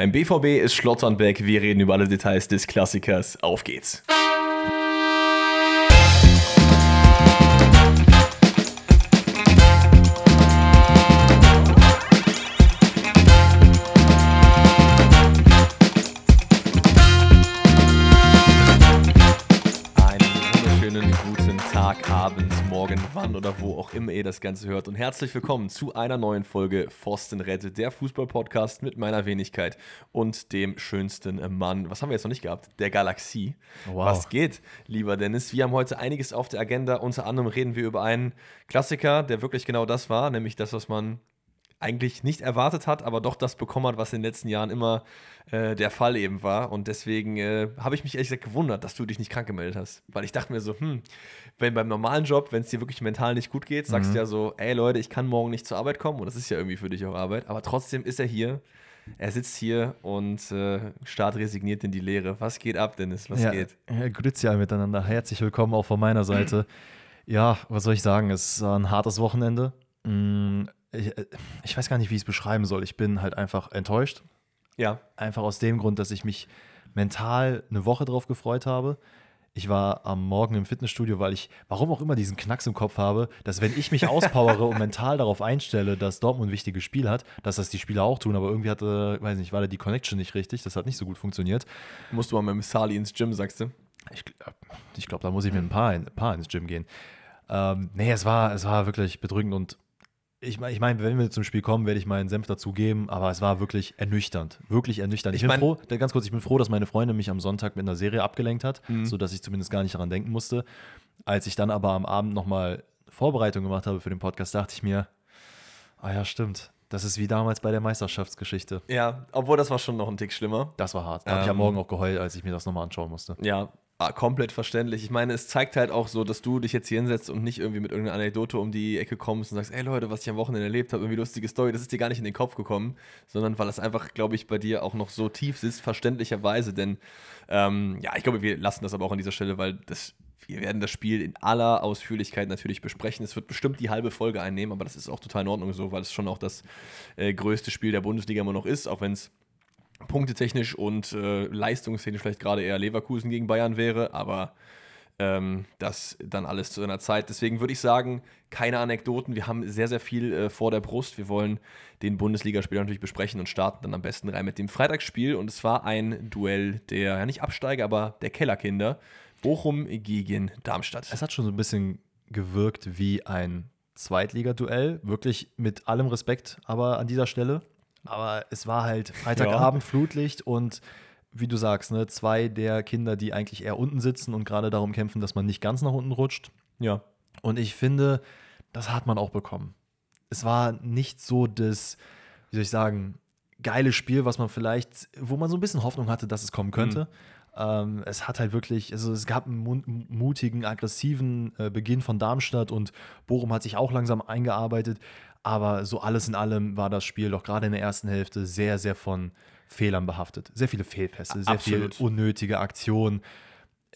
Beim BVB ist Schlotternbeck. Wir reden über alle Details des Klassikers. Auf geht's. Oder wo auch immer ihr das Ganze hört. Und herzlich willkommen zu einer neuen Folge Forsten rettet, der Fußball-Podcast mit meiner Wenigkeit und dem schönsten Mann, was haben wir jetzt noch nicht gehabt? Der Galaxie. Wow. Was geht, lieber Dennis? Wir haben heute einiges auf der Agenda. Unter anderem reden wir über einen Klassiker, der wirklich genau das war, nämlich das, was man eigentlich nicht erwartet hat, aber doch das bekommen hat, was in den letzten Jahren immer äh, der Fall eben war. Und deswegen äh, habe ich mich ehrlich gesagt gewundert, dass du dich nicht krank gemeldet hast. Weil ich dachte mir so, hm, wenn beim normalen Job, wenn es dir wirklich mental nicht gut geht, sagst mhm. du ja so, ey Leute, ich kann morgen nicht zur Arbeit kommen. Und das ist ja irgendwie für dich auch Arbeit. Aber trotzdem ist er hier. Er sitzt hier und äh, Start resigniert in die Lehre. Was geht ab, Dennis? Was ja, geht? Ja, grüezi miteinander. Herzlich willkommen auch von meiner Seite. ja, was soll ich sagen? Es war ein hartes Wochenende. Mm, ich, äh, ich weiß gar nicht, wie ich es beschreiben soll. Ich bin halt einfach enttäuscht. Ja. Einfach aus dem Grund, dass ich mich mental eine Woche drauf gefreut habe. Ich war am Morgen im Fitnessstudio, weil ich, warum auch immer, diesen Knacks im Kopf habe, dass wenn ich mich auspowere und mental darauf einstelle, dass Dortmund ein wichtiges Spiel hat, dass das die Spieler auch tun, aber irgendwie hatte, weiß nicht, war da die Connection nicht richtig, das hat nicht so gut funktioniert. Musst du mal mit Sali ins Gym, sagst du? Ich, ich glaube, da muss ich mit ein paar, ein paar ins Gym gehen. Ähm, nee, es war, es war wirklich bedrückend und ich meine, ich mein, wenn wir zum Spiel kommen, werde ich meinen Senf dazu geben, aber es war wirklich ernüchternd. Wirklich ernüchternd. Ich, ich bin froh, ganz kurz, ich bin froh, dass meine Freundin mich am Sonntag mit einer Serie abgelenkt hat, mhm. sodass ich zumindest gar nicht daran denken musste. Als ich dann aber am Abend nochmal Vorbereitung gemacht habe für den Podcast, dachte ich mir, ah ja, stimmt. Das ist wie damals bei der Meisterschaftsgeschichte. Ja, obwohl das war schon noch ein Tick schlimmer. Das war hart. Da ähm, habe ich am Morgen auch geheult, als ich mir das nochmal anschauen musste. Ja, Ah, komplett verständlich. Ich meine, es zeigt halt auch so, dass du dich jetzt hier hinsetzt und nicht irgendwie mit irgendeiner Anekdote um die Ecke kommst und sagst, ey Leute, was ich am Wochenende erlebt habe, irgendwie lustige Story, das ist dir gar nicht in den Kopf gekommen, sondern weil das einfach, glaube ich, bei dir auch noch so tief sitzt, verständlicherweise. Denn ähm, ja, ich glaube, wir lassen das aber auch an dieser Stelle, weil das, wir werden das Spiel in aller Ausführlichkeit natürlich besprechen. Es wird bestimmt die halbe Folge einnehmen, aber das ist auch total in Ordnung so, weil es schon auch das äh, größte Spiel der Bundesliga immer noch ist, auch wenn es punktetechnisch und äh, leistungstechnisch vielleicht gerade eher Leverkusen gegen Bayern wäre, aber ähm, das dann alles zu einer Zeit. Deswegen würde ich sagen, keine Anekdoten. Wir haben sehr, sehr viel äh, vor der Brust. Wir wollen den Bundesligaspieler natürlich besprechen und starten dann am besten rein mit dem Freitagsspiel. Und es war ein Duell der, ja nicht Absteiger, aber der Kellerkinder. Bochum gegen Darmstadt. Es hat schon so ein bisschen gewirkt wie ein Zweitligaduell. Wirklich mit allem Respekt, aber an dieser Stelle. Aber es war halt Freitagabend, ja. Flutlicht und wie du sagst, ne, zwei der Kinder, die eigentlich eher unten sitzen und gerade darum kämpfen, dass man nicht ganz nach unten rutscht. Ja. Und ich finde, das hat man auch bekommen. Es war nicht so das, wie soll ich sagen, geile Spiel, was man vielleicht, wo man so ein bisschen Hoffnung hatte, dass es kommen könnte. Mhm. Ähm, es hat halt wirklich, also es gab einen mutigen, aggressiven äh, Beginn von Darmstadt und Bochum hat sich auch langsam eingearbeitet. Aber so alles in allem war das Spiel doch gerade in der ersten Hälfte sehr, sehr von Fehlern behaftet. Sehr viele Fehlpässe, sehr Absolut. viel unnötige Aktionen.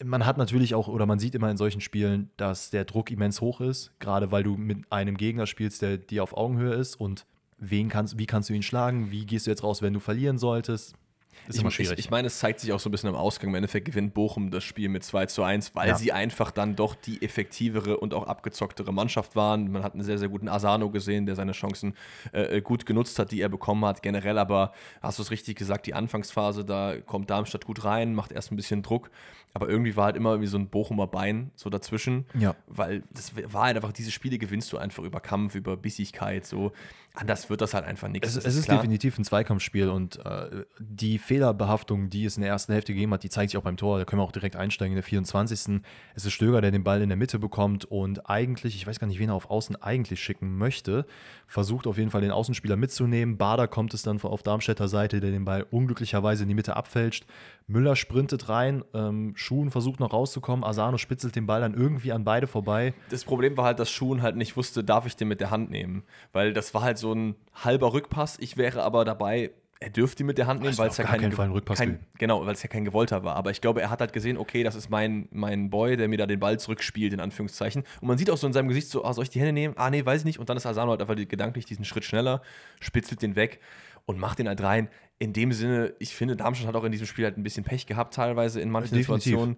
Man hat natürlich auch, oder man sieht immer in solchen Spielen, dass der Druck immens hoch ist, gerade weil du mit einem Gegner spielst, der dir auf Augenhöhe ist und wen kannst, wie kannst du ihn schlagen, wie gehst du jetzt raus, wenn du verlieren solltest. Ist ich, immer schwierig. Ich, ich, meine, es zeigt sich auch so ein bisschen im Ausgang. Im Endeffekt gewinnt Bochum das Spiel mit 2 zu 1, weil ja. sie einfach dann doch die effektivere und auch abgezocktere Mannschaft waren. Man hat einen sehr, sehr guten Asano gesehen, der seine Chancen äh, gut genutzt hat, die er bekommen hat. Generell aber, hast du es richtig gesagt, die Anfangsphase, da kommt Darmstadt gut rein, macht erst ein bisschen Druck. Aber irgendwie war halt immer wie so ein Bochumer Bein so dazwischen. Ja. Weil das war halt einfach, diese Spiele gewinnst du einfach über Kampf, über Bissigkeit. So. Anders wird das halt einfach nichts. Es, es ist, klar. definitiv ein Zweikampfspiel und äh, die Fehlerbehaftung, die es in der ersten Hälfte gegeben hat, die zeigt sich auch beim Tor. Da können wir auch direkt einsteigen in der 24. Es ist Stöger, der den Ball in der Mitte bekommt und eigentlich, ich weiß gar nicht, wen er auf Außen eigentlich schicken möchte, versucht auf jeden Fall den Außenspieler mitzunehmen. Bader kommt es dann auf Darmstädter Seite, der den Ball unglücklicherweise in die Mitte abfälscht. Müller sprintet rein, ähm, Schuhen versucht noch rauszukommen, Asano spitzelt den Ball dann irgendwie an beide vorbei. Das Problem war halt, dass Schuhen halt nicht wusste, darf ich den mit der Hand nehmen, weil das war halt so ein halber Rückpass. Ich wäre aber dabei, er dürfte ihn mit der Hand nehmen, weil es ja kein, kein genau, weil es ja kein gewollter war. Aber ich glaube, er hat halt gesehen, okay, das ist mein, mein Boy, der mir da den Ball zurückspielt, in Anführungszeichen. Und man sieht auch so in seinem Gesicht so, ah, soll ich die Hände nehmen? Ah, nee, weiß ich nicht. Und dann ist Asano halt einfach gedanklich diesen Schritt schneller, spitzelt den weg und macht den halt rein. In dem Sinne, ich finde, Darmstadt hat auch in diesem Spiel halt ein bisschen Pech gehabt, teilweise in manchen Definitiv. Situationen.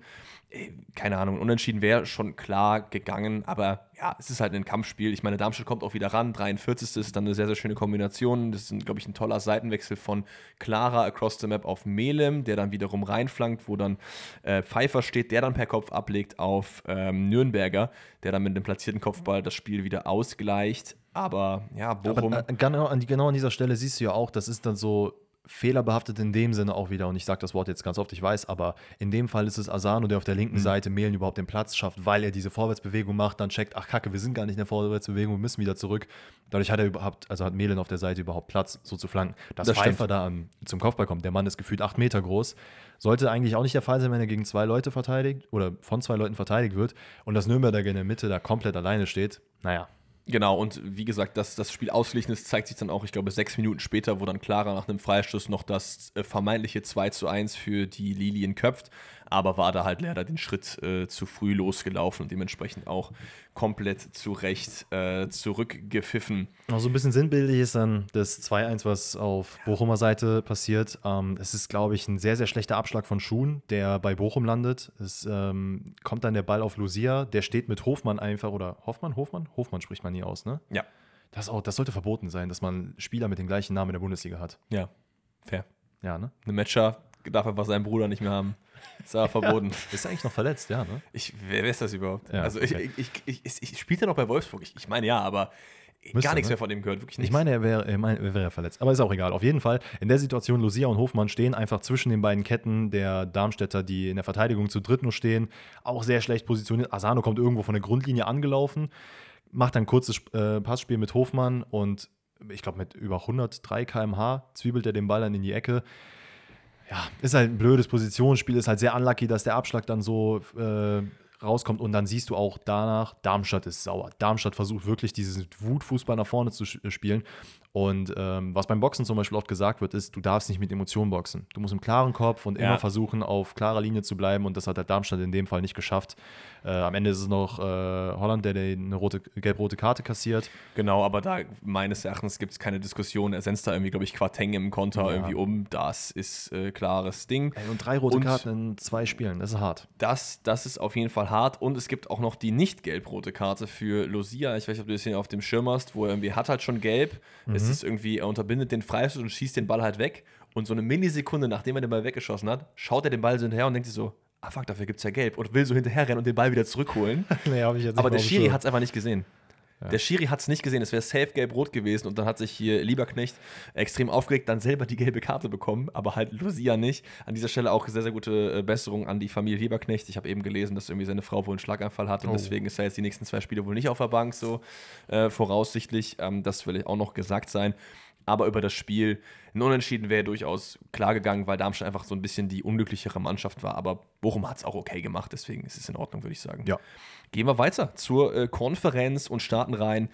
Äh, keine Ahnung, unentschieden wäre schon klar gegangen, aber ja, es ist halt ein Kampfspiel. Ich meine, Darmstadt kommt auch wieder ran. 43. ist dann eine sehr, sehr schöne Kombination. Das ist, glaube ich, ein toller Seitenwechsel von Clara across the map auf Melem, der dann wiederum reinflankt, wo dann äh, Pfeiffer steht, der dann per Kopf ablegt auf ähm, Nürnberger, der dann mit dem platzierten Kopfball das Spiel wieder ausgleicht. Aber ja, Bochum. Aber, äh, genau, genau an dieser Stelle siehst du ja auch, das ist dann so fehlerbehaftet in dem Sinne auch wieder, und ich sage das Wort jetzt ganz oft, ich weiß, aber in dem Fall ist es Asano, der auf der linken mhm. Seite Mehlen überhaupt den Platz schafft, weil er diese Vorwärtsbewegung macht, dann checkt, ach kacke, wir sind gar nicht in der Vorwärtsbewegung, wir müssen wieder zurück. Dadurch hat er überhaupt, also hat Mehlen auf der Seite überhaupt Platz, so zu flanken. Dass das Pfeiffer da zum Kopfball kommt, der Mann ist gefühlt acht Meter groß, sollte eigentlich auch nicht der Fall sein, wenn er gegen zwei Leute verteidigt oder von zwei Leuten verteidigt wird und das Nürnberger in der Mitte da komplett alleine steht. Naja, Genau, und wie gesagt, dass das Spiel ausgeglichen ist, zeigt sich dann auch, ich glaube, sechs Minuten später, wo dann Clara nach einem Freistoß noch das äh, vermeintliche 2 zu 1 für die Lilien köpft aber war da halt leider den Schritt äh, zu früh losgelaufen und dementsprechend auch komplett zu Recht äh, zurückgepfiffen. Auch so ein bisschen sinnbildlich ist dann das 2-1, was auf Bochumer Seite passiert. Ähm, es ist, glaube ich, ein sehr, sehr schlechter Abschlag von Schuhen, der bei Bochum landet. Es ähm, kommt dann der Ball auf Lucia, der steht mit Hofmann einfach, oder Hoffmann, Hofmann? Hofmann spricht man nie aus, ne? Ja. Das, auch, das sollte verboten sein, dass man Spieler mit dem gleichen Namen in der Bundesliga hat. Ja, fair. Ja, ne? Eine Matcher darf einfach seinen Bruder nicht mehr haben. Ist aber verboten. Ist er eigentlich noch verletzt, ja, ne? Ich, wer, ist das überhaupt? Ja, also okay. ich, ich, ich, ich, spielt er noch bei Wolfsburg? Ich, ich meine ja, aber Müsste, gar nichts ne? mehr von dem gehört, wirklich nichts. Ich meine, er wäre er wär verletzt. Aber ist auch egal. Auf jeden Fall, in der Situation, Lucia und Hofmann stehen einfach zwischen den beiden Ketten der Darmstädter, die in der Verteidigung zu dritt nur stehen. Auch sehr schlecht positioniert. Asano kommt irgendwo von der Grundlinie angelaufen, macht ein kurzes äh, Passspiel mit Hofmann und ich glaube mit über 103 km/h zwiebelt er den Ball dann in die Ecke ja, ist halt ein blödes Positionsspiel, ist halt sehr unlucky, dass der Abschlag dann so äh, rauskommt und dann siehst du auch danach, Darmstadt ist sauer. Darmstadt versucht wirklich diesen Wutfußball nach vorne zu spielen und ähm, was beim Boxen zum Beispiel oft gesagt wird, ist, du darfst nicht mit Emotionen boxen. Du musst im klaren Kopf und ja. immer versuchen, auf klarer Linie zu bleiben. Und das hat der Darmstadt in dem Fall nicht geschafft. Äh, am Ende ist es noch äh, Holland, der eine rote, gelb-rote Karte kassiert. Genau, aber da meines Erachtens gibt es keine Diskussion. Er setzt da irgendwie, glaube ich, Quarteng im Konter ja. irgendwie um. Das ist äh, klares Ding. Ey, und drei rote und Karten in zwei Spielen, das ist hart. Das, das ist auf jeden Fall hart. Und es gibt auch noch die nicht gelb-rote Karte für Lucia. Ich weiß nicht, ob du das hier auf dem Schirm hast, wo er irgendwie hat halt schon gelb. Mhm. Es ist irgendwie, er unterbindet den Freistoß und schießt den Ball halt weg. Und so eine Millisekunde, nachdem er den Ball weggeschossen hat, schaut er den Ball so hinterher und denkt sich so, ah fuck, dafür gibt es ja gelb. Und will so hinterher rennen und den Ball wieder zurückholen. nee, Aber der Schiri hat es einfach nicht gesehen. Ja. Der Schiri hat es nicht gesehen, es wäre safe gelb-rot gewesen und dann hat sich hier Lieberknecht extrem aufgeregt, dann selber die gelbe Karte bekommen, aber halt Lucia nicht. An dieser Stelle auch sehr, sehr gute äh, Besserung an die Familie Lieberknecht. Ich habe eben gelesen, dass irgendwie seine Frau wohl einen Schlaganfall hat und oh. deswegen ist er jetzt die nächsten zwei Spiele wohl nicht auf der Bank, so äh, voraussichtlich. Ähm, das will auch noch gesagt sein aber über das Spiel. Ein Unentschieden wäre durchaus klar gegangen, weil Darmstadt einfach so ein bisschen die unglücklichere Mannschaft war. Aber Bochum hat es auch okay gemacht, deswegen ist es in Ordnung, würde ich sagen. Ja. Gehen wir weiter zur äh, Konferenz und starten rein.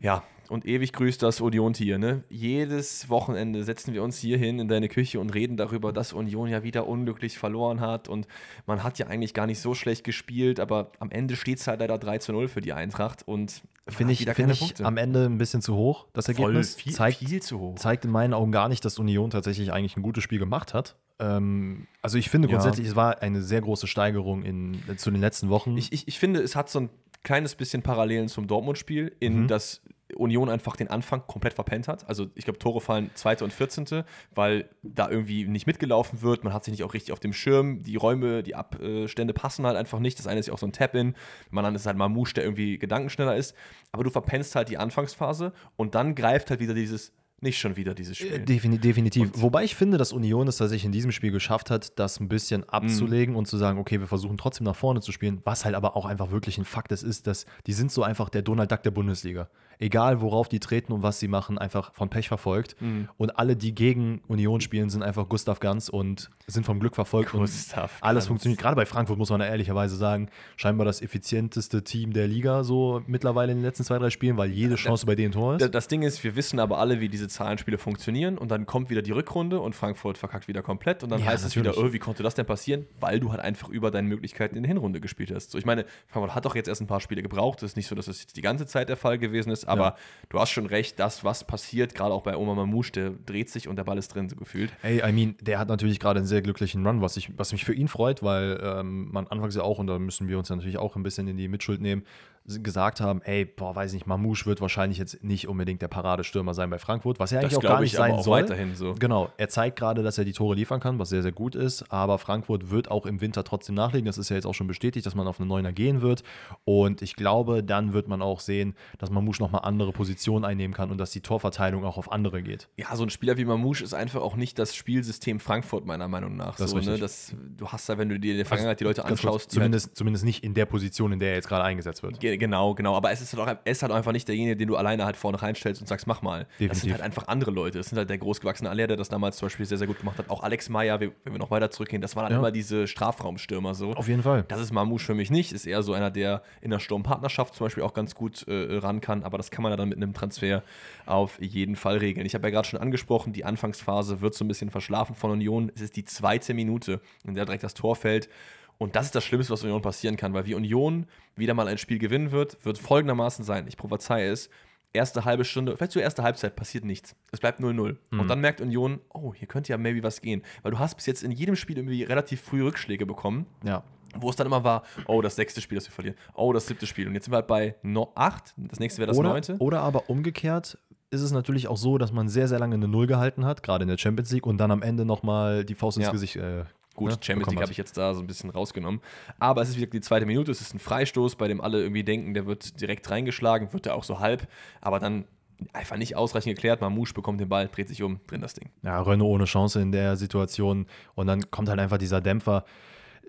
Ja, und ewig grüßt das Union-Tier. Ne? Jedes Wochenende setzen wir uns hier hin in deine Küche und reden darüber, dass Union ja wieder unglücklich verloren hat. Und man hat ja eigentlich gar nicht so schlecht gespielt, aber am Ende steht es halt leider 3 zu 0 für die Eintracht. Und finde ich, find ich am Ende ein bisschen zu hoch, das Ergebnis. Voll, viel, zeigt, viel zu hoch. Zeigt in meinen Augen gar nicht, dass Union tatsächlich eigentlich ein gutes Spiel gemacht hat. Ähm, also ich finde grundsätzlich, ja. es war eine sehr große Steigerung in, zu den letzten Wochen. Ich, ich, ich finde, es hat so ein kleines bisschen Parallelen zum Dortmund-Spiel, in mhm. das Union einfach den Anfang komplett verpennt hat. Also ich glaube, Tore fallen zweite und 14., weil da irgendwie nicht mitgelaufen wird. Man hat sich nicht auch richtig auf dem Schirm. Die Räume, die Abstände passen halt einfach nicht. Das eine ist ja auch so ein Tap-In. Man dann ist halt Mamouche, der irgendwie gedankenschneller ist. Aber du verpennst halt die Anfangsphase und dann greift halt wieder dieses nicht schon wieder dieses Spiel. Äh, definitiv. Und Wobei ich finde, dass Union es tatsächlich in diesem Spiel geschafft hat, das ein bisschen abzulegen mm. und zu sagen, okay, wir versuchen trotzdem nach vorne zu spielen, was halt aber auch einfach wirklich ein Fakt ist, ist, dass die sind so einfach der Donald Duck der Bundesliga. Egal, worauf die treten und was sie machen, einfach von Pech verfolgt. Mm. Und alle, die gegen Union spielen, sind einfach Gustav Ganz und sind vom Glück verfolgt. Gustav und alles Ganz. funktioniert. Gerade bei Frankfurt muss man da ehrlicherweise sagen, scheinbar das effizienteste Team der Liga so mittlerweile in den letzten zwei, drei Spielen, weil jede Chance bei denen Tor ist. Das Ding ist, wir wissen aber alle, wie diese Zahlenspiele funktionieren und dann kommt wieder die Rückrunde und Frankfurt verkackt wieder komplett und dann Ja, heißt es natürlich. wieder, oh, wie konnte das denn passieren? Weil du halt einfach über deine Möglichkeiten in der Hinrunde gespielt hast. So, ich meine, Frankfurt hat doch jetzt erst ein paar Spiele gebraucht. Es ist nicht so, dass es jetzt die ganze Zeit der Fall gewesen ist, aber Ja. du hast schon recht, das, was passiert, gerade auch bei Oma Mamouche, der dreht sich und der Ball ist drin, so gefühlt. Ey, I mean, der hat natürlich gerade einen sehr glücklichen Run, was, ich, was mich für ihn freut, weil ähm, man anfangs ja auch, und da müssen wir uns ja natürlich auch ein bisschen in die Mitschuld nehmen, gesagt haben, ey, boah, weiß nicht, Mamouche wird wahrscheinlich jetzt nicht unbedingt der Paradestürmer sein bei Frankfurt, was er eigentlich auch glaube gar nicht ich aber sein auch soll. weiterhin so. Genau, er zeigt gerade, dass er die Tore liefern kann, was sehr, sehr gut ist, aber Frankfurt wird auch im Winter trotzdem nachlegen. Das ist ja jetzt auch schon bestätigt, dass man auf eine Neuner gehen wird und ich glaube, dann wird man auch sehen, dass Mamouche nochmal andere Positionen einnehmen kann und dass die Torverteilung auch auf andere geht. Ja, so ein Spieler wie Mamouche ist einfach auch nicht das Spielsystem Frankfurt, meiner Meinung nach. Das so, ne? das, du hast da, wenn du dir in der Vergangenheit die Leute anschaust, die halt zumindest, zumindest nicht in der Position, in der er jetzt gerade eingesetzt wird. Ge- Genau, genau. Aber es ist, halt auch, er ist halt einfach nicht derjenige, den du alleine halt vorne reinstellst und sagst, mach mal. Das sind Definitiv. halt einfach andere Leute. Das sind halt der großgewachsene Aller, der das damals zum Beispiel sehr, sehr gut gemacht hat. Auch Alex Meyer, wenn wir noch weiter zurückgehen, das waren dann Ja. immer diese Strafraumstürmer so. Auf jeden Fall. Das ist Mamouche für mich nicht. Ist eher so einer, der in der Sturmpartnerschaft zum Beispiel auch ganz gut äh, ran kann. Aber das kann man ja dann mit einem Transfer auf jeden Fall regeln. Ich habe ja gerade schon angesprochen, die Anfangsphase wird so ein bisschen verschlafen von Union. Es ist die zweite Minute, in der direkt das Tor fällt. Und das ist das Schlimmste, was Union passieren kann, weil wie Union wieder mal ein Spiel gewinnen wird, wird folgendermaßen sein. Ich prophezeie es. Erste halbe Stunde, vielleicht zur erste Halbzeit passiert nichts. Es bleibt 0-0. Und dann merkt Union, oh, hier könnte ja maybe was gehen. Weil du hast bis jetzt in jedem Spiel irgendwie relativ früh Rückschläge bekommen Ja. wo es dann immer war, oh, das sechste Spiel, das wir verlieren, oh, das siebte Spiel. Und jetzt sind wir halt bei no acht, das nächste wäre das Oder, neunte. oder aber umgekehrt ist es natürlich auch so, dass man sehr, sehr lange eine Null gehalten hat, gerade in der Champions League, und dann am Ende nochmal die Faust ins Ja. Gesicht. Äh, Gut, ne, Champions League habe ich jetzt da so ein bisschen rausgenommen. Aber es ist wieder die zweite Minute, es ist ein Freistoß, bei dem alle irgendwie denken, der wird direkt reingeschlagen, wird er auch so halb, aber dann einfach nicht ausreichend geklärt. Mamouche bekommt den Ball, dreht sich um, drin das Ding. Ja, Renault ohne Chance in der Situation. Und dann kommt halt einfach dieser Dämpfer.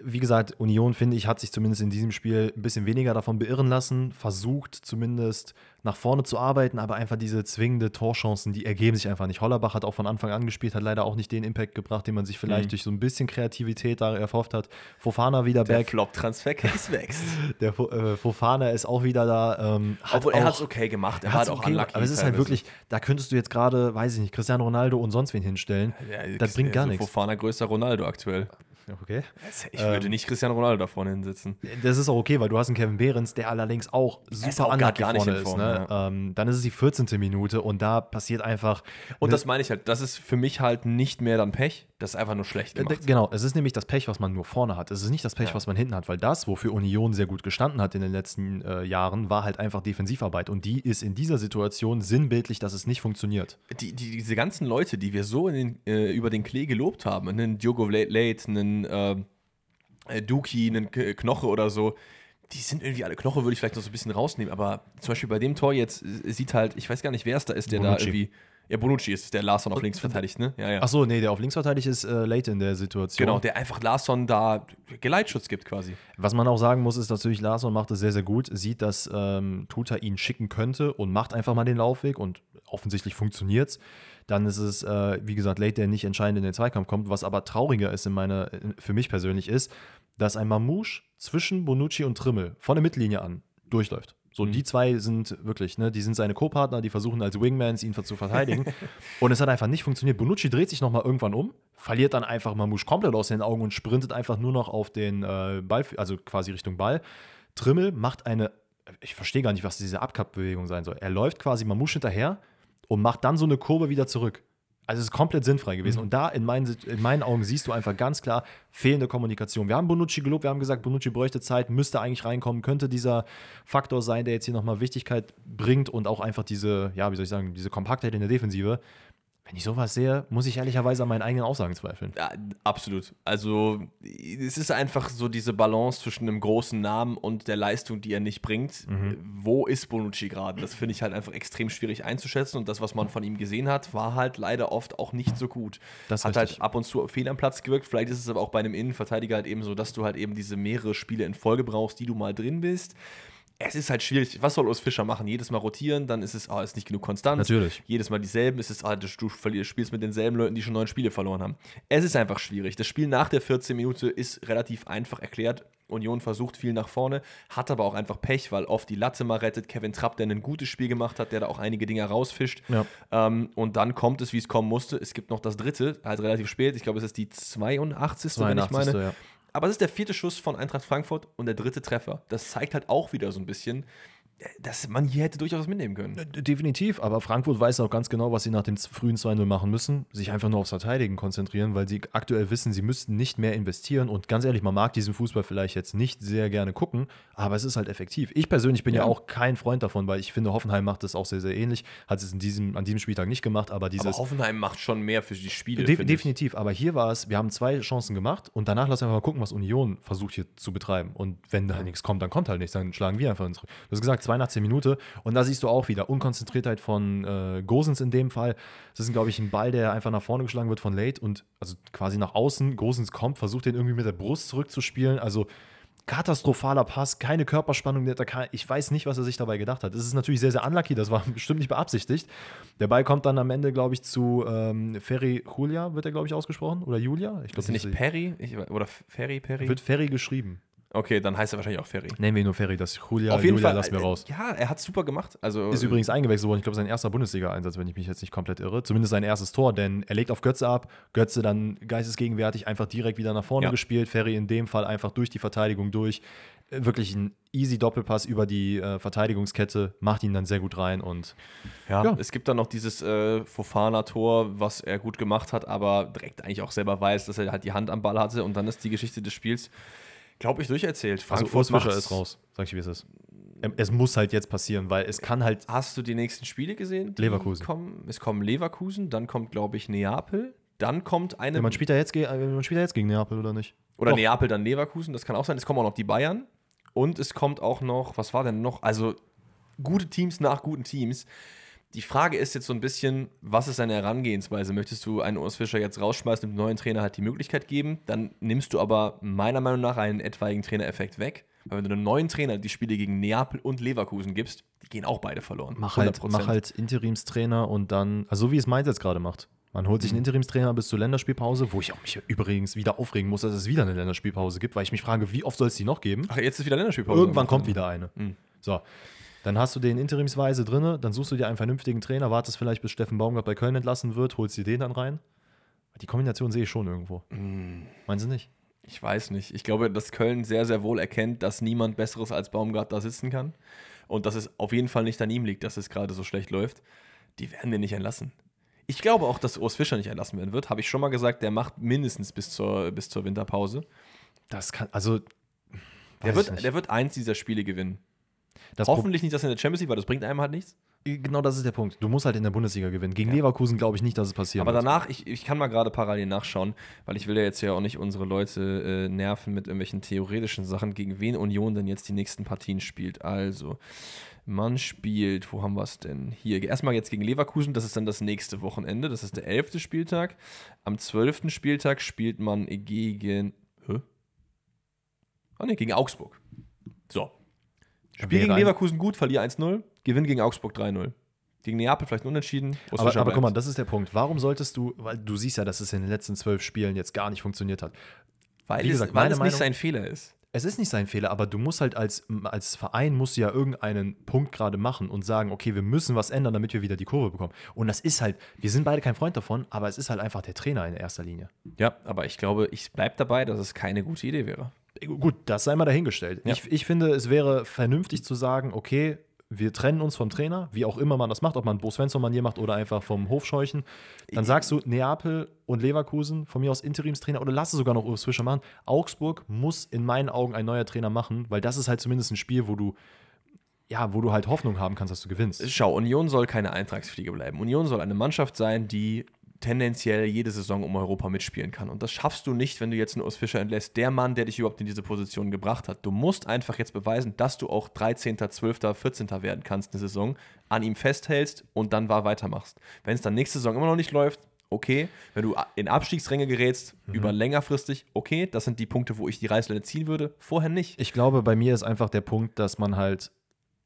Wie gesagt, Union, finde ich, hat sich zumindest in diesem Spiel ein bisschen weniger davon beirren lassen, versucht zumindest nach vorne zu arbeiten, aber einfach diese zwingende Torchancen, die ergeben sich einfach nicht. Hollerbach hat auch von Anfang an gespielt, hat leider auch nicht den Impact gebracht, den man sich vielleicht Mhm. durch so ein bisschen Kreativität da erhofft hat. Fofana wieder Der back. Flop-Transfer-Case wächst. Der äh, Fofana ist auch wieder da. Ähm, hat Obwohl, er hat es okay gemacht, er, er halt auch okay gemacht, unlucky. aber es ist halt wirklich, da könntest du jetzt gerade, weiß ich nicht, Cristiano Ronaldo und sonst wen hinstellen. Ja, das bringt gar nichts. Fofana größer Ronaldo aktuell. Okay. Ich würde nicht Cristiano Ronaldo da vorne hinsetzen. Das ist auch okay, weil du hast einen Kevin Behrens, der allerdings auch super unlucky gar nicht vorne in ist. Form, Ne? Ähm, dann ist es die 14. Minute und da passiert einfach. Und ne- das meine ich halt, das ist für mich halt nicht mehr dann Pech, das ist einfach nur schlecht Äh, gemacht. Genau, es ist nämlich das Pech, was man nur vorne hat. Es ist nicht das Pech, Ja. was man hinten hat, weil das, wofür Union sehr gut gestanden hat in den letzten äh, Jahren, war halt einfach Defensivarbeit. Und die ist in dieser Situation sinnbildlich, dass es nicht funktioniert. Die, die, diese ganzen Leute, die wir so den, äh, über den Klee gelobt haben, einen Diogo Late, einen äh, äh, Duki, einen Knoche oder so, die sind irgendwie alle, Knoche würde ich vielleicht noch so ein bisschen rausnehmen, aber zum Beispiel bei dem Tor jetzt äh, sieht halt, ich weiß gar nicht, wer es da ist, der Bonucci. da irgendwie, ja, Bonucci ist der Larsson auf links verteidigt, ne? Ja, ja. Ach so, nee, der auf links verteidigt ist äh, late in der Situation. Genau, der einfach Larsson da Geleitschutz gibt quasi. Was man auch sagen muss, ist natürlich, Larsson macht es sehr, sehr gut, sieht, dass ähm, Tuta ihn schicken könnte und macht einfach mal den Laufweg und offensichtlich funktioniert es. Dann ist es, äh, wie gesagt, Late, der nicht entscheidend in den Zweikampf kommt. Was aber trauriger ist in meine, für mich persönlich ist, dass ein Mamouche zwischen Bonucci und Trimmel von der Mittellinie an durchläuft. So, Mhm. die zwei sind wirklich, ne, die sind seine Co-Partner, die versuchen als Wingmans ihn zu verteidigen. und es hat einfach nicht funktioniert. Bonucci dreht sich nochmal irgendwann um, verliert dann einfach Mamouche komplett aus den Augen und sprintet einfach nur noch auf den äh, Ball, also quasi Richtung Ball. Trimmel macht eine, ich verstehe gar nicht, was diese Abkappbewegung sein soll. Er läuft quasi Mamouche hinterher und macht dann so eine Kurve wieder zurück. Also es ist komplett sinnfrei gewesen. Und da in meinen, in meinen Augen siehst du einfach ganz klar fehlende Kommunikation. Wir haben Bonucci gelobt, wir haben gesagt, Bonucci bräuchte Zeit, müsste eigentlich reinkommen, könnte dieser Faktor sein, der jetzt hier nochmal Wichtigkeit bringt und auch einfach diese, ja, wie soll ich sagen, diese Kompaktheit in der Defensive. Wenn ich sowas sehe, muss ich ehrlicherweise an meinen eigenen Aussagen zweifeln. Ja, absolut. Also es ist einfach so diese Balance zwischen einem großen Namen und der Leistung, die er nicht bringt. Mhm. Wo ist Bonucci gerade? Das finde ich halt einfach extrem schwierig einzuschätzen und das, was man von ihm gesehen hat, war halt leider oft auch nicht so gut. Das hat richtig. halt ab und zu fehl am Platz gewirkt. Vielleicht ist es aber auch bei einem Innenverteidiger halt eben so, dass du halt eben diese mehrere Spiele in Folge brauchst, die du mal drin bist. Es ist halt schwierig. Was soll Urs Fischer machen? Jedes Mal rotieren, dann ist es, ah, ist nicht genug Konstanz. Natürlich. Jedes Mal dieselben. Es ist, ah, du verli- spielst mit denselben Leuten, die schon neun Spiele verloren haben. Es ist einfach schwierig. Das Spiel nach der 14 Minute ist relativ einfach erklärt. Union versucht viel nach vorne, hat aber auch einfach Pech, weil oft die Latte mal rettet. Kevin Trapp, der ein gutes Spiel gemacht hat, der da auch einige Dinge rausfischt. Ja. Ähm, und dann kommt es, wie es kommen musste. Es gibt noch das dritte, halt relativ spät. Ich glaube, es ist die 82. 82. wenn ich meine. Ja. Aber es ist der vierte Schuss von Eintracht Frankfurt und der dritte Treffer. Das zeigt halt auch wieder so ein bisschen, dass man hier hätte durchaus mitnehmen können. Definitiv, aber Frankfurt weiß auch ganz genau, was sie nach dem frühen 2-0 machen müssen. Sich einfach nur aufs Verteidigen konzentrieren, weil sie aktuell wissen, sie müssten nicht mehr investieren. Und ganz ehrlich, man mag diesen Fußball vielleicht jetzt nicht sehr gerne gucken, aber es ist halt effektiv. Ich persönlich bin ja, Ja. auch kein Freund davon, weil ich finde, Hoffenheim macht das auch sehr, sehr ähnlich. Hat es in diesem, an diesem Spieltag nicht gemacht, aber dieses. Aber Hoffenheim macht schon mehr für die Spiele. De definitiv, aber hier war es, wir haben zwei Chancen gemacht und danach lass einfach mal gucken, was Union versucht hier zu betreiben. Und wenn da nichts kommt, dann kommt halt nichts, dann schlagen wir einfach zurück. Du hast gesagt, 82 Minute und da siehst du auch wieder Unkonzentriertheit von äh, Gosens in dem Fall. Das ist, glaube ich, ein Ball, der einfach nach vorne geschlagen wird von Late und also quasi nach außen. Gosens kommt, versucht den irgendwie mit der Brust zurückzuspielen. Also katastrophaler Pass, keine Körperspannung. Ich weiß nicht, was er sich dabei gedacht hat. Das ist natürlich sehr, sehr unlucky, das war bestimmt nicht beabsichtigt. Der Ball kommt dann am Ende, glaube ich, zu ähm, Ferry Julia, wird er, glaube ich, ausgesprochen? Oder Julia? Ich Ist glaube nicht Perry? Ich, oder Ferry, Perry? Wird Ferry geschrieben. Okay, dann heißt er wahrscheinlich auch Ferry. Nennen wir ihn nur Ferry, das Julia, Auf jeden Julia Fall. lassen wir äh, raus. Ja, er hat super gemacht. Also, Ist übrigens eingewechselt worden, ich glaube, sein erster Bundesliga-Einsatz, wenn ich mich jetzt nicht komplett irre. Zumindest sein erstes Tor, denn er legt auf Götze ab. Götze dann geistesgegenwärtig einfach direkt wieder nach vorne Ja. gespielt. Ferry in dem Fall einfach durch die Verteidigung durch. Äh, Wirklich ein easy Doppelpass über die äh, Verteidigungskette, macht ihn dann sehr gut rein und Ja, Ja. es gibt dann noch dieses äh, Fofana-Tor, was er gut gemacht hat, aber direkt eigentlich auch selber weiß, dass er halt die Hand am Ball hatte und dann ist die Geschichte des Spiels, glaube ich, durcherzählt. also Urs Fischer ist raus, sag ich wie es ist. Ähm, Es muss halt jetzt passieren, weil es kann halt Hast du die nächsten Spiele gesehen? Leverkusen. Kommen? Es kommen Leverkusen, dann kommt, glaube ich, Neapel, dann kommt eine. Ja, man, spielt ja jetzt, äh, man spielt ja jetzt gegen Neapel, oder nicht? oder Doch. Neapel, dann Leverkusen, das kann auch sein. Es kommen auch noch die Bayern und es kommt auch noch, was war denn noch? Also gute Teams nach guten Teams. Die Frage ist jetzt so ein bisschen, was ist deine Herangehensweise? Möchtest du einen Urs Fischer jetzt rausschmeißen und dem neuen Trainer halt die Möglichkeit geben? Dann nimmst du aber meiner Meinung nach einen etwaigen Trainereffekt weg. Weil wenn du einem neuen Trainer die Spiele gegen Neapel und Leverkusen gibst, die gehen auch beide verloren. Mach halt, 100%. mach halt Interimstrainer und dann, also so wie es Mainz jetzt gerade macht. Man holt sich Mhm. einen Interimstrainer bis zur Länderspielpause, wo ich auch mich übrigens wieder aufregen muss, dass es wieder eine Länderspielpause gibt, weil ich mich frage, wie oft soll es die noch geben? Ach, jetzt ist wieder Länderspielpause. Irgendwann kommt wieder eine. Mhm. So. Dann hast du den interimsweise drinne, dann suchst du dir einen vernünftigen Trainer, wartest vielleicht, bis Steffen Baumgart bei Köln entlassen wird, holst dir den dann rein. Die Kombination sehe ich schon irgendwo. Mhm. Meinen Sie nicht? Ich weiß nicht. Ich glaube, dass Köln sehr, sehr wohl erkennt, dass niemand Besseres als Baumgart da sitzen kann. Und dass es auf jeden Fall nicht an ihm liegt, dass es gerade so schlecht läuft. Die werden den nicht entlassen. Ich glaube auch, dass Urs Fischer nicht entlassen werden wird. Habe ich schon mal gesagt, der macht mindestens bis zur, bis zur Winterpause. Das kann, also. Der wird, der wird eins dieser Spiele gewinnen. Das Pro- Hoffentlich nicht das in der Champions League, weil das bringt einem halt nichts. Genau das ist der Punkt. Du musst halt in der Bundesliga gewinnen. Gegen Leverkusen glaube ich nicht, dass es passieren Aber danach, ich, ich kann mal gerade parallel nachschauen, weil ich will ja jetzt ja auch nicht unsere Leute äh, nerven mit irgendwelchen theoretischen Sachen, gegen wen Union denn jetzt die nächsten Partien spielt. Also, man spielt, wo haben wir es denn? Hier, erstmal jetzt gegen Leverkusen, das ist dann das nächste Wochenende, das ist der elfte Spieltag. Am zwölften Spieltag spielt man gegen. Hä? Ah, ne, gegen Augsburg. So. Spiel gegen Leverkusen gut, verlier 1-0, gewinn gegen Augsburg 3-0. Gegen Neapel vielleicht ein unentschieden. Aber, aber guck mal, das ist der Punkt. Warum solltest du, weil du siehst ja, dass es in den letzten zwölf Spielen jetzt gar nicht funktioniert hat. Weil, Wie es, gesagt, weil meine es nicht Meinung- sein Fehler ist. Es ist nicht sein Fehler, aber du musst halt als, als Verein musst du ja irgendeinen Punkt gerade machen und sagen, okay, wir müssen was ändern, damit wir wieder die Kurve bekommen. Und das ist halt, wir sind beide kein Freund davon, aber es ist halt einfach der Trainer in erster Linie. Ja, aber ich glaube, ich bleibe dabei, dass es keine gute Idee wäre. Gut, das sei mal dahingestellt. Ja. Ich, ich finde, es wäre vernünftig zu sagen, okay, wir trennen uns vom Trainer, wie auch immer man das macht, ob man Bo Svensson-Manier macht oder einfach vom Hofscheuchen. Dann sagst du, Neapel und Leverkusen, von mir aus Interimstrainer oder lass es sogar noch Urs Fischer machen. Augsburg muss in meinen Augen ein neuer Trainer machen, weil das ist halt zumindest ein Spiel, wo du, ja, wo du halt Hoffnung haben kannst, dass du gewinnst. Schau, Union soll keine Eintragsfliege bleiben. Union soll eine Mannschaft sein, die tendenziell jede Saison um Europa mitspielen kann. Und das schaffst du nicht, wenn du jetzt einen Urs Fischer entlässt. Der Mann, der dich überhaupt in diese Position gebracht hat. Du musst einfach jetzt beweisen, dass du auch 13., 12., 14. werden kannst eine Saison, an ihm festhältst und dann war weitermachst. Wenn es dann nächste Saison immer noch nicht läuft, okay. Wenn du in Abstiegsränge gerätst, über längerfristig, okay. Das sind die Punkte, wo ich die Reißleine ziehen würde. Vorher nicht. Ich glaube, bei mir ist einfach der Punkt, dass man halt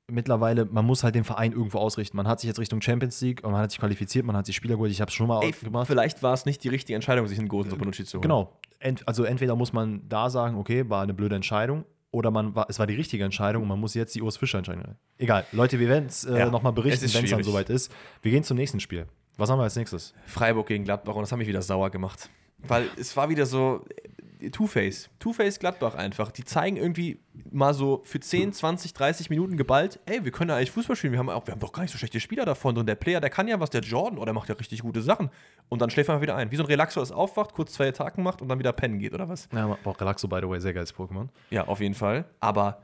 mittlerweile, man muss halt den Verein irgendwo ausrichten. Man hat sich jetzt Richtung Champions League und man hat sich qualifiziert, man hat sich Spieler geholt. Ich habe es schon mal Ey, gemacht. vielleicht war es nicht die richtige Entscheidung, sich einen Gosens und Bonucci zu holen. Genau. ent, also entweder muss man da sagen, okay, war eine blöde Entscheidung, oder man war, es war die richtige Entscheidung und man muss jetzt die Urs Fischer entscheiden. Egal, Leute, wir werden es äh, Ja, nochmal berichten, wenn es dann soweit ist. Wir gehen zum nächsten Spiel. Was haben wir als nächstes? Freiburg gegen Gladbach und das hat mich wieder sauer gemacht. Weil es war wieder so äh, Two-Face. Two-Face Gladbach einfach. Die zeigen irgendwie mal so für 10, 20, 30 Minuten geballt, ey, wir können ja eigentlich Fußball spielen. Wir haben, auch, wir haben doch gar nicht so schlechte Spieler davon. Und der Player, der kann ja was, der Jordan, oder macht ja richtig gute Sachen. Und dann schläft man wieder ein. Wie so ein Relaxo, das aufwacht, kurz zwei Attacken macht und dann wieder pennen geht, oder was? Ja, auch Relaxo, by the way, sehr geiles Pokémon. Ja, auf jeden Fall. Aber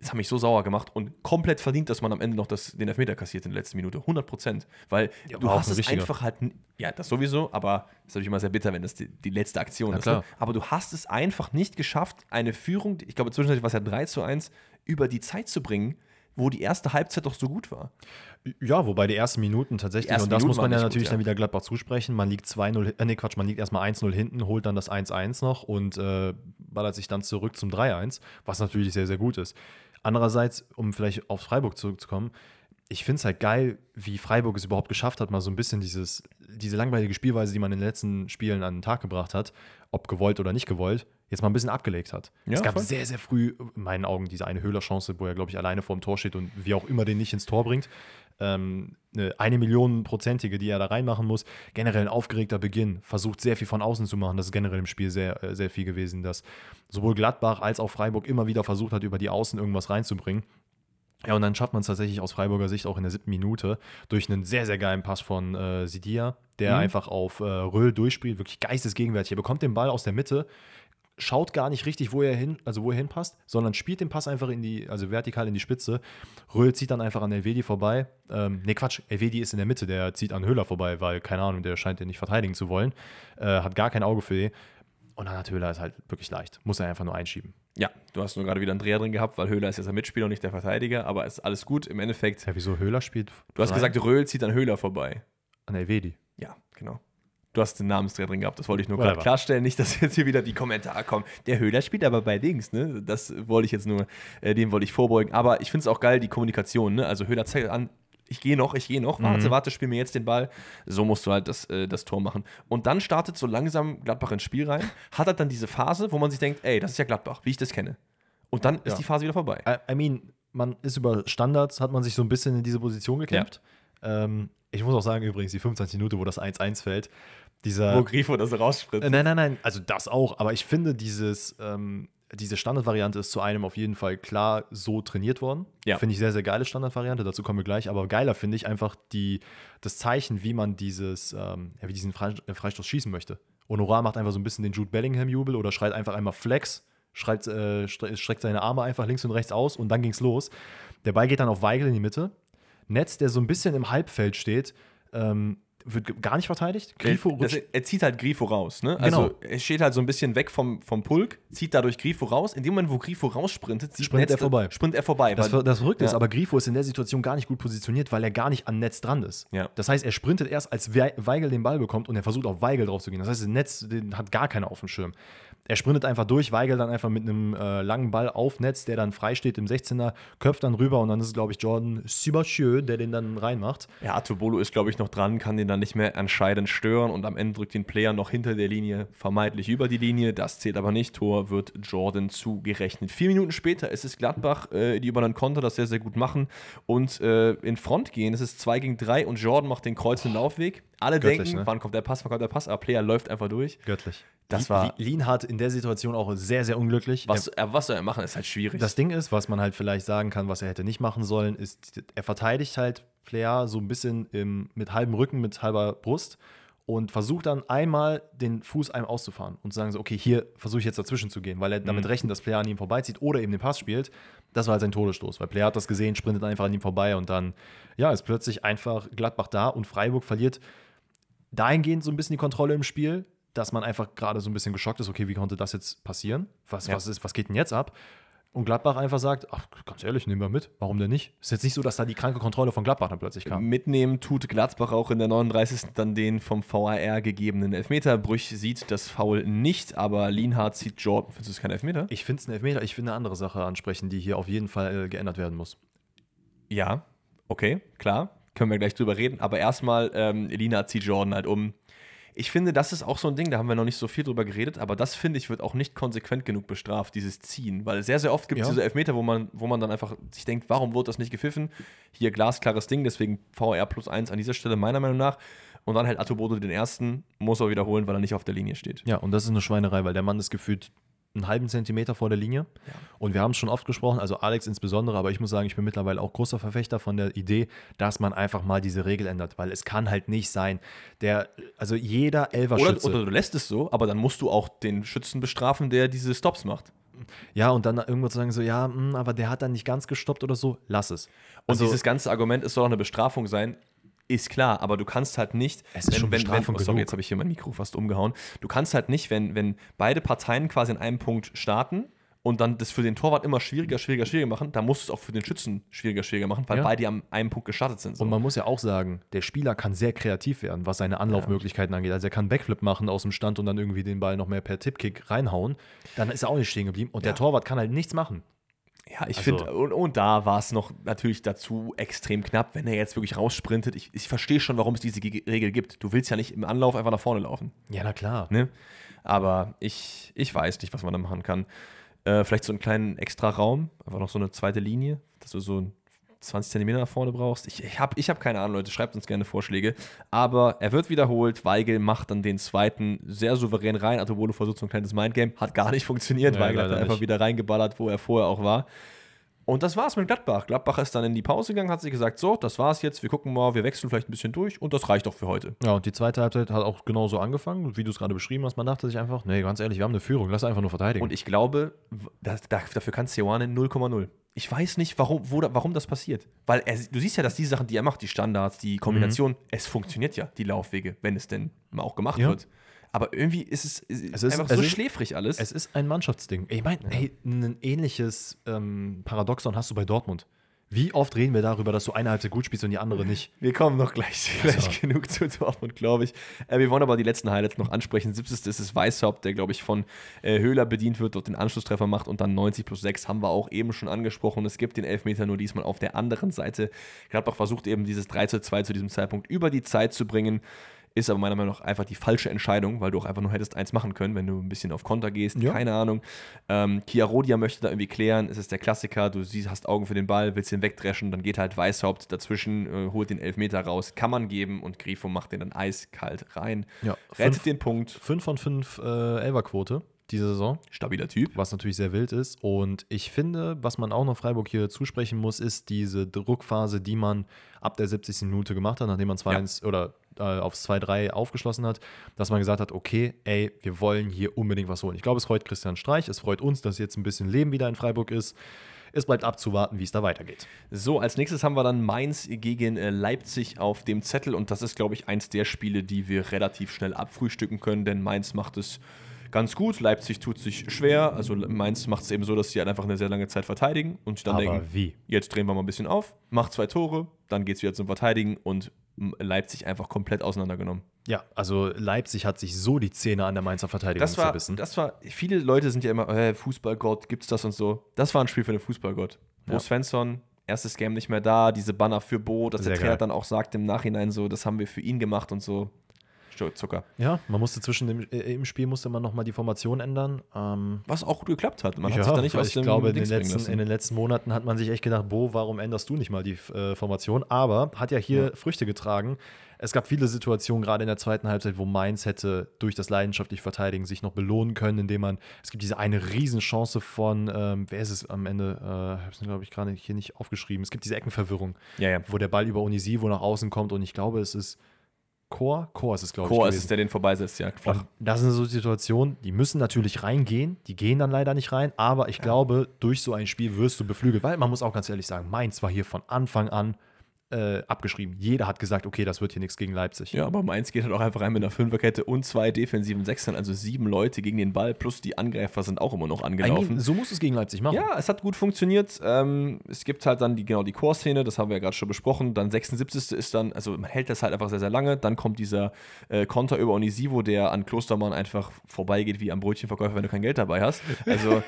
es hat mich so sauer gemacht und komplett verdient, dass man am Ende noch das, den Elfmeter kassiert in der letzten Minute. 100 Prozent. Weil Ja, du hast ein es richtiger. einfach halt. Ja, das sowieso, aber das ist natürlich immer sehr bitter, wenn das die, die letzte Aktion Na ist. Ne? Aber du hast es einfach nicht geschafft, eine Führung, ich glaube zwischenzeitlich war es ja 3 zu 1, über die Zeit zu bringen, wo die erste Halbzeit doch so gut war. Ja, wobei die ersten Minuten tatsächlich, ersten und das Minuten muss man ja natürlich gut, dann ja. wieder Gladbach zusprechen. Man liegt 2-0, äh, nee, Quatsch, man liegt erstmal 1-0 hinten, holt dann das 1-1 noch und äh, ballert sich dann zurück zum 3-1, was natürlich sehr, sehr gut ist. Andererseits, um vielleicht auf Freiburg zurückzukommen, ich finde es halt geil, wie Freiburg es überhaupt geschafft hat, mal so ein bisschen dieses, diese langweilige Spielweise, die man in den letzten Spielen an den Tag gebracht hat, ob gewollt oder nicht gewollt, jetzt mal ein bisschen abgelegt hat. Ja, es gab voll. sehr, sehr früh, in meinen Augen, diese eine Höhler-Chance, wo er, glaube ich, alleine vorm Tor steht und wie auch immer den nicht ins Tor bringt. Ähm, eine, eine Million prozentige, die er da reinmachen muss. Generell ein aufgeregter Beginn, versucht sehr viel von außen zu machen. Das ist generell im Spiel sehr, äh, sehr viel gewesen, dass sowohl Gladbach als auch Freiburg immer wieder versucht hat, über die Außen irgendwas reinzubringen. Ja, und dann schafft man es tatsächlich aus Freiburger Sicht auch in der siebten Minute durch einen sehr, sehr geilen Pass von äh, Sidia, der Mhm. einfach auf äh, Röhl durchspielt, wirklich geistesgegenwärtig. Er bekommt den Ball aus der Mitte, schaut gar nicht richtig, wo er hin, also wo er hinpasst, sondern spielt den Pass einfach in die, also vertikal in die Spitze. Röhl zieht dann einfach an Elvedi vorbei. Ähm, ne, Quatsch, Elvedi ist in der Mitte, der zieht an Höhler vorbei, weil, keine Ahnung, der scheint den nicht verteidigen zu wollen. Äh, hat gar kein Auge für ihn. Und dann hat Höhler es halt wirklich leicht. Muss er einfach nur einschieben. Ja, du hast nur gerade wieder einen Dreher drin gehabt, weil Höhler ist jetzt der Mitspieler und nicht der Verteidiger, aber ist alles gut. Im Endeffekt, Ja, wieso Höhler spielt? du hast rein? gesagt, Röhl zieht an Höhler vorbei. An Elvedi. Ja, genau. Du hast den Namensdreher drin gehabt, das wollte ich nur gerade klarstellen. Nicht, dass jetzt hier wieder die Kommentare kommen. Der Höhler spielt aber bei Dings, ne? Das wollte ich jetzt nur, äh, dem wollte ich vorbeugen. Aber ich finde es auch geil, die Kommunikation, ne? Also Höhler zeigt an, ich gehe noch, ich gehe noch, warte, Mhm. warte, spiel mir jetzt den Ball. So musst du halt das, äh, das Tor machen. Und dann startet so langsam Gladbach ins Spiel rein, hat halt dann diese Phase, wo man sich denkt, ey, das ist ja Gladbach, wie ich das kenne. Und dann ist Ja. die Phase wieder vorbei. I, I mean, man ist über Standards, hat man sich so ein bisschen in diese Position gekämpft. Ähm, ich muss auch sagen, übrigens, die 25 Minute, wo das 1-1 fällt, dieser. Wo Grifo das rausspritzt. Äh, nein, nein, nein, also das auch, aber ich finde, dieses, ähm, diese Standardvariante ist zu einem auf jeden Fall klar so trainiert worden. Ja. Finde ich sehr, sehr geile Standardvariante, dazu kommen wir gleich, aber geiler finde ich einfach die, das Zeichen, wie man dieses, ähm, ja, wie diesen Fre äh, Freistoß schießen möchte. Honorar macht einfach so ein bisschen den Jude Bellingham-Jubel oder schreit einfach einmal Flex, schreit, äh, stre- streckt seine Arme einfach links und rechts aus und dann ging's los. Der Ball geht dann auf Weigel in die Mitte. Netz, der so ein bisschen im Halbfeld steht, ähm, wird gar nicht verteidigt. Grifo rutscht er zieht halt Grifo raus, ne? Also Genau. er steht halt so ein bisschen weg vom, vom Pulk, zieht dadurch Grifo raus. In dem Moment, wo Grifo raussprintet, Sprintet Netz- er vorbei. Sprintet er vorbei. Das, weil- das Verrückte ist, Ja. aber Grifo ist in der Situation gar nicht gut positioniert, weil er gar nicht an Netz dran ist. Ja. Das heißt, er sprintet erst, als We- Weigel den Ball bekommt und er versucht auf Weigel drauf zu gehen. Das heißt, das Netz hat gar keiner auf dem Schirm. Er sprintet einfach durch, Weigel dann einfach mit einem äh, langen Ball auf Netz, der dann frei steht im 16er, köpft dann rüber und dann ist es, glaube ich, Jordan Sibacheux, der den dann reinmacht. ja, Atobolo ist, glaube ich, noch dran, kann den dann nicht mehr entscheidend stören und am Ende drückt den Player noch hinter der Linie, vermeintlich über die Linie. Das zählt aber nicht. Tor wird Jordan zugerechnet. Vier Minuten später ist es Gladbach, äh, die über einen Konter das sehr, sehr gut machen und äh, in Front gehen. Es ist 2 gegen 3 und Jordan macht den kreuzenden Laufweg. Alle Göttlich, denken, ne? wann kommt der Pass, wann kommt der Pass, aber Player läuft einfach durch. Göttlich. Das war- Li- Lienhardt in der Situation auch sehr, sehr unglücklich. Was, äh, was soll er machen, ist halt schwierig. Das Ding ist, was man halt vielleicht sagen kann, was er hätte nicht machen sollen, ist, er verteidigt halt Player so ein bisschen im, mit halbem Rücken, mit halber Brust und versucht dann einmal den Fuß einem auszufahren und zu sagen so, okay, hier versuche ich jetzt dazwischen zu gehen, weil er damit rechnet, dass Player an ihm vorbeizieht oder eben den Pass spielt. Das war halt sein Todesstoß, weil Player hat das gesehen, sprintet einfach an ihm vorbei und dann, ja, ist plötzlich einfach Gladbach da und Freiburg verliert dahingehend so ein bisschen die Kontrolle im Spiel, dass man einfach gerade so ein bisschen geschockt ist, okay, wie konnte das jetzt passieren? Was, Ja. was, ist, was geht denn jetzt ab? Und Gladbach einfach sagt, ach, ganz ehrlich, nehmen wir mit. Warum denn nicht? Ist jetzt nicht so, dass da die kranke Kontrolle von Gladbach dann plötzlich kam. Mitnehmen tut Gladbach auch in der 39. dann den vom VAR gegebenen Elfmeter. Brüch sieht das Foul nicht, aber Lienhardt sieht Jordan. Findest du es kein Elfmeter? Ich finde es ein Elfmeter, ich will eine andere Sache ansprechen, die hier auf jeden Fall äh, geändert werden muss. Ja, okay, klar. Können wir gleich drüber reden. Aber erstmal, ähm, Lienhardt zieht Jordan halt um. Ich finde, das ist auch so ein Ding, da haben wir noch nicht so viel drüber geredet, aber das finde ich wird auch nicht konsequent genug bestraft, dieses Ziehen. Weil sehr, sehr oft gibt es Ja. diese Elfmeter, wo man, wo man dann einfach sich denkt, warum wurde das nicht gepfiffen? Hier glasklares Ding, deswegen VR plus 1 an dieser Stelle meiner Meinung nach. Und dann halt Atobodo den ersten, muss er wiederholen, weil er nicht auf der Linie steht. Ja, und das ist eine Schweinerei, weil der Mann ist gefühlt einen halben Zentimeter vor der Linie. Ja. Und wir haben es schon oft gesprochen, also Alex insbesondere, aber ich muss sagen, ich bin mittlerweile auch großer Verfechter von der Idee, dass man einfach mal diese Regel ändert, weil es kann halt nicht sein, der, also jeder Oder, Elverschütze, oder du lässt es so, aber dann musst du auch den Schützen bestrafen, der diese Stops macht. ja, und dann irgendwo zu sagen so, ja, mh, aber der hat dann nicht ganz gestoppt oder so, lass es. Und Also- dieses ganze Argument, es soll auch eine Bestrafung sein, ist klar, aber du kannst halt nicht, Es ist schon Bestrafung oh, sorry, jetzt habe ich hier mein Mikro fast umgehauen. Du kannst halt nicht, wenn, wenn beide Parteien quasi in einem Punkt starten und dann das für den Torwart immer schwieriger, schwieriger, schwieriger machen, dann musst du es auch für den Schützen schwieriger, schwieriger machen, weil Ja. beide am einem Punkt gestartet sind. So. Und man muss ja auch sagen, der Spieler kann sehr kreativ werden, was seine Anlaufmöglichkeiten angeht. Also er kann Backflip machen aus dem Stand und dann irgendwie den Ball noch mehr per Tippkick reinhauen. Dann ist er auch nicht stehen geblieben. Und der Torwart kann halt nichts machen. Ja, ich Also- finde, und, und da war es noch natürlich dazu extrem knapp, wenn er jetzt wirklich raussprintet. Ich, ich verstehe schon, warum es diese Ge- Regel gibt. Du willst ja nicht im Anlauf einfach nach vorne laufen. Ja, na klar. Ne? Aber ich, ich weiß nicht, was man da machen kann. Äh, vielleicht so einen kleinen extra Raum, einfach noch so eine zweite Linie, dass du so 20 Zentimeter nach vorne brauchst. Ich, ich habe ich hab keine Ahnung, Leute, schreibt uns gerne Vorschläge. Aber er wird wiederholt. Weigel macht dann den zweiten sehr souverän rein. Atobolo versucht so ein kleines Mindgame, hat gar nicht funktioniert. Nee, Weigel hat dann einfach nicht. wieder reingeballert, wo er vorher auch war. Und das war's mit Gladbach. Gladbach ist dann in die Pause gegangen, hat sich gesagt, so, das war's jetzt, wir gucken mal, wir wechseln vielleicht ein bisschen durch und das reicht auch für heute. Ja, und die zweite Halbzeit hat auch genauso angefangen, wie du es gerade beschrieben hast. Man dachte sich einfach, nee, ganz ehrlich, wir haben eine Führung, lass einfach nur verteidigen. Und ich glaube, das, da, dafür kann Seoane 0,0. Ich weiß nicht, warum, wo, warum das passiert. Weil er, du siehst ja, dass die Sachen, die er macht, die Standards, die Kombination, es funktioniert ja, die Laufwege, wenn es denn mal auch gemacht Ja. wird. Aber irgendwie ist es, es ist- einfach so ist- schläfrig alles. es ist ein Mannschaftsding. Ich meine, hey, ein ähnliches ähm, Paradoxon hast du bei Dortmund. Wie oft reden wir darüber, dass du eine Halbzeit gut spielst und die andere nicht? Wir kommen noch gleich, gleich genug zu Dortmund, glaube ich. Äh, wir wollen aber die letzten Highlights noch ansprechen. 70. ist es Weißhaupt, der, glaube ich, von äh, Höhler bedient wird, dort den Anschlusstreffer macht und dann 90 plus 6 haben wir auch eben schon angesprochen. Es gibt den Elfmeter nur diesmal auf der anderen Seite. Gladbach versucht eben dieses 3 zu 2 zu diesem Zeitpunkt über die Zeit zu bringen. Ist aber meiner Meinung nach einfach die falsche Entscheidung, weil du auch einfach nur hättest eins machen können, wenn du ein bisschen auf Konter gehst. Ja. Keine Ahnung. Ähm, Chiarodia möchte da irgendwie klären. Es ist der Klassiker. Du siehst, hast Augen für den Ball, willst ihn wegdreschen. Dann geht halt Weißhaupt dazwischen, äh, holt den Elfmeter raus. Kann man geben und Grifo macht den dann eiskalt rein. Ja, Rettet fünf- den Punkt. 5 von 5 äh, Elferquote diese Saison. Stabiler Typ. was natürlich sehr wild ist. Und ich finde, was man auch noch Freiburg hier zusprechen muss, ist diese Druckphase, die man ab der 70. Minute gemacht hat, nachdem man 2-1 oder äh, aufs 2-3 aufgeschlossen hat, dass man gesagt hat, okay, ey, wir wollen hier unbedingt was holen. Ich glaube, es freut Christian Streich, es freut uns, dass jetzt ein bisschen Leben wieder in Freiburg ist. Es bleibt abzuwarten, wie es da weitergeht. So, als nächstes haben wir dann Mainz gegen äh, Leipzig auf dem Zettel und das ist, glaube ich, eins der Spiele, die wir relativ schnell abfrühstücken können, denn Mainz macht es ganz gut, Leipzig tut sich schwer, also Mainz macht es eben so, dass sie halt einfach eine sehr lange Zeit verteidigen und dann Aber denken, wie? jetzt drehen wir mal ein bisschen auf, macht zwei Tore, dann geht es wieder zum Verteidigen und Leipzig einfach komplett auseinandergenommen. Ja, also Leipzig hat sich so die Zähne an der Mainzer Verteidigung Das war, zerbissen. das war, viele Leute sind ja immer, äh, Fußballgott, gibt's das und so. Das war ein Spiel für den Fußballgott. Bo Ja. Svensson, erstes Game nicht mehr da, diese Banner für Bo, dass der Sehr Trainer geil. dann auch sagt im Nachhinein so, das haben wir für ihn gemacht und so. Zucker. ja, man musste zwischen dem äh, im Spiel musste man nochmal die Formation ändern. Ähm, Was auch gut geklappt hat. Man ja, hat sich da nicht aus ich dem glaube, in den, letzten, in den letzten Monaten hat man sich echt gedacht, Bo, warum änderst du nicht mal die äh, Formation? Aber hat ja hier Früchte getragen. Es gab viele Situationen, gerade in der zweiten Halbzeit, wo Mainz hätte durch das leidenschaftlich Verteidigen sich noch belohnen können, indem man, es gibt diese eine Riesenchance von, ähm, wer ist es am Ende, äh, habe es glaube ich gerade hier nicht aufgeschrieben, es gibt diese Eckenverwirrung, ja, ja. wo der Ball über Unisivo nach außen kommt und ich glaube, es ist Chor, Chor ist es glaube ich Chor ist es, der den vorbeisetzt, ja. Flach. Das sind so Situationen, die müssen natürlich reingehen, die gehen dann leider nicht rein, aber ich glaube, durch so ein Spiel wirst du beflügelt, weil man muss auch ganz ehrlich sagen, Mainz war hier von Anfang an äh, abgeschrieben. Jeder hat gesagt, okay, das wird hier nichts gegen Leipzig. Ja, aber Mainz geht halt auch einfach rein mit einer Fünferkette und zwei defensiven Sechsern, also sieben Leute gegen den Ball, plus die Angreifer sind auch immer noch angelaufen. Eigentlich, so muss es gegen Leipzig machen. Ja, es hat gut funktioniert. Ähm, es gibt halt dann die, genau die Core-Szene, das haben wir ja gerade schon besprochen. Dann 76. ist dann, also man hält das halt einfach sehr, sehr lange. Dann kommt dieser äh, Konter über Onisivo, der an Klostermann einfach vorbeigeht wie am Brötchenverkäufer, wenn du kein Geld dabei hast. Also,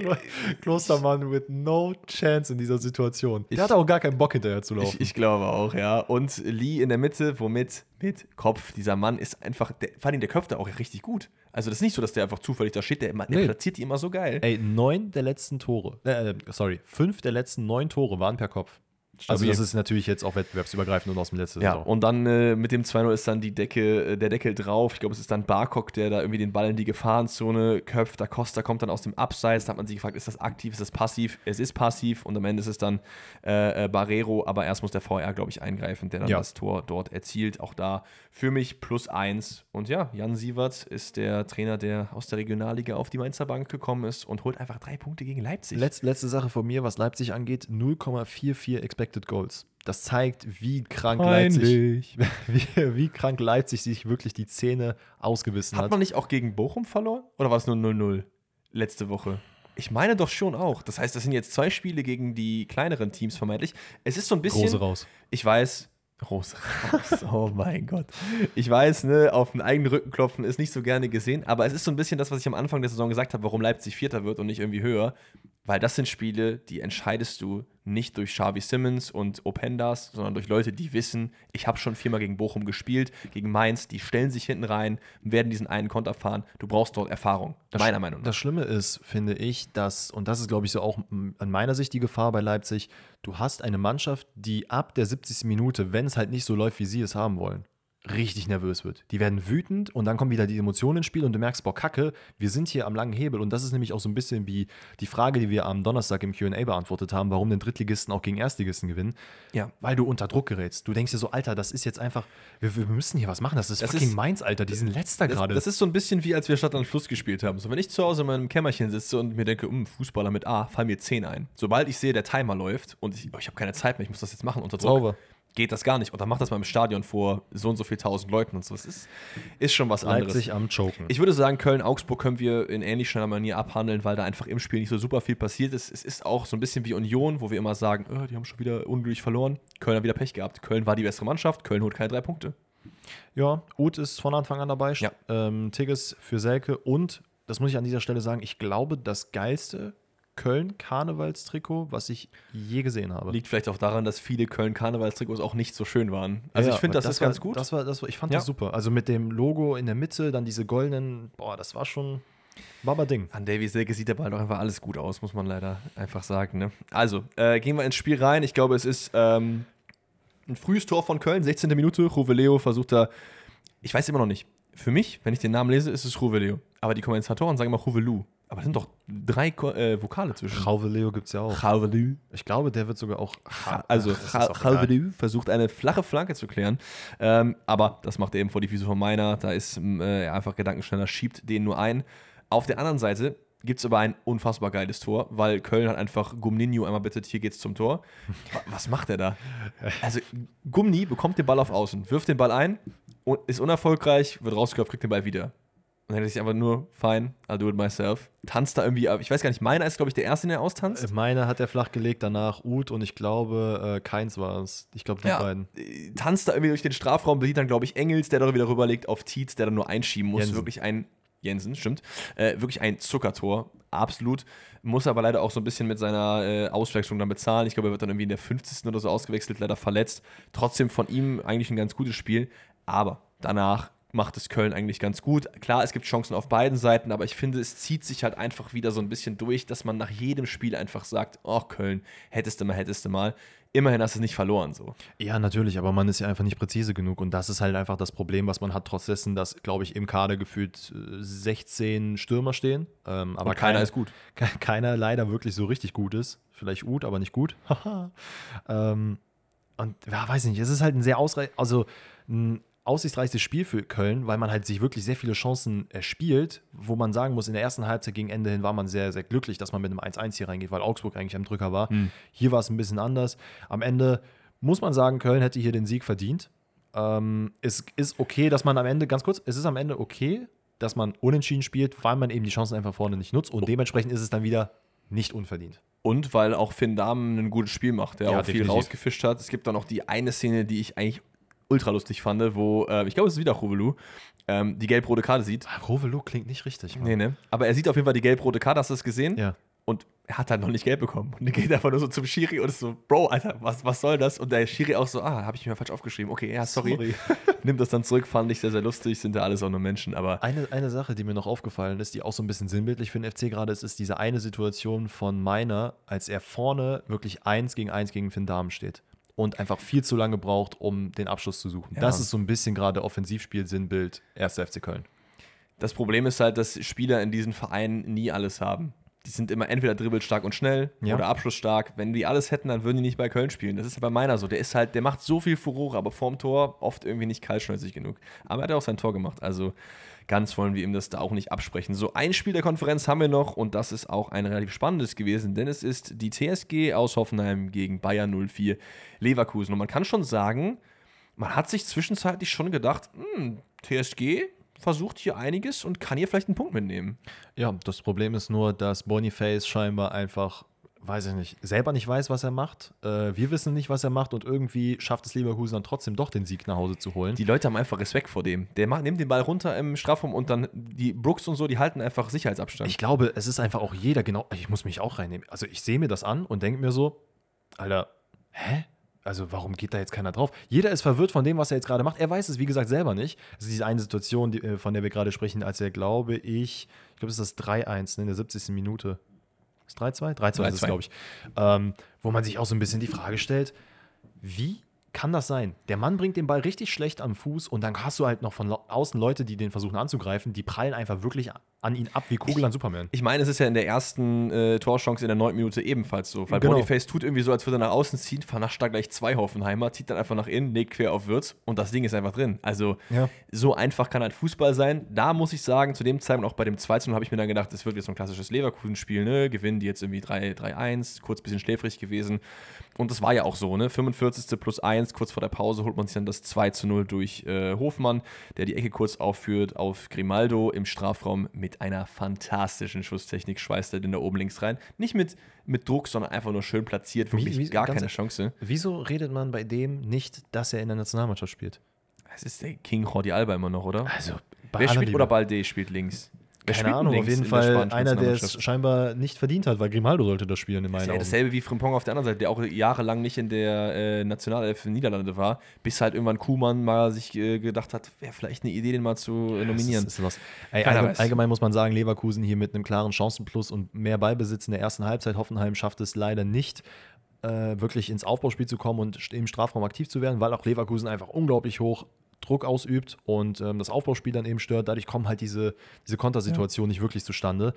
Klostermann with no chance in dieser Situation. Der hatte auch gar keinen Bock hinterher zu laufen. ich, ich glaube auch, ja. Und Lee in der Mitte, womit? Mit Kopf. Dieser Mann ist einfach, der, vor allem der köpft da auch richtig gut. Also das ist nicht so, dass der einfach zufällig da steht, der, der Nee. platziert die immer so geil. Ey, neun der letzten Tore, äh, sorry, fünf der letzten neun Tore waren per Kopf. Also das ist natürlich jetzt auch wettbewerbsübergreifend und aus dem letzten Ja, Saison. und dann äh, mit dem 2-0 ist dann die Decke, äh, der Deckel drauf. Ich glaube, es ist dann Barkok, der da irgendwie den Ball in die Gefahrenzone köpft. Da Costa kommt dann aus dem Abseits. Da hat man sich gefragt, ist das aktiv, ist das passiv? Es ist passiv und am Ende ist es dann äh, äh, Barrero, aber erst muss der VR, glaube ich, eingreifen, der dann Ja. das Tor dort erzielt. Auch da für mich plus eins. Und ja, Jan Sievert ist der Trainer, der aus der Regionalliga auf die Mainzer Bank gekommen ist und holt einfach drei Punkte gegen Leipzig. Letz, letzte Sache von mir, was Leipzig angeht, 0,44 Expected Goals. Das zeigt, wie krank Leipzig, wie, wie krank Leipzig sich wirklich die Zähne ausgebissen Hat hat. man nicht auch gegen Bochum verloren? Oder war es nur 0-0 letzte Woche? Ich meine doch schon auch. Das heißt, das sind jetzt zwei Spiele gegen die kleineren Teams vermeintlich. Es ist so ein bisschen. Große raus. Ich weiß. Rose raus. Oh mein Gott. Ich weiß, ne, auf den eigenen Rücken klopfen ist nicht so gerne gesehen, aber es ist so ein bisschen das, was ich am Anfang der Saison gesagt habe, warum Leipzig Vierter wird und nicht irgendwie höher. Weil das sind Spiele, die entscheidest du nicht durch Xavi Simmons und Opendas, sondern durch Leute, die wissen, ich habe schon viermal gegen Bochum gespielt, gegen Mainz, die stellen sich hinten rein, werden diesen einen Konter fahren. Du brauchst dort Erfahrung, meiner Meinung nach. Das Schlimme ist, finde ich, dass, und das ist, glaube ich, so auch an meiner Sicht die Gefahr bei Leipzig, du hast eine Mannschaft, die ab der 70. Minute, wenn es halt nicht so läuft, wie sie es haben wollen, richtig nervös wird. Die werden wütend und dann kommen wieder die Emotionen ins Spiel und du merkst, boah, Kacke, wir sind hier am langen Hebel. Und das ist nämlich auch so ein bisschen wie die Frage, die wir am Donnerstag im QA beantwortet haben, warum denn Drittligisten auch gegen Erstligisten gewinnen. Ja. Weil du unter Druck gerätst. Du denkst dir so, Alter, das ist jetzt einfach, wir, wir müssen hier was machen. Das ist Das fucking ist- Mainz, Alter. Die sind letzter gerade. das ist so ein bisschen wie, als wir Stadt an Fluss gespielt haben. So, wenn ich zu Hause in meinem Kämmerchen sitze und mir denke, "Hm, Fußballer mit A, fallen mir 10 ein. Sobald ich sehe, der Timer läuft und ich, oh, ich habe keine Zeit mehr, ich muss das jetzt machen unter Druck, Sauber. Geht das gar nicht. Und dann macht das mal im Stadion vor so und so viel tausend Leuten und so. Das ist, ist schon was anderes. Leipzig am Choken. Ich würde sagen, Köln-Augsburg können wir in ähnlich schneller Manier abhandeln, weil da einfach im Spiel nicht so super viel passiert ist. Es ist auch so ein bisschen wie Union, wo wir immer sagen, "Oh, die haben schon wieder unglücklich verloren. Köln hat wieder Pech gehabt. Köln war die bessere Mannschaft, Köln holt keine drei Punkte. Ja, Uth ist von Anfang an dabei. Ja. Ähm, Tigges für Selke und, das muss ich an dieser Stelle sagen, ich glaube, das geilste Köln-Karnevalstrikot, was ich je gesehen habe. Liegt vielleicht auch daran, dass viele Köln-Karnevalstrikots auch nicht so schön waren. Also Ja, ich finde, aber das, ist war, ganz gut. Das war, das war, ich fand Ja. das super. Also mit dem Logo in der Mitte, dann diese goldenen, boah, das war schon Baba-Ding. An Davy Selke sieht der Ball doch einfach alles gut aus, muss man leider einfach sagen. Ne? Also, äh, gehen wir ins Spiel rein. Ich glaube, es ist ähm, ein frühes Tor von Köln, 16. Minute. Ruveleo versucht da, ich weiß immer noch nicht. Für mich, wenn ich den Namen lese, ist es Ruveleo. Aber die Kommentatoren sagen immer Ruvelu. Aber es sind doch drei Ko äh, Vokale zwischen. Rauveleo gibt es ja auch. Ruvelu. Ich glaube, der wird sogar auch. Also, auch egal. Ruvelu versucht eine flache Flanke zu klären. Ähm, aber das macht er eben vor die Füße von Meiner. Da ist äh, er einfach gedankenschneller, schiebt den nur ein. Auf der anderen Seite gibt es aber ein unfassbar geiles Tor, weil Köln hat einfach Gumninho einmal bittet, hier geht's zum Tor. Wa- Was macht er da? Also Gumni bekommt den Ball auf Außen, wirft den Ball ein, und ist unerfolgreich, wird rausgeköpft, kriegt den Ball wieder. Dann denkt er sich einfach nur, fine, I'll do it myself. Tanzt da irgendwie, ab. ich weiß gar nicht, meiner ist, glaube ich, der Erste, der austanzt. Meine hat er flach gelegt, danach Uth und ich glaube, äh, Keins war es. Ich glaube, die ja, beiden. äh, tanzt da irgendwie durch den Strafraum, sieht dann, glaube ich, Engels, der da wieder rüberlegt auf Tietz, der dann nur einschieben muss. Jensen. Wirklich ein, Jensen, stimmt, äh, wirklich ein Zuckertor, absolut. Muss aber leider auch so ein bisschen mit seiner äh, Auswechslung dann bezahlen. Ich glaube, er wird dann irgendwie in der 50. oder so ausgewechselt, leider verletzt. Trotzdem von ihm eigentlich ein ganz gutes Spiel, aber danach macht es Köln eigentlich ganz gut. Klar, es gibt Chancen auf beiden Seiten, aber ich finde, es zieht sich halt einfach wieder so ein bisschen durch, dass man nach jedem Spiel einfach sagt, oh Köln, hättest du mal, hättest du mal. Immerhin hast du es nicht verloren so. Ja, natürlich, aber man ist ja einfach nicht präzise genug und das ist halt einfach das Problem, was man hat, trotz dessen, dass, glaube ich, im Kader gefühlt äh, 16 Stürmer stehen. Ähm, aber keiner kein- ist gut. ke- Keiner leider wirklich so richtig gut ist. Vielleicht gut, aber nicht gut. Haha. ähm, und ja, weiß nicht, es ist halt ein sehr ausreich also ein aussichtsreiches Spiel für Köln, weil man halt sich wirklich sehr viele Chancen erspielt, wo man sagen muss, in der ersten Halbzeit gegen Ende hin war man sehr, sehr glücklich, dass man mit einem 1-1 hier reingeht, weil Augsburg eigentlich am Drücker war. Hier war es ein bisschen anders. Am Ende muss man sagen, Köln hätte hier den Sieg verdient. Ähm, es ist okay, dass man am Ende, ganz kurz, es ist am Ende okay, dass man unentschieden spielt, weil man eben die Chancen einfach vorne nicht nutzt und dementsprechend ist es dann wieder nicht unverdient. Und weil auch Finn Dahmen ein gutes Spiel macht, der Ja, auch viel definitiv. rausgefischt hat. Es gibt dann noch die eine Szene, die ich eigentlich ultra lustig fand, wo, äh, ich glaube, es ist wieder Rovelu, ähm, die gelb-rote Karte sieht. Rovelo klingt nicht richtig. Mann. Nee, ne? Aber er sieht auf jeden Fall die gelb-rote Karte, hast du das gesehen? Ja. Und er hat halt noch nicht Geld bekommen. Und er geht einfach nur so zum Schiri und ist so, Bro, Alter, was, was soll das? Und der Schiri auch so, ah, habe ich mir falsch aufgeschrieben. Okay, ja, sorry. sorry. Nimmt das dann zurück, fand ich sehr, sehr lustig. Sind ja alles auch nur Menschen, aber. Eine, eine Sache, die mir noch aufgefallen ist, die auch so ein bisschen sinnbildlich für den FC gerade ist, ist diese eine Situation von Meiner, als er vorne wirklich eins gegen eins gegen Finn Dahmen steht und einfach viel zu lange braucht, um den Abschluss zu suchen. Ja. Das ist so ein bisschen gerade Offensivspiel-Sinnbild 1. FC Köln. Das Problem ist halt, dass Spieler in diesen Vereinen nie alles haben die sind immer entweder dribbelstark und schnell ja. oder abschlussstark. Wenn die alles hätten, dann würden die nicht bei Köln spielen. Das ist bei meiner so. Der ist halt, der macht so viel Furore, aber vorm Tor oft irgendwie nicht kaltschnäuzig genug. Aber er hat auch sein Tor gemacht. Also ganz wollen wir ihm das da auch nicht absprechen. So, ein Spiel der Konferenz haben wir noch und das ist auch ein relativ spannendes gewesen, denn es ist die TSG aus Hoffenheim gegen Bayern 04 Leverkusen. Und man kann schon sagen, man hat sich zwischenzeitlich schon gedacht, hm, TSG, versucht hier einiges und kann hier vielleicht einen Punkt mitnehmen. Ja, das Problem ist nur, dass Boniface scheinbar einfach, weiß ich nicht, selber nicht weiß, was er macht. Äh, wir wissen nicht, was er macht und irgendwie schafft es Leverkusen dann trotzdem doch den Sieg nach Hause zu holen. Die Leute haben einfach Respekt vor dem. Der macht, nimmt den Ball runter im Strafraum und dann die Brooks und so, die halten einfach Sicherheitsabstand. Ich glaube, es ist einfach auch jeder genau, ich muss mich auch reinnehmen. Also ich sehe mir das an und denke mir so, Alter, hä? also warum geht da jetzt keiner drauf? Jeder ist verwirrt von dem, was er jetzt gerade macht. Er weiß es, wie gesagt, selber nicht. Das ist diese eine Situation, die, äh, von der wir gerade sprechen, als er, glaube ich, ich glaube, das ist das 3-1 ne, in der 70. Minute. Das 3-2? 3-2 ist es, glaube ich. Ähm, wo man sich auch so ein bisschen die Frage stellt, wie kann das sein? Der Mann bringt den Ball richtig schlecht am Fuß und dann hast du halt noch von außen Leute, die den versuchen anzugreifen, die prallen einfach wirklich an ihn ab wie Kugel an Superman. Ich meine, es ist ja in der ersten äh, Torchance in der neunten Minute ebenfalls so, weil genau. Boniface tut irgendwie so, als würde er nach außen ziehen, vernascht da gleich zwei Hoffenheimer, zieht dann einfach nach innen, legt quer auf Würz und das Ding ist einfach drin. Also ja. so einfach kann halt Fußball sein. Da muss ich sagen, zu dem Zeitpunkt auch bei dem 2 habe ich mir dann gedacht, das wird jetzt so ein klassisches Leverkusen-Spiel, ne? Gewinnen die jetzt irgendwie 3-1, kurz ein bisschen schläfrig gewesen. Und das war ja auch so, ne? 45. plus 1, kurz vor der Pause holt man sich dann das 2 zu 0 durch äh, Hofmann, der die Ecke kurz aufführt auf Grimaldo im Strafraum mit einer fantastischen Schusstechnik, schweißt er den da oben links rein. Nicht mit, mit Druck, sondern einfach nur schön platziert, wirklich wie, wie, gar keine Chance. Wieso redet man bei dem nicht, dass er in der Nationalmannschaft spielt? Es ist der King Jordi Alba immer noch, oder? Also, Wer spielt oder Balde spielt links? Keine Ahnung, auf jeden Fall einer, der es scheinbar nicht verdient hat, weil Grimaldo sollte das spielen in meinen ja Augen. Dasselbe wie Frimpong auf der anderen Seite, der auch jahrelang nicht in der äh, Nationalelf in Niederlande war, bis halt irgendwann Kuhmann mal sich äh, gedacht hat, wäre vielleicht eine Idee, den mal zu äh, nominieren. Das ist, das ist Ey, allgemein, allgemein muss man sagen, Leverkusen hier mit einem klaren Chancenplus und mehr Ballbesitz in der ersten Halbzeit. Hoffenheim schafft es leider nicht, äh, wirklich ins Aufbauspiel zu kommen und im Strafraum aktiv zu werden, weil auch Leverkusen einfach unglaublich hoch Druck ausübt und ähm, das Aufbauspiel dann eben stört. Dadurch kommen halt diese, diese Kontersituationen ja. nicht wirklich zustande.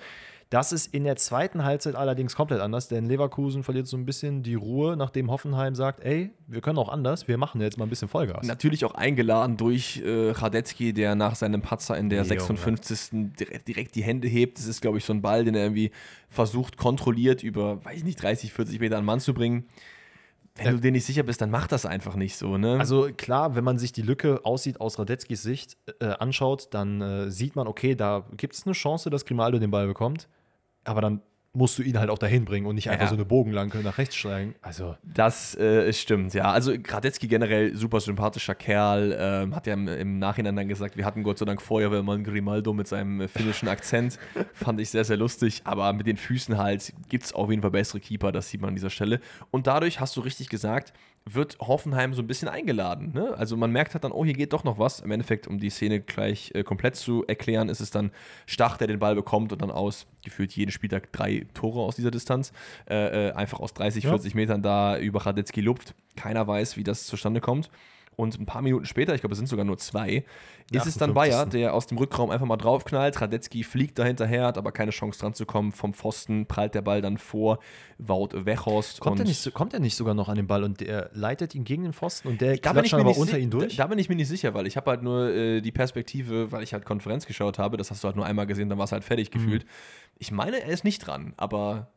Das ist in der zweiten Halbzeit allerdings komplett anders, denn Leverkusen verliert so ein bisschen die Ruhe, nachdem Hoffenheim sagt, ey, wir können auch anders, wir machen jetzt mal ein bisschen Vollgas. Natürlich auch eingeladen durch äh, Radetzky, der nach seinem Patzer in der nee, 56. Direkt, direkt, die Hände hebt. Das ist, glaube ich, so ein Ball, den er irgendwie versucht, kontrolliert über, weiß ich nicht, 30, 40 Meter an Mann zu bringen. Wenn du dir nicht sicher bist, dann mach das einfach nicht so, ne? Also klar, wenn man sich die Lücke aussieht aus Radetzkys Sicht äh, anschaut, dann äh, sieht man, okay, da gibt es eine Chance, dass Grimaldo den Ball bekommt. Aber dann musst du ihn halt auch dahin bringen und nicht einfach ja. so eine Bogenlanke nach rechts steigen. Also das äh, stimmt, ja. Also Gradetzky generell super sympathischer Kerl, ähm, hat ja im, im, Nachhinein dann gesagt, wir hatten Gott sei Dank Feuerwehrmann Grimaldo mit seinem äh, finnischen Akzent. Fand ich sehr, sehr lustig. Aber mit den Füßen halt gibt es auf jeden Fall bessere Keeper, das sieht man an dieser Stelle. Und dadurch hast du richtig gesagt, wird Hoffenheim so ein bisschen eingeladen. Ne? Also man merkt halt dann, oh, hier geht doch noch was. Im Endeffekt, um die Szene gleich äh, komplett zu erklären, ist es dann Stach, der den Ball bekommt und dann aus, gefühlt jeden Spieltag drei Tore aus dieser Distanz, äh, äh, einfach aus 30, ja. 40 Metern da über Radetzky lupft. Keiner weiß, wie das zustande kommt. Und ein paar Minuten später, ich glaube, es sind sogar nur zwei, ist es dann Bayer, der aus dem Rückraum einfach mal draufknallt. Radetzky fliegt da hinterher, hat aber keine Chance dran zu kommen. Vom Pfosten prallt der Ball dann vor Wout Wechhorst. Kommt, er nicht, kommt er nicht sogar noch an den Ball und der leitet ihn gegen den Pfosten und der klatscht aber unter ihn durch? Da, da, bin ich mir nicht sicher, weil ich habe halt nur äh, die Perspektive, weil ich halt Konferenz geschaut habe, das hast du halt nur einmal gesehen, dann war es halt fertig mhm. gefühlt. Ich meine, er ist nicht dran, aber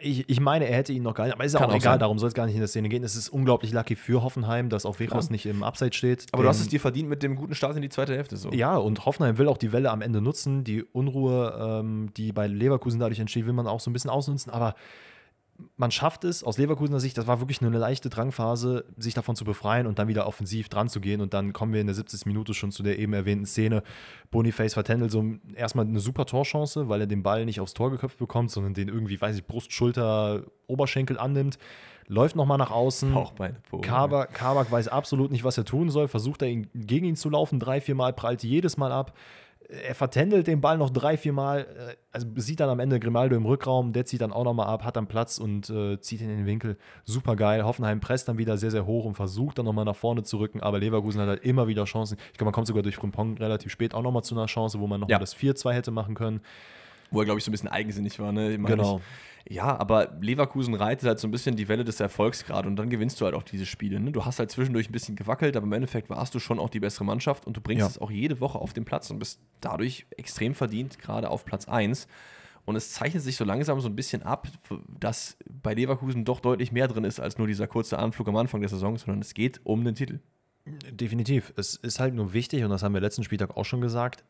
ich, ich meine, er hätte ihn noch gar nicht, aber ist ja auch, auch egal, sein. darum soll es gar nicht in der Szene gehen. Es ist unglaublich lucky für Hoffenheim, dass auch ja. nicht im Abseits steht. Aber du hast es dir verdient mit dem guten Start in die zweite Hälfte so. Ja, und Hoffenheim will auch die Welle am Ende nutzen. Die Unruhe, ähm, die bei Leverkusen dadurch entsteht, will man auch so ein bisschen ausnutzen. Aber man schafft es aus Leverkusener Sicht, das war wirklich nur eine leichte Drangphase, sich davon zu befreien und dann wieder offensiv dran zu gehen. Und dann kommen wir in der 70. Minute schon zu der eben erwähnten Szene. Boniface vertändelt so erstmal eine super Torchance, weil er den Ball nicht aufs Tor geköpft bekommt, sondern den irgendwie, weiß ich, Brust, Schulter, Oberschenkel annimmt. Läuft nochmal nach außen. Kabak, Kabak weiß absolut nicht, was er tun soll. Versucht er ihn, gegen ihn zu laufen, drei, vier Mal, prallt jedes Mal ab er vertändelt den Ball noch drei, vier Mal, äh, also sieht dann am Ende Grimaldo im Rückraum, der zieht dann auch nochmal ab, hat dann Platz und äh, zieht ihn in den Winkel. Super geil. Hoffenheim presst dann wieder sehr, sehr hoch und versucht dann nochmal nach vorne zu rücken, aber Leverkusen hat halt immer wieder Chancen. Ich glaube, man kommt sogar durch Frimpong relativ spät auch nochmal zu einer Chance, wo man nochmal ja. das 4-2 hätte machen können. Wo er, glaube ich, so ein bisschen eigensinnig war, ne? Genau. Ich, ja, aber Leverkusen reitet halt so ein bisschen die Welle des Erfolgs gerade und dann gewinnst du halt auch diese Spiele. Ne? Du hast halt zwischendurch ein bisschen gewackelt, aber im Endeffekt warst du schon auch die bessere Mannschaft und du bringst ja. es auch jede Woche auf den Platz und bist dadurch extrem verdient, gerade auf Platz 1. Und es zeichnet sich so langsam so ein bisschen ab, dass bei Leverkusen doch deutlich mehr drin ist als nur dieser kurze Anflug am Anfang der Saison, sondern es geht um den Titel. Definitiv. Es ist halt nur wichtig, und das haben wir letzten Spieltag auch schon gesagt,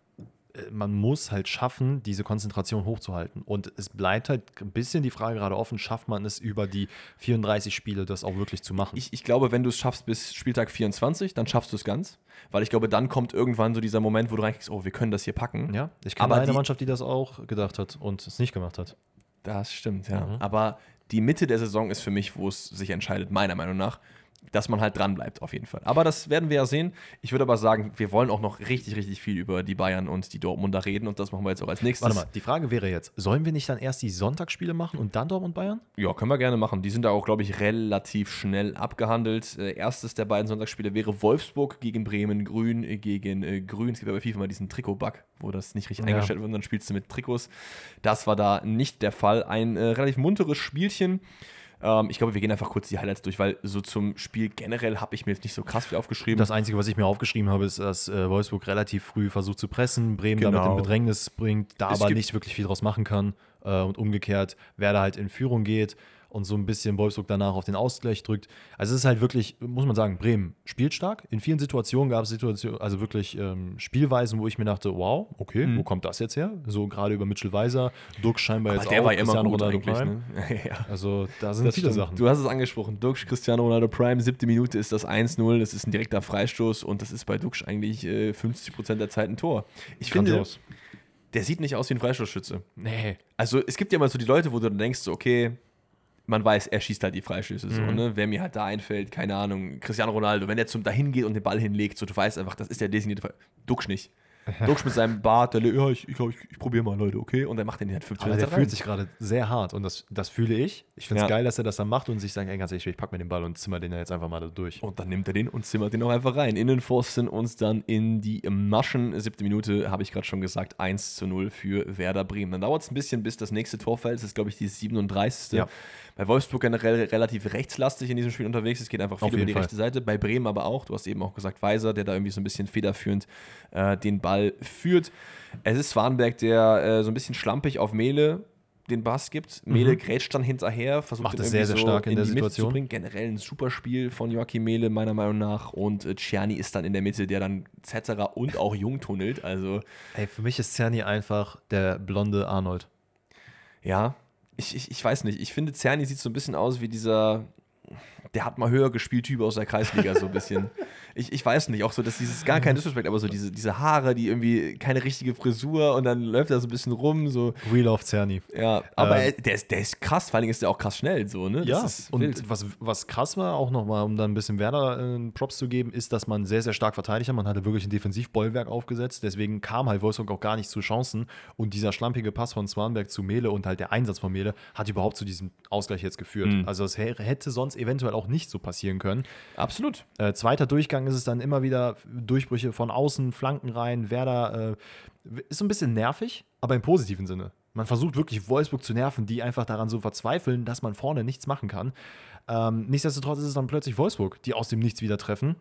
man muss halt schaffen, diese Konzentration hochzuhalten. Und es bleibt halt ein bisschen die Frage gerade offen, schafft man es über die 34 Spiele, das auch wirklich zu machen? Ich, ich glaube, wenn du es schaffst bis Spieltag 24, dann schaffst du es ganz. Weil ich glaube, dann kommt irgendwann so dieser Moment, wo du reinkriegst, oh, wir können das hier packen. Ja, ich kenne eine Mannschaft, die das auch gedacht hat und es nicht gemacht hat. Das stimmt, ja. Mhm. Aber die Mitte der Saison ist für mich, wo es sich entscheidet, meiner Meinung nach dass man halt dran bleibt, auf jeden Fall. Aber das werden wir ja sehen. Ich würde aber sagen, wir wollen auch noch richtig, richtig viel über die Bayern und die Dortmunder reden und das machen wir jetzt auch als nächstes. Warte mal, die Frage wäre jetzt: Sollen wir nicht dann erst die Sonntagsspiele machen und dann Dortmund Bayern? Ja, können wir gerne machen. Die sind da auch, glaube ich, relativ schnell abgehandelt. Äh, erstes der beiden Sonntagsspiele wäre Wolfsburg gegen Bremen, Grün gegen äh, Grün. Es gibt aber FIFA mal diesen Trikot-Bug, wo das nicht richtig ja. eingestellt wird und dann spielst du mit Trikots. Das war da nicht der Fall. Ein äh, relativ munteres Spielchen. Ähm, ich glaube, wir gehen einfach kurz die Highlights durch, weil so zum Spiel generell habe ich mir jetzt nicht so krass viel aufgeschrieben. Das Einzige, was ich mir aufgeschrieben habe, ist, dass äh, Wolfsburg relativ früh versucht zu pressen, Bremen genau. damit in Bedrängnis bringt, da es aber nicht wirklich viel draus machen kann. Äh, und umgekehrt, wer da halt in Führung geht, und so ein bisschen Wolfsburg danach auf den Ausgleich drückt. Also es ist halt wirklich, muss man sagen, Bremen spielt stark. In vielen Situationen gab es Situationen, also wirklich ähm, Spielweisen, wo ich mir dachte, wow, okay, mhm. wo kommt das jetzt her? So gerade über Mitchell Weiser, Duck scheinbar Aber jetzt der auch. Der war immer gut Ronaldo Prime. Ne? ja. Also da sind das viele stimmt. Sachen. Du hast es angesprochen, Duxch, Cristiano Ronaldo Prime, siebte Minute ist das 1-0, das ist ein direkter Freistoß und das ist bei Duxch eigentlich äh, 50% der Zeit ein Tor. Ich Grandios. finde, der sieht nicht aus wie ein Freistoßschütze. Nee. Also es gibt ja mal so die Leute, wo du dann denkst, so, okay, man weiß, er schießt halt die Freischüsse. So, mhm. ne? Wer mir halt da einfällt, keine Ahnung, Cristiano Ronaldo, wenn er zum dahin geht und den Ball hinlegt, so du weißt einfach, das ist der designierte Fall. Ducksch nicht. Ducksch mit seinem Bart, der, ja, ich, ich glaube, ich, ich probiere mal, Leute, okay? Und er macht den halt 15 Aber der fühlt sich gerade sehr hart und das, das fühle ich. Ich finde es ja. geil, dass er das dann macht und sich sagt, ey, ganz ehrlich, ich pack mir den Ball und zimmer den ja jetzt einfach mal da durch. Und dann nimmt er den und zimmert den auch einfach rein. Innenpfosten und dann in die Maschen. Siebte Minute, habe ich gerade schon gesagt, 1 zu 0 für Werder Bremen. Dann dauert es ein bisschen, bis das nächste Tor fällt. Das ist, glaube ich, die 37. Ja bei Wolfsburg generell relativ rechtslastig in diesem Spiel unterwegs. Es geht einfach viel über die Fall. rechte Seite. Bei Bremen aber auch. Du hast eben auch gesagt, Weiser, der da irgendwie so ein bisschen federführend äh, den Ball führt. Es ist Swanberg, der äh, so ein bisschen schlampig auf Mele den Bass gibt. Mele mhm. grätscht dann hinterher, versucht Macht das sehr, sehr so stark in, in der Situation. Zu bringen. Generell ein super Spiel von Joachim Mele, meiner Meinung nach. Und äh, Czerny ist dann in der Mitte, der dann Zetterer und auch Jung tunnelt. Also, Ey, für mich ist Czerny einfach der blonde Arnold. Ja, ich, ich, ich weiß nicht, ich finde, Cerny sieht so ein bisschen aus wie dieser, der hat mal höher gespielt Typ aus der Kreisliga, so ein bisschen. ich, ich weiß nicht, auch so, dass dieses, gar kein Disrespect, aber so diese, diese Haare, die irgendwie keine richtige Frisur und dann läuft er so ein bisschen rum, so. Real of Cerny. Ja, aber ähm, er, der, ist, der ist krass, vor allen Dingen ist der auch krass schnell, so, ne? Ja, und was, was krass war, auch nochmal, um da ein bisschen Werder äh, Props zu geben, ist, dass man sehr, sehr stark verteidigt hat. Man hatte wirklich ein Defensivbollwerk aufgesetzt, deswegen kam halt Wolfsburg auch gar nicht zu Chancen und dieser schlampige Pass von Swanberg zu Mele und halt der Einsatz von Mele hat überhaupt zu diesem Ausgleich jetzt geführt. Mhm. Also es hätte sonst eventuell auch nicht so passieren können. Absolut. Äh, zweiter Durchgang ist es dann immer wieder Durchbrüche von außen, Flanken rein. Werder äh, ist so ein bisschen nervig, aber im positiven Sinne. Man versucht wirklich Wolfsburg zu nerven, die einfach daran so verzweifeln, dass man vorne nichts machen kann. Ähm, nichtsdestotrotz ist es dann plötzlich Wolfsburg, die aus dem Nichts wieder treffen.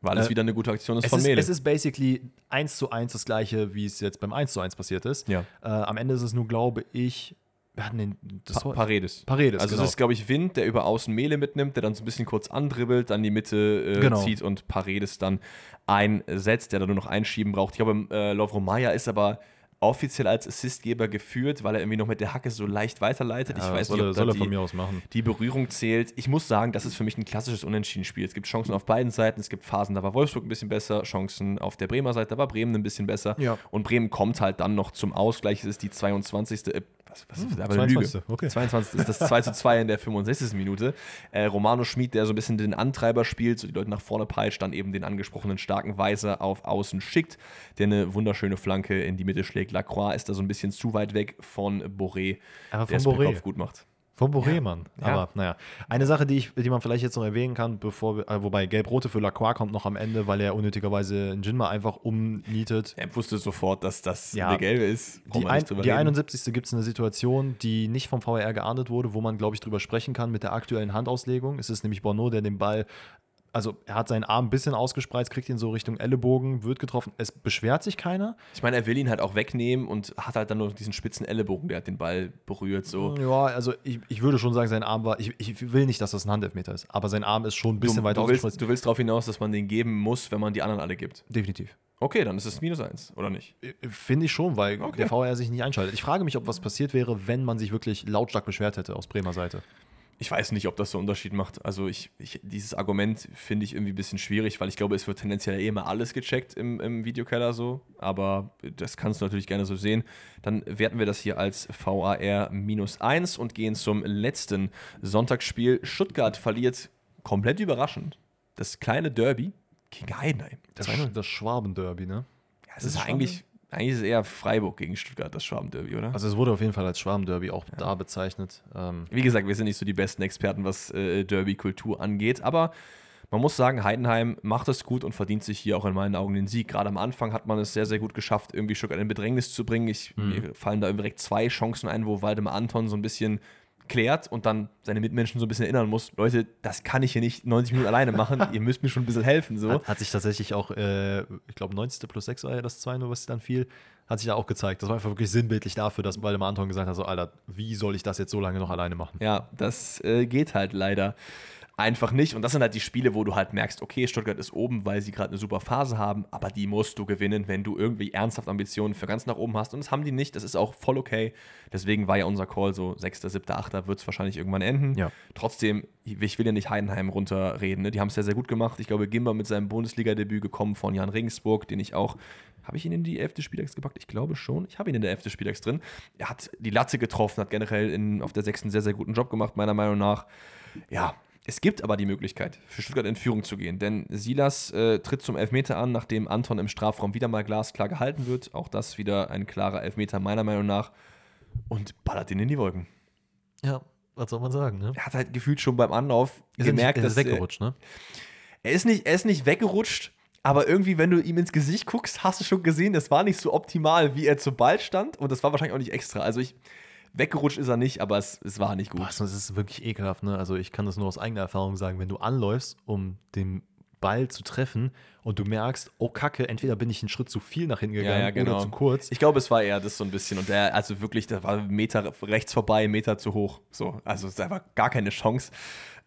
Weil es äh, wieder eine gute Aktion ist von Mele. Es ist basically 1 zu 1 das gleiche, wie es jetzt beim 1 zu 1 passiert ist. Ja. Äh, am Ende ist es nur, glaube ich, wir hatten den das pa Paredes. Paredes. Also genau. es ist, glaube ich, Wind, der über außen Mele mitnimmt, der dann so ein bisschen kurz andribbelt, dann die Mitte äh, genau. zieht und Paredes dann einsetzt, der dann nur noch einschieben braucht. Ich glaube, äh, Lovro Maya ist aber offiziell als Assistgeber geführt, weil er irgendwie noch mit der Hacke so leicht weiterleitet. Ja, ich weiß soll, nicht, er- ob soll er von die, mir aus machen. die Berührung zählt. Ich muss sagen, das ist für mich ein klassisches Unentschieden-Spiel. Es gibt Chancen auf beiden Seiten. Es gibt Phasen, da war Wolfsburg ein bisschen besser, Chancen auf der Bremer Seite, da war Bremen ein bisschen besser. Ja. Und Bremen kommt halt dann noch zum Ausgleich. Es ist die 22. Äh, was, was ist das? Aber eine 22., Lüge. okay. 22. ist das 2 zu 2 in der 65. Minute. Äh, Romano Schmid, der so ein bisschen den Antreiber spielt, so die Leute nach vorne peitscht, dann eben den angesprochenen starken Weiser auf Außen schickt, der eine wunderschöne Flanke in die Mitte schlägt. Lacroix ist da so ein bisschen zu weit weg von Boré, Aber der es Boré. Kopf gut macht. Von Boré, Mann. Ja. Aber naja. Eine Sache, die, ich, die man vielleicht jetzt noch erwähnen kann, bevor wir, äh, wobei Gelb-Rote für Lacroix kommt noch am Ende, weil er unnötigerweise Jinma einfach umnietet. Er wusste sofort, dass das Ja. eine gelbe ist. Die, ein, die reden. 71. gibt es eine Situation, die nicht vom VR geahndet wurde, wo man, glaube ich, drüber sprechen kann mit der aktuellen Handauslegung. Es ist nämlich Bono, der den Ball, also er hat seinen Arm ein bisschen ausgespreizt, kriegt ihn so Richtung Ellenbogen, wird getroffen. Es beschwert sich keiner. Ich meine, er will ihn halt auch wegnehmen und hat halt dann nur diesen spitzen Ellenbogen, der hat den Ball berührt. So. Ja, also ich, ich würde schon sagen, sein Arm war, ich, ich will nicht, dass das ein Handelfmeter ist, aber sein Arm ist schon ein bisschen du, weiter du, willst, ausgespreizt. du willst darauf hinaus, dass man den geben muss, wenn man die anderen alle gibt. Definitiv. Okay, dann ist es minus eins, oder nicht? Finde ich schon, weil Okay. der VR sich nicht einschaltet. Ich frage mich, ob was passiert wäre, wenn man sich wirklich lautstark beschwert hätte aus Bremer Seite. Ich weiß nicht, ob das so einen Unterschied macht. Also ich, ich dieses Argument finde ich irgendwie ein bisschen schwierig, weil ich glaube, es wird tendenziell eh immer alles gecheckt im, im Videokeller so. Aber das kannst du natürlich gerne so sehen. Dann werten wir das hier als VAR minus 1 und gehen zum letzten Sonntagsspiel. Stuttgart verliert komplett überraschend das kleine Derby gegen Heidenheim. Das, 2-0. das Schwaben-Derby, ne? Ja, es ist, ist eigentlich, eigentlich ist es eher Freiburg gegen Stuttgart, das Schwaben-Derby, oder? Also es wurde auf jeden Fall als Schwaben-Derby auch da bezeichnet. Ähm, Wie gesagt, wir sind nicht so die besten Experten, was äh, Derby-Kultur angeht, aber man muss sagen, Heidenheim macht es gut und verdient sich hier auch in meinen Augen den Sieg. Gerade am Anfang hat man es sehr, sehr gut geschafft, irgendwie Stuttgart in Bedrängnis zu bringen. Ich, Mir fallen da direkt zwei Chancen ein, wo Waldemar Anton so ein bisschen klärt und dann seine Mitmenschen so ein bisschen erinnern muss, Leute, das kann ich hier nicht 90 Minuten alleine machen, ihr müsst mir schon ein bisschen helfen. So. hat, hat sich tatsächlich auch, äh, ich glaube, 90. plus 6 war ja das 2 nur, was dann fiel, hat sich da auch gezeigt. Das war einfach wirklich sinnbildlich dafür, dass Waldemar Anton gesagt hat, so, Alter, wie soll ich das jetzt so lange noch alleine machen? Ja, das äh, geht halt leider einfach nicht. Und das sind halt die Spiele, wo du halt merkst, okay, Stuttgart ist oben, weil sie gerade eine super Phase haben, aber die musst du gewinnen, wenn du irgendwie ernsthaft Ambitionen für ganz nach oben hast. Und das haben die nicht. Das ist auch voll okay. Deswegen war ja unser Call so 6., 7., 8. wird es wahrscheinlich irgendwann enden. Ja. Trotzdem, ich will ja nicht Heidenheim runterreden. Ne? Die haben es sehr, sehr gut gemacht. Ich glaube, Gimba mit seinem Bundesliga-Debüt gekommen von Jan Regensburg, den ich auch habe ich ihn in die 11. Spieltags gepackt? Ich glaube schon. Ich habe ihn in der 11. Spieltags drin. Er hat die Latte getroffen, hat generell in, auf der 6. einen sehr, sehr guten Job gemacht, meiner Meinung nach. Ja, es gibt aber die Möglichkeit, für Stuttgart in Führung zu gehen. Denn Silas äh, tritt zum Elfmeter an, nachdem Anton im Strafraum wieder mal glasklar gehalten wird. Auch das wieder ein klarer Elfmeter, meiner Meinung nach. Und ballert ihn in die Wolken. Ja, was soll man sagen, ne? Er hat halt gefühlt schon beim Anlauf Ist gemerkt, er dass ist äh, weggerutscht, ne? er ist nicht, er ist nicht weggerutscht, aber irgendwie, wenn du ihm ins Gesicht guckst, hast du schon gesehen, das war nicht so optimal, wie er zu Ball stand. Und das war wahrscheinlich auch nicht extra. Also ich, weggerutscht ist er nicht, aber es, es war nicht gut. Boah, das ist wirklich ekelhaft, ne? Also ich kann das nur aus eigener Erfahrung sagen, wenn du anläufst, um den Ball zu treffen und du merkst, oh Kacke, entweder bin ich einen Schritt zu viel nach hinten gegangen Ja, ja, genau. oder zu kurz. Ich glaube, es war eher das so ein bisschen. Und der, also wirklich, da war Meter rechts vorbei, Meter zu hoch. So, also es einfach gar keine Chance.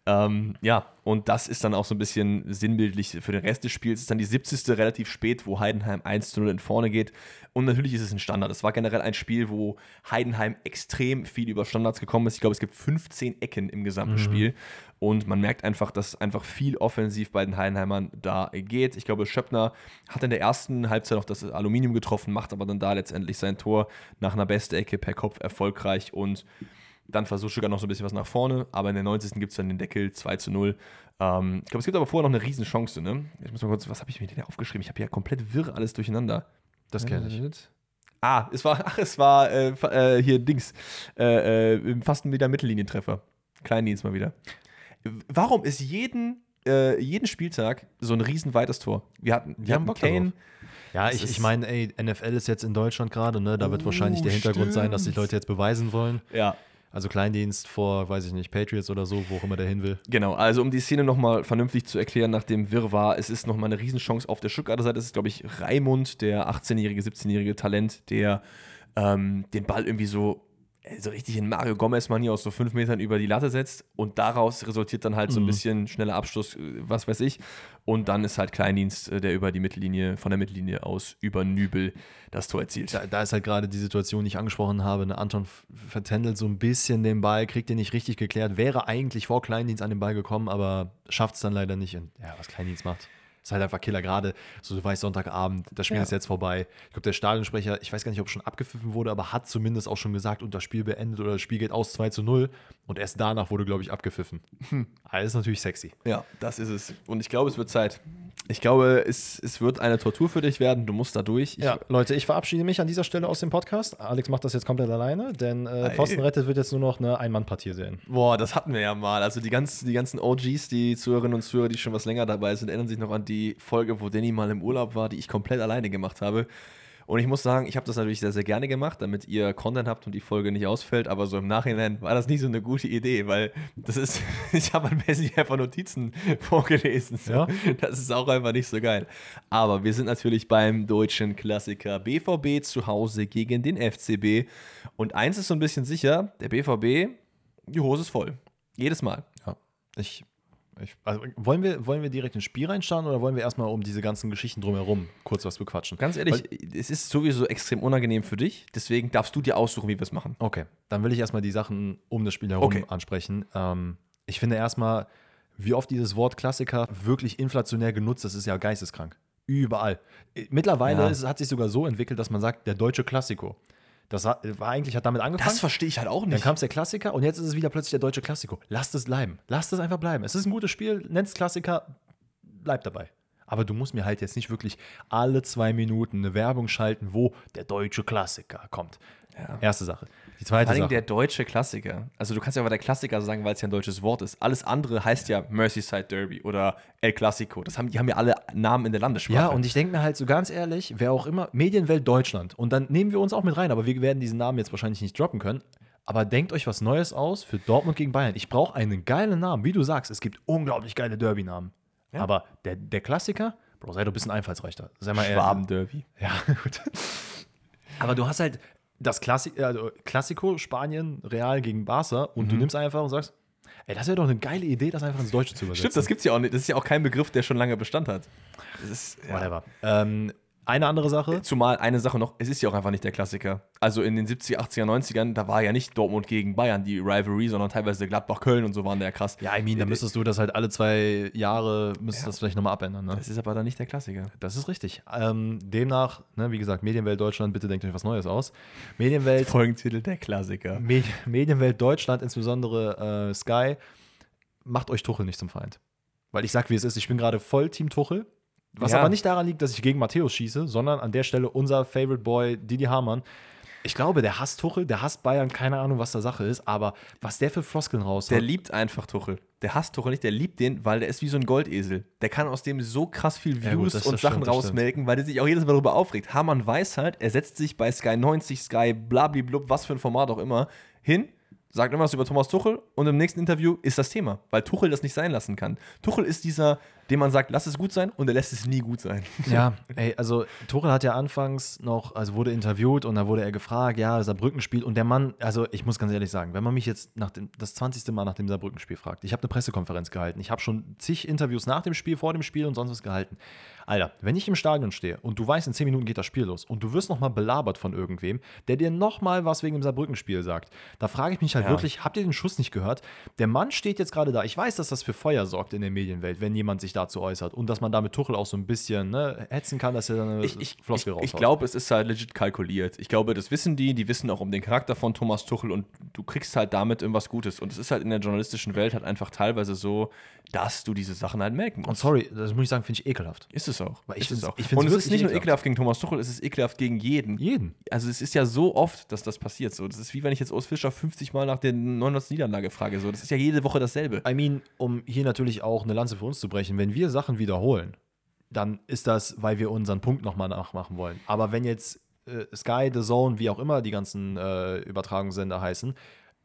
Ähm, ja, und das ist dann auch so ein bisschen sinnbildlich für den Rest des Spiels. Es ist dann die 70. relativ spät, wo Heidenheim 1 zu 0 in vorne geht. Und natürlich ist es ein Standard. Es war generell ein Spiel, wo Heidenheim extrem viel über Standards gekommen ist. Ich glaube, es gibt 15 Ecken im gesamten Spiel. Und man merkt einfach, dass einfach viel offensiv bei den Heidenheimern da geht. Ich glaube, Schöppner hat in der ersten Halbzeit noch das Aluminium getroffen, macht aber dann da letztendlich sein Tor nach einer beste Ecke per Kopf erfolgreich und dann versucht Stuttgart noch so ein bisschen was nach vorne, aber in der 90. gibt es dann den Deckel 2 zu 0. Ähm, ich glaube, es gibt aber vorher noch eine Riesenchance, ne? Ich muss mal kurz, was habe ich mir denn aufgeschrieben? Ich habe ja komplett wirr alles durcheinander. Das kenne ich. Ah, es war, ach, es war äh, äh, hier Dings. Äh, äh, fast ein wieder Mittellinientreffer. Kleindienst mal wieder. Warum ist jeden, äh, jeden Spieltag so ein riesen weites Tor? Wir hatten, wir Die haben Bock Kane. darauf. Ja, ich, ich meine, ey, NFL ist jetzt in Deutschland gerade, ne? Da wird Oh, wahrscheinlich der Hintergrund sein, dass sich stimmt. Leute jetzt beweisen wollen. Ja, Also Kleindienst vor, weiß ich nicht, Patriots oder so, wo auch immer der hin will. Genau, also um die Szene nochmal vernünftig zu erklären, nach dem Wirrwarr, es ist nochmal eine Riesenchance auf der Stuttgarter Seite. Es ist, glaube ich, Raimund, der 18-jährige, 17-jährige Talent, der ähm, den Ball irgendwie so so richtig in Mario Gomez-Manier aus so fünf Metern über die Latte setzt und daraus resultiert dann halt so ein Mhm. bisschen schneller Abschluss, äh, was weiß ich. Und dann ist halt Kleindienst, äh, der über die Mittellinie, von der Mittellinie aus über Nübel das Tor erzielt. Da, da ist halt gerade die Situation, die ich angesprochen habe. Ne? Anton vertändelt so ein bisschen den Ball, kriegt den nicht richtig geklärt. Wäre eigentlich vor Kleindienst an den Ball gekommen, aber schafft es dann leider nicht. Und ja, was Kleindienst macht, ist halt einfach Killer. Gerade, so du weißt, Sonntagabend, das Spiel Ja. ist jetzt vorbei. Ich glaube, der Stadionsprecher, ich weiß gar nicht, ob schon abgepfiffen wurde, aber hat zumindest auch schon gesagt, und das Spiel beendet oder das Spiel geht aus 2 zu 0. Und erst danach wurde, glaube ich, abgepfiffen. Hm. Alles natürlich sexy. Ja, das ist es. Und ich glaube, es wird Zeit. Ich glaube, es, es wird eine Tortur für dich werden. Du musst da durch. Ich, Ja, Leute, ich verabschiede mich an dieser Stelle aus dem Podcast. Alex macht das jetzt komplett alleine, denn äh. Pfosten rettet wird jetzt nur noch eine Ein-Mann-Partie sehen. Boah, das hatten wir ja mal. Also die ganzen, die ganzen OGs, die Zuhörerinnen und Zuhörer, die schon was länger dabei sind, erinnern sich noch an die Folge, wo Danny mal im Urlaub war, die ich komplett alleine gemacht habe. Und ich muss sagen, ich habe das natürlich sehr, sehr gerne gemacht, damit ihr Content habt und die Folge nicht ausfällt. Aber so im Nachhinein war das nicht so eine gute Idee, weil das ist, ich habe halt basically einfach Notizen vorgelesen. So. Ja. Das ist auch einfach nicht so geil. Aber wir sind natürlich beim deutschen Klassiker BVB zu Hause gegen den FCB. Und eins ist so ein bisschen sicher, der BVB, die Hose ist voll. Jedes Mal. Ja. Ich, ich, also wollen, wir, wollen wir direkt ins Spiel reinstarten oder wollen wir erstmal um diese ganzen Geschichten drumherum kurz was bequatschen? Ganz ehrlich, es ist sowieso extrem unangenehm für dich. Deswegen darfst du dir aussuchen, wie wir es machen. Okay, dann will ich erstmal die Sachen um das Spiel herum Okay. ansprechen. Ähm, ich finde erstmal, wie oft dieses Wort Klassiker wirklich inflationär genutzt, das ist ja geisteskrank. Überall. Äh, Mittlerweile Ja. ist, hat sich sogar so entwickelt, dass man sagt, der deutsche Klassiko. Das war, war eigentlich, hat damit angefangen. Das verstehe ich halt auch Dann nicht. kam es der Klassiker und jetzt ist es wieder plötzlich der deutsche Klassiko. Lasst es bleiben. Lasst es einfach bleiben. Es ist ein gutes Spiel, nennt es Klassiker, bleib dabei. Aber du musst mir halt jetzt nicht wirklich alle zwei Minuten eine Werbung schalten, wo der deutsche Klassiker kommt. Ja. Erste Sache. Die zweite Vor allem Sache. der deutsche Klassiker. Also du kannst ja aber der Klassiker sagen, weil es ja ein deutsches Wort ist. Alles andere heißt ja Merseyside Derby oder El Clasico. Das haben, die haben ja alle Namen in der Landessprache. ja, und ich denke mir halt so ganz ehrlich, wer auch immer, Medienwelt Deutschland. Und dann nehmen wir uns auch mit rein, aber wir werden diesen Namen jetzt wahrscheinlich nicht droppen können. Aber denkt euch was Neues aus für Dortmund gegen Bayern. Ich brauche einen geilen Namen. Wie du sagst, es gibt unglaublich geile Derby-Namen. Ja. Aber der, der Klassiker, Bro, sei doch ein bisschen einfallsreicher. Sei mal. Schwaben-Derby. Ja, gut. Aber du hast halt das Klassi also Klassiko Spanien Real gegen Barca und Mhm. du nimmst einfach und sagst, ey, das wäre doch eine geile Idee, das einfach ins Deutsche zu übersetzen. Stimmt, das gibt's ja auch nicht. Das ist ja auch kein Begriff, der schon lange Bestand hat. Das ist, ja. Whatever. Ähm, eine andere Sache. Zumal eine Sache noch, es ist ja auch einfach nicht der Klassiker. Also in den 70er, 80er, 90ern, da war ja nicht Dortmund gegen Bayern die Rivalry, sondern teilweise Gladbach-Köln und so waren ja krass. Ja, I mean, da müsstest du das halt alle zwei Jahre, müsstest das vielleicht nochmal abändern. Ne? Das ist aber dann nicht der Klassiker. Das ist richtig. Ähm, demnach, ne, wie gesagt, Medienwelt Deutschland, bitte denkt euch was Neues aus. Medienwelt, Folgentitel der Klassiker. Medi Medienwelt Deutschland, insbesondere äh, Sky, macht euch Tuchel nicht zum Feind. Weil ich sag, wie es ist, ich bin gerade voll Team Tuchel. Was Ja. aber nicht daran liegt, dass ich gegen Matthäus schieße, sondern an der Stelle unser Favorite Boy Didi Hamann. Ich glaube, der hasst Tuchel, der hasst Bayern, keine Ahnung, was da Sache ist, aber was der für Floskeln raus Der liebt einfach Tuchel. Der hasst Tuchel nicht, der liebt den, weil der ist wie so ein Goldesel. Der kann aus dem so krass viel Views Ja, gut, und Sachen stimmt, rausmelken, weil der sich auch jedes Mal darüber aufregt. Hamann weiß halt, er setzt sich bei Sky 90, Sky blablablub, was für ein Format auch immer, hin, sagt immer was über Thomas Tuchel und im nächsten Interview ist das Thema, weil Tuchel das nicht sein lassen kann. Tuchel ist dieser, dem man sagt, lass es gut sein und er lässt es nie gut sein. Ja, ey, also Tuchel hat ja anfangs noch, also wurde interviewt und da wurde er gefragt, ja, Saarbrücken-Spiel und der Mann, also ich muss ganz ehrlich sagen, wenn man mich jetzt nach dem, das 20. Mal nach dem Saarbrücken-Spiel fragt, ich habe eine Pressekonferenz gehalten, ich habe schon zig Interviews nach dem Spiel, vor dem Spiel und sonst was gehalten. Alter, wenn ich im Stadion stehe und du weißt, in 10 Minuten geht das Spiel los und du wirst nochmal belabert von irgendwem, der dir nochmal was wegen dem Saarbrücken-Spiel sagt, da frage ich mich halt Ja. wirklich, habt ihr den Schuss nicht gehört? Der Mann steht jetzt gerade da. Ich weiß, dass das für Feuer sorgt in der Medienwelt, wenn jemand sich dazu äußert und dass man damit Tuchel auch so ein bisschen ne, hetzen kann, dass er dann eine Ich, ich, Floskel ich, ich glaube, es ist halt legit kalkuliert. Ich glaube, das wissen die, die wissen auch um den Charakter von Thomas Tuchel und du kriegst halt damit irgendwas Gutes. Und es ist halt in der journalistischen Welt halt einfach teilweise so, dass du diese Sachen halt melken Und musst. sorry, das muss ich sagen, finde ich ekelhaft. Ist es auch. Weil ich ist es auch. ich und es ist nicht nur ekelhaft. ekelhaft gegen Thomas Tuchel, es ist ekelhaft gegen jeden. Jeden. Also es ist ja so oft, dass das passiert. So. Das ist wie wenn ich jetzt Urs Fischer 50 Mal nach der 900. Niederlage frage. So. Das ist ja jede Woche dasselbe. I mean, um hier natürlich auch eine Lanze für uns zu brechen, wenn wir Sachen wiederholen, dann ist das, weil wir unseren Punkt nochmal nachmachen wollen. Aber wenn jetzt äh, Sky, The Zone, wie auch immer die ganzen äh, Übertragungssender heißen,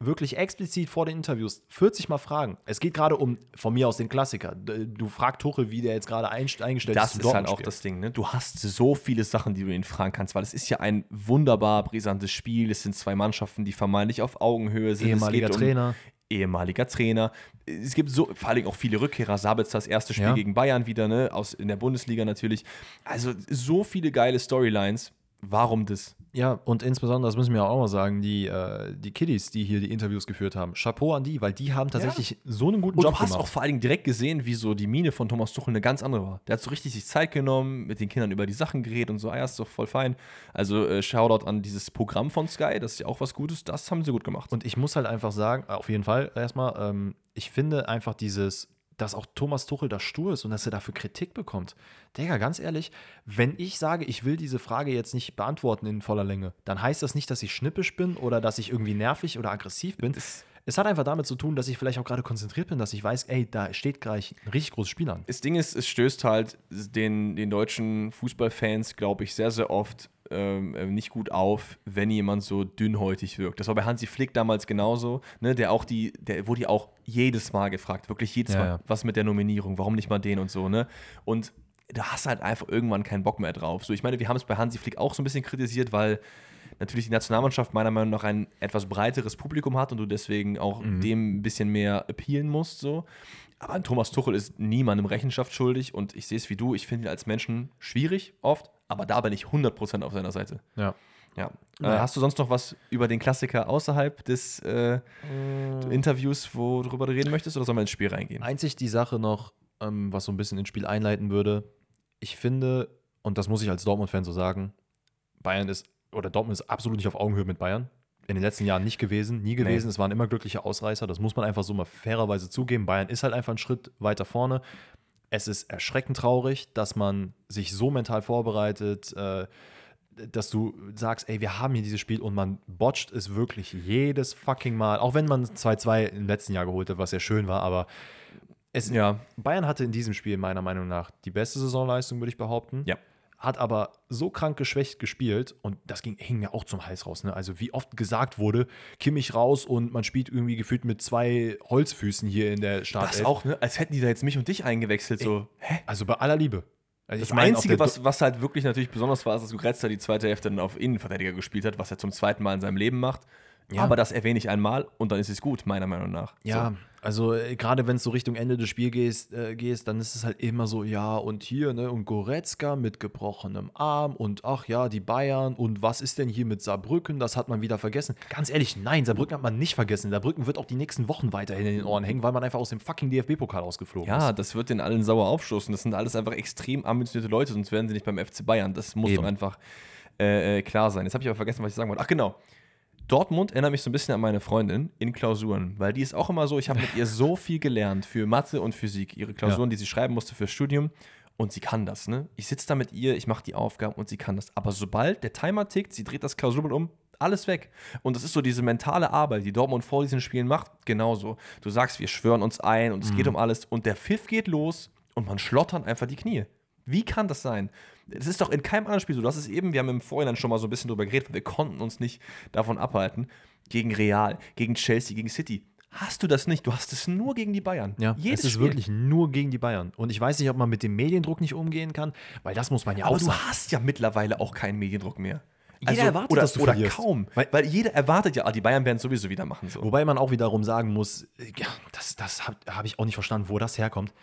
wirklich explizit vor den Interviews 40 Mal fragen. Es geht gerade um, von mir aus, den Klassiker. Du fragst Tuchel, wie der jetzt gerade eingestellt das ist. Das ist halt auch das Ding, ne? Du hast so viele Sachen, die du ihn fragen kannst, weil es ist ja ein wunderbar brisantes Spiel. Es sind zwei Mannschaften, die vermeintlich auf Augenhöhe sind. Ehemaliger Trainer. Um ehemaliger Trainer. Es gibt so, vor allem auch viele Rückkehrer. Sabitz das erste Spiel ja. gegen Bayern wieder, ne? Aus, in der Bundesliga natürlich. Also so viele geile Storylines. Warum das? Ja, und insbesondere, das müssen wir auch mal sagen, die, äh, die Kiddies, die hier die Interviews geführt haben. Chapeau an die, weil die haben tatsächlich ja. so einen guten und Job gemacht. Du hast auch vor allen Dingen direkt gesehen, wie so die Mine von Thomas Tuchel eine ganz andere war. Der hat so richtig sich Zeit genommen, mit den Kindern über die Sachen geredet und so, ah ja, ist doch voll fein. Also äh, Shoutout an dieses Programm von Sky, das ist ja auch was Gutes, das haben sie gut gemacht. Und ich muss halt einfach sagen, auf jeden Fall erstmal, ähm, ich finde einfach dieses dass auch Thomas Tuchel da stur ist und dass er dafür Kritik bekommt. Digga, ganz ehrlich, wenn ich sage, ich will diese Frage jetzt nicht beantworten in voller Länge, dann heißt das nicht, dass ich schnippisch bin oder dass ich irgendwie nervig oder aggressiv bin. Das es hat einfach damit zu tun, dass ich vielleicht auch gerade konzentriert bin, dass ich weiß, ey, da steht gleich ein richtig großes Spiel an. Das Ding ist, es stößt halt den, den deutschen Fußballfans, glaube ich, sehr, sehr oft ähm, äh, nicht gut auf, wenn jemand so dünnhäutig wirkt. Das war bei Hansi Flick damals genauso, ne? Der auch die, der wurde ja auch jedes Mal gefragt, wirklich jedes ja, Mal, ja. was mit der Nominierung, warum nicht mal den und so, ne? Und da hast du halt einfach irgendwann keinen Bock mehr drauf. So, ich meine, wir haben es bei Hansi Flick auch so ein bisschen kritisiert, weil natürlich die Nationalmannschaft meiner Meinung nach ein etwas breiteres Publikum hat und du deswegen auch mhm. dem ein bisschen mehr appealen musst. So. Aber Thomas Tuchel ist niemandem Rechenschaft schuldig und ich sehe es wie du, ich finde ihn als Menschen schwierig oft, aber da bin ich 100% auf seiner Seite. Ja. Ja. Äh, hast du sonst noch was über den Klassiker außerhalb des äh, mm. Interviews, worüber du reden möchtest, oder sollen wir ins Spiel reingehen? Einzig die Sache noch, ähm, was so ein bisschen ins Spiel einleiten würde. Ich finde, und das muss ich als Dortmund-Fan so sagen, Bayern ist, oder Dortmund ist absolut nicht auf Augenhöhe mit Bayern in den letzten Jahren nicht gewesen, nie gewesen. Nee. Es waren immer glückliche Ausreißer. Das muss man einfach so mal fairerweise zugeben. Bayern ist halt einfach einen Schritt weiter vorne. Es ist erschreckend traurig, dass man sich so mental vorbereitet, äh, dass du sagst, ey, wir haben hier dieses Spiel und man botcht es wirklich jedes fucking Mal. Auch wenn man 2-2 im letzten Jahr geholt hat, was ja schön war, aber es, ja. Bayern hatte in diesem Spiel meiner Meinung nach die beste Saisonleistung, würde ich behaupten. Ja hat aber so krank geschwächt gespielt und das ging, hing mir auch zum Hals raus. Ne? Also wie oft gesagt wurde, Kimmich raus und man spielt irgendwie gefühlt mit zwei Holzfüßen hier in der Startelf. Das auch, ne? als hätten die da jetzt mich und dich eingewechselt. So, hä? Also bei aller Liebe. Also das Einzige, was, was halt wirklich natürlich besonders war, ist, dass Goretzka die zweite Hälfte dann auf Innenverteidiger gespielt hat, was er zum zweiten Mal in seinem Leben macht. Ja. Aber das erwähne ich einmal und dann ist es gut, meiner Meinung nach. Ja, so. Also äh, gerade wenn es so Richtung Ende des Spiels gehst, äh, gehst, dann ist es halt immer so, ja, und hier, ne, und Goretzka mit gebrochenem Arm und ach ja, die Bayern und was ist denn hier mit Saarbrücken? Das hat man wieder vergessen. Ganz ehrlich, nein, Saarbrücken hat man nicht vergessen. Saarbrücken wird auch die nächsten Wochen weiterhin in den Ohren hängen, weil man einfach aus dem fucking DFB-Pokal ausgeflogen ja, ist. Ja, das wird den allen sauer aufstoßen. Das sind alles einfach extrem ambitionierte Leute, sonst wären sie nicht beim FC Bayern. Das muss Eben. doch einfach äh, äh, klar sein. Jetzt habe ich aber vergessen, was ich sagen wollte. Ach genau. Dortmund erinnert mich so ein bisschen an meine Freundin in Klausuren, weil die ist auch immer so, ich habe mit ihr so viel gelernt für Mathe und Physik, ihre Klausuren, ja. die sie schreiben musste fürs Studium und sie kann das, ne? Ich sitze da mit ihr, ich mache die Aufgaben und sie kann das. Aber sobald der Timer tickt, sie dreht das Klausurblatt um, alles weg. Und das ist so diese mentale Arbeit, die Dortmund vor diesen Spielen macht, genauso. Du sagst, wir schwören uns ein und es mhm. geht um alles und der Pfiff geht los und man schlottern einfach die Knie. Wie kann das sein? Das ist doch in keinem anderen Spiel so. Das ist eben, wir haben im Vorhinein schon mal so ein bisschen drüber geredet, weil wir konnten uns nicht davon abhalten. Gegen Real, gegen Chelsea, gegen City. Hast du das nicht? Du hast es nur gegen die Bayern. Ja, Jedes es ist Spiel. wirklich nur gegen die Bayern. Und ich weiß nicht, ob man mit dem Mediendruck nicht umgehen kann, weil das muss man ja Aber auch sagen. du hast ja mittlerweile auch keinen Mediendruck mehr. Jeder also, erwartet, oder, dass du oder verlierst. kaum. Weil, weil, jeder erwartet ja, ah, die Bayern werden es sowieso wieder machen. So. Wobei man auch wiederum sagen muss, ja, das, das habe hab ich auch nicht verstanden, wo das herkommt.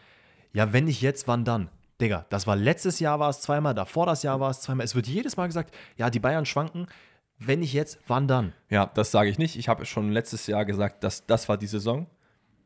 Ja, wenn nicht jetzt, wann dann? Digga, das war letztes Jahr war es zweimal, davor das Jahr war es zweimal. Es wird jedes Mal gesagt, ja, die Bayern schwanken. Wenn nicht jetzt, wann dann? Ja, das sage ich nicht. Ich habe schon letztes Jahr gesagt, dass das war die Saison.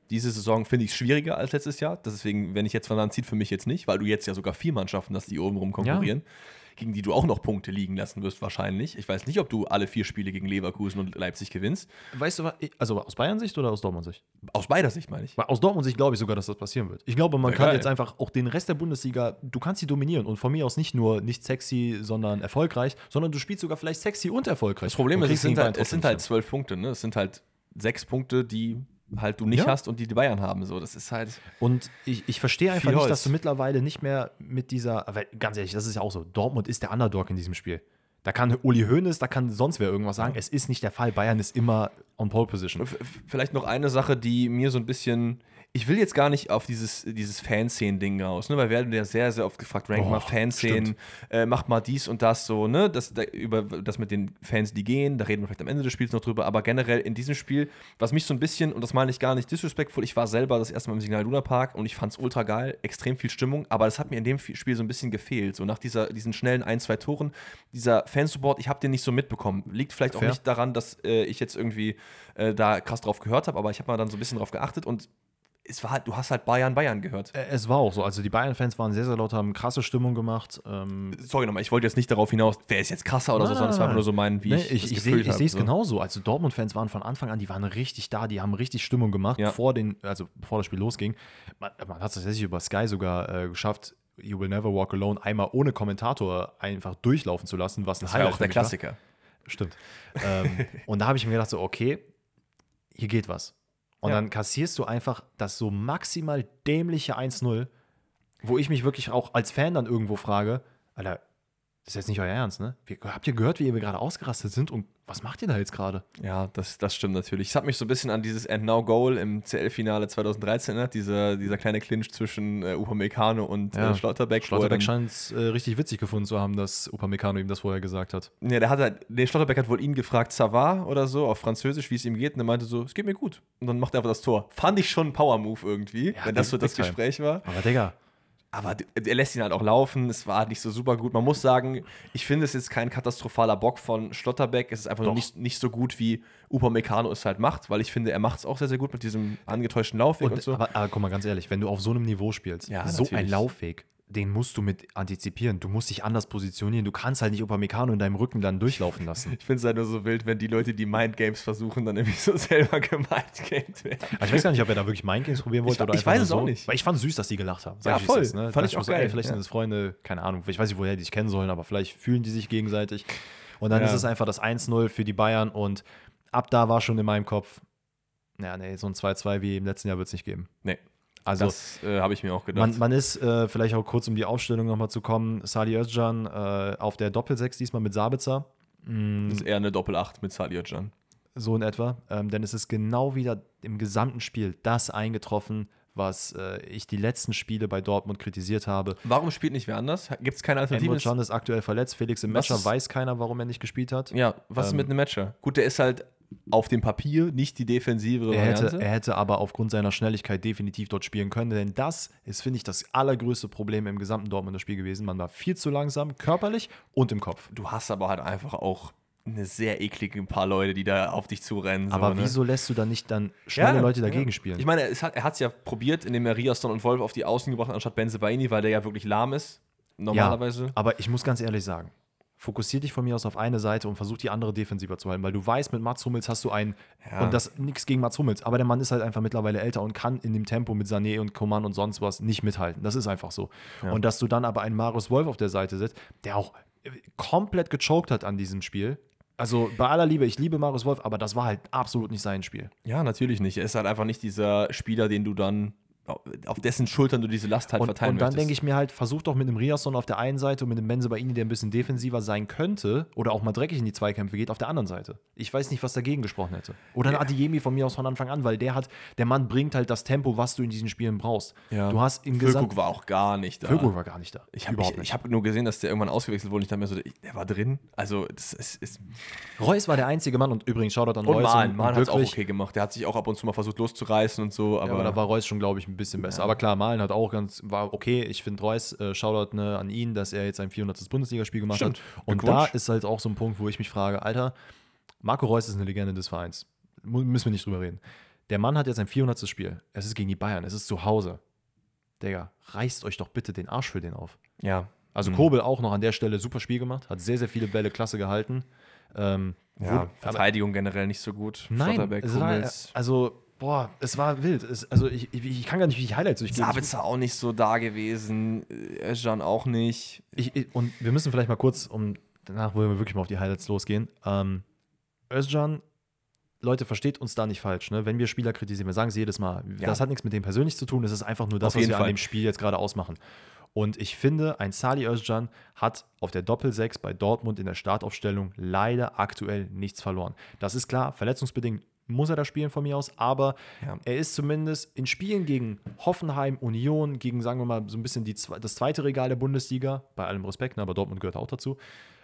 Diese Saison finde ich schwieriger als letztes Jahr. Deswegen, wenn ich jetzt von dann zieht, für mich jetzt nicht, weil du jetzt ja sogar vier Mannschaften hast, die oben rum konkurrieren. Ja gegen die du auch noch Punkte liegen lassen wirst, wahrscheinlich. Ich weiß nicht, ob du alle vier Spiele gegen Leverkusen und Leipzig gewinnst. Weißt du, also aus Bayern-Sicht oder aus Dortmund-Sicht? Aus beider Sicht, meine ich. Aus Dortmund-Sicht glaube ich sogar, dass das passieren wird. Ich glaube, man ja, kann geil. jetzt einfach auch den Rest der Bundesliga, du kannst sie dominieren und von mir aus nicht nur nicht sexy, sondern erfolgreich, sondern du spielst sogar vielleicht sexy und erfolgreich. Das Problem ist, es sind, halt, es sind halt zwölf Punkte, ne? Es sind halt sechs Punkte, die halt du nicht ja. hast und die die Bayern haben. So, das ist halt. Und ich, ich verstehe einfach nicht, dass du mittlerweile nicht mehr mit dieser, aber ganz ehrlich, das ist ja auch so. Dortmund ist der Underdog in diesem Spiel. Da kann Uli Hoeneß, da kann sonst wer irgendwas sagen. Es ist nicht der Fall. Bayern ist immer on Pole Position. Vielleicht noch eine Sache, die mir so ein bisschen. Ich will jetzt gar nicht auf dieses, dieses Fanszenen-Ding raus, ne? Weil wir werden ja sehr, sehr oft gefragt, rank Oh, mal Fanszenen, äh, macht mal dies und das so, ne? Das, da, über das mit den Fans, die gehen, da reden wir vielleicht am Ende des Spiels noch drüber, aber generell in diesem Spiel, was mich so ein bisschen, und das meine ich gar nicht disrespectful, ich war selber das erste Mal im Signal Luna Park und ich fand es ultra geil, extrem viel Stimmung, aber das hat mir in dem Spiel so ein bisschen gefehlt. So nach dieser, diesen schnellen ein, zwei Toren, dieser Fansupport, ich habe den nicht so mitbekommen. Liegt vielleicht auch Fair. nicht daran, dass äh, ich jetzt irgendwie äh, da krass drauf gehört habe, aber ich habe mal dann so ein bisschen drauf geachtet und es war halt, du hast halt Bayern, Bayern gehört. Es war auch so. Also die Bayern-Fans waren sehr, sehr laut, haben krasse Stimmung gemacht. Ähm, Sorry nochmal, ich wollte jetzt nicht darauf hinaus, wer ist jetzt krasser oder so, Nein, sondern es war einfach nur so mein, wie Nee, ich, ich, ich, sehe gefühlt ich sehe es so. genauso. Also Dortmund-Fans waren von Anfang an, die waren richtig da, die haben richtig Stimmung gemacht, Ja. bevor den, also bevor das Spiel losging. Man, man hat es tatsächlich über Sky sogar äh, geschafft, You Will Never Walk Alone einmal ohne Kommentator einfach durchlaufen zu lassen, was ein Das war ja auch der mich war. Klassiker. Stimmt. ähm, und da habe ich mir gedacht, so, okay, hier geht was. Und Ja. dann kassierst du einfach das so maximal dämliche 1-0, wo ich mich wirklich auch als Fan dann irgendwo frage, Alter, das ist jetzt nicht euer Ernst, ne? Wie, habt ihr gehört, wie wir gerade ausgerastet sind und was macht ihr da jetzt gerade? Ja, das, das stimmt natürlich. Es hat mich so ein bisschen an dieses And Now Goal im CL-Finale 2013 erinnert, dieser, dieser kleine Clinch zwischen äh, Upamecano und Ja. äh, Schlotterbeck. er Schlotterbeck scheint es äh, richtig witzig gefunden zu haben, dass Upamecano ihm das vorher gesagt hat. Ja, der hat halt, der Schlotterbeck hat wohl ihn gefragt, ça va oder so, auf Französisch, wie es ihm geht. Und er meinte so, es geht mir gut. Und dann macht er einfach das Tor. Fand ich schon ein Power-Move irgendwie, Ja, wenn das so das. Gespräch war. Aber Digga, Aber er lässt ihn halt auch laufen. Es war nicht so super gut. Man muss sagen, ich finde es jetzt kein katastrophaler Bock von Schlotterbeck. Es ist einfach nur nicht, nicht so gut, wie Upamecano es halt macht, weil ich finde, er macht es auch sehr, sehr gut mit diesem angetäuschten Laufweg und, Und, so. aber, aber guck mal, ganz ehrlich, wenn du auf so einem Niveau spielst, Ja, so natürlich. ein Laufweg, den musst du mit antizipieren. Du musst dich anders positionieren. Du kannst halt nicht Upamecano in deinem Rücken dann durchlaufen lassen. Ich finde es halt nur so wild, wenn die Leute, die Mindgames versuchen, dann irgendwie so selber gemindgamed werden. Also ich weiß gar nicht, ob er da wirklich Mindgames probieren wollte Ich- oder ich weiß es auch so. nicht. Weil ich fand süß, dass die gelacht haben. Ja, es voll. ist, ne? Fand ich auch so, geil, Ey, vielleicht ja. sind es Freunde, keine Ahnung. Ich weiß nicht, woher die sich kennen sollen, aber vielleicht fühlen die sich gegenseitig. Und dann Ja. ist es einfach das 1-0 für die Bayern und ab da war schon in meinem Kopf, naja, nee, so ein 2-2 wie im letzten Jahr wird es nicht geben. Nee, Also das äh, habe ich mir auch gedacht. man, man ist, äh, vielleicht auch kurz um die Aufstellung nochmal zu kommen, Sali Özcan äh, auf der Doppel-6 diesmal mit Sabitzer. Mm, das ist eher eine Doppel-8 mit Salihoccan. so in etwa. Ähm, denn es ist genau wieder im gesamten Spiel das eingetroffen, was äh, ich die letzten Spiele bei Dortmund kritisiert habe. Warum spielt nicht wer anders? Gibt es keine Emre Alternative? Can ist aktuell verletzt, Felix im Matcher ist- weiß keiner, warum er nicht gespielt hat. Ja, was ist Ähm, mit einem Matcher? Gut, der ist halt auf dem Papier nicht die defensivere Er hätte, Variante. er hätte aber aufgrund seiner Schnelligkeit definitiv dort spielen können, denn das ist, finde ich, das allergrößte Problem im gesamten Dortmunder Spiel gewesen. Man war viel zu langsam, körperlich und im Kopf. du hast aber halt einfach auch eine sehr eklige paar Leute, die da auf dich zurennen. So, aber ne? wieso lässt du dann nicht dann schnelle Leute dagegen ja. spielen? Ich meine, hat, er hat es ja probiert, indem er Riaston und Wolf auf die Außen gebracht hat, anstatt Benze Baini, weil der ja wirklich lahm ist. Normalerweise. Ja, aber ich muss ganz ehrlich sagen, fokussier dich von mir aus auf eine Seite und versuch die andere defensiver zu halten, weil du weißt, mit Mats Hummels hast du einen, Ja. und das nichts gegen Mats Hummels, aber der Mann ist halt einfach mittlerweile älter und kann in dem Tempo mit Sané und Coman und sonst was nicht mithalten. Das ist einfach so. Und dass du dann aber einen Marius Wolf auf der Seite setzt, der auch äh, komplett gechoked hat an diesem Spiel. Also bei aller Liebe, ich liebe Marius Wolf, aber das war halt absolut nicht sein Spiel. Ja, natürlich nicht. Er ist halt einfach nicht dieser Spieler, den du dann, auf dessen Schultern du diese Last halt Und, verteilen und dann möchtest. denke ich mir halt, versuch doch mit einem Riasson auf der einen Seite und mit einem Benzebaini, der ein bisschen defensiver sein könnte oder auch mal dreckig in die Zweikämpfe geht, auf der anderen Seite. Ich weiß nicht, was dagegen gesprochen hätte. Oder ein Adiemi von mir aus von Anfang an, weil der hat, der Mann bringt halt das Tempo, was du in diesen Spielen brauchst. Ja. Du hast im Gesamt... war auch gar nicht da. Füllkrug war gar nicht da. Ich habe ich, ich hab nur gesehen, dass der irgendwann ausgewechselt wurde. und Ich dachte mir so, der war drin. Also, das ist. ist Reus war der einzige Mann und übrigens Shoutout an und Reus. Malen hat es auch okay gemacht. Der hat sich auch ab und zu mal versucht loszureißen und so. Aber, Ja, aber da war Reus schon, glaube ich, ein bisschen besser. Aber klar, Malen hat auch ganz, war okay. Ich finde Reus, äh, Shoutout ne, an ihn, dass er jetzt sein 400. Bundesligaspiel gemacht Stimmt. hat. Und da ist halt auch so ein Punkt, wo ich mich frage, Alter, Marco Reus ist eine Legende des Vereins. Mu- Müssen wir nicht drüber reden. Der Mann hat jetzt sein 400. Spiel. Es ist gegen die Bayern. Es ist zu Hause. Digga, reißt euch doch bitte den Arsch für den auf. ja. Also Mhm. Kobel auch noch an der Stelle super Spiel gemacht, hat sehr, sehr viele Bälle klasse gehalten. Ähm, ja. Verteidigung generell nicht so gut. Nein, war, also, boah, es war wild. Es, also, ich, ich, kann gar nicht, wie ich Highlights durchgehen. Sabitzer auch nicht so da gewesen. äh, Özcan auch nicht. Ich, ich, und wir müssen vielleicht mal kurz, um danach wollen wir wirklich mal auf die Highlights losgehen. Ähm, Özcan, Leute, versteht uns da nicht falsch. Ne? Wenn wir Spieler kritisieren, wir sagen es jedes Mal. Ja. Das hat nichts mit dem persönlich zu tun. Es ist einfach nur das, was wir Fall. an dem Spiel jetzt gerade ausmachen. Und ich finde, ein Sali Özcan hat auf der Doppel-6 bei Dortmund in der Startaufstellung leider aktuell nichts verloren. Das ist klar, verletzungsbedingt muss er da spielen von mir aus, aber Ja. er ist zumindest in Spielen gegen Hoffenheim, Union, gegen, sagen wir mal, so ein bisschen die, das zweite Regal der Bundesliga, bei allem Respekt, ne, aber Dortmund gehört auch dazu.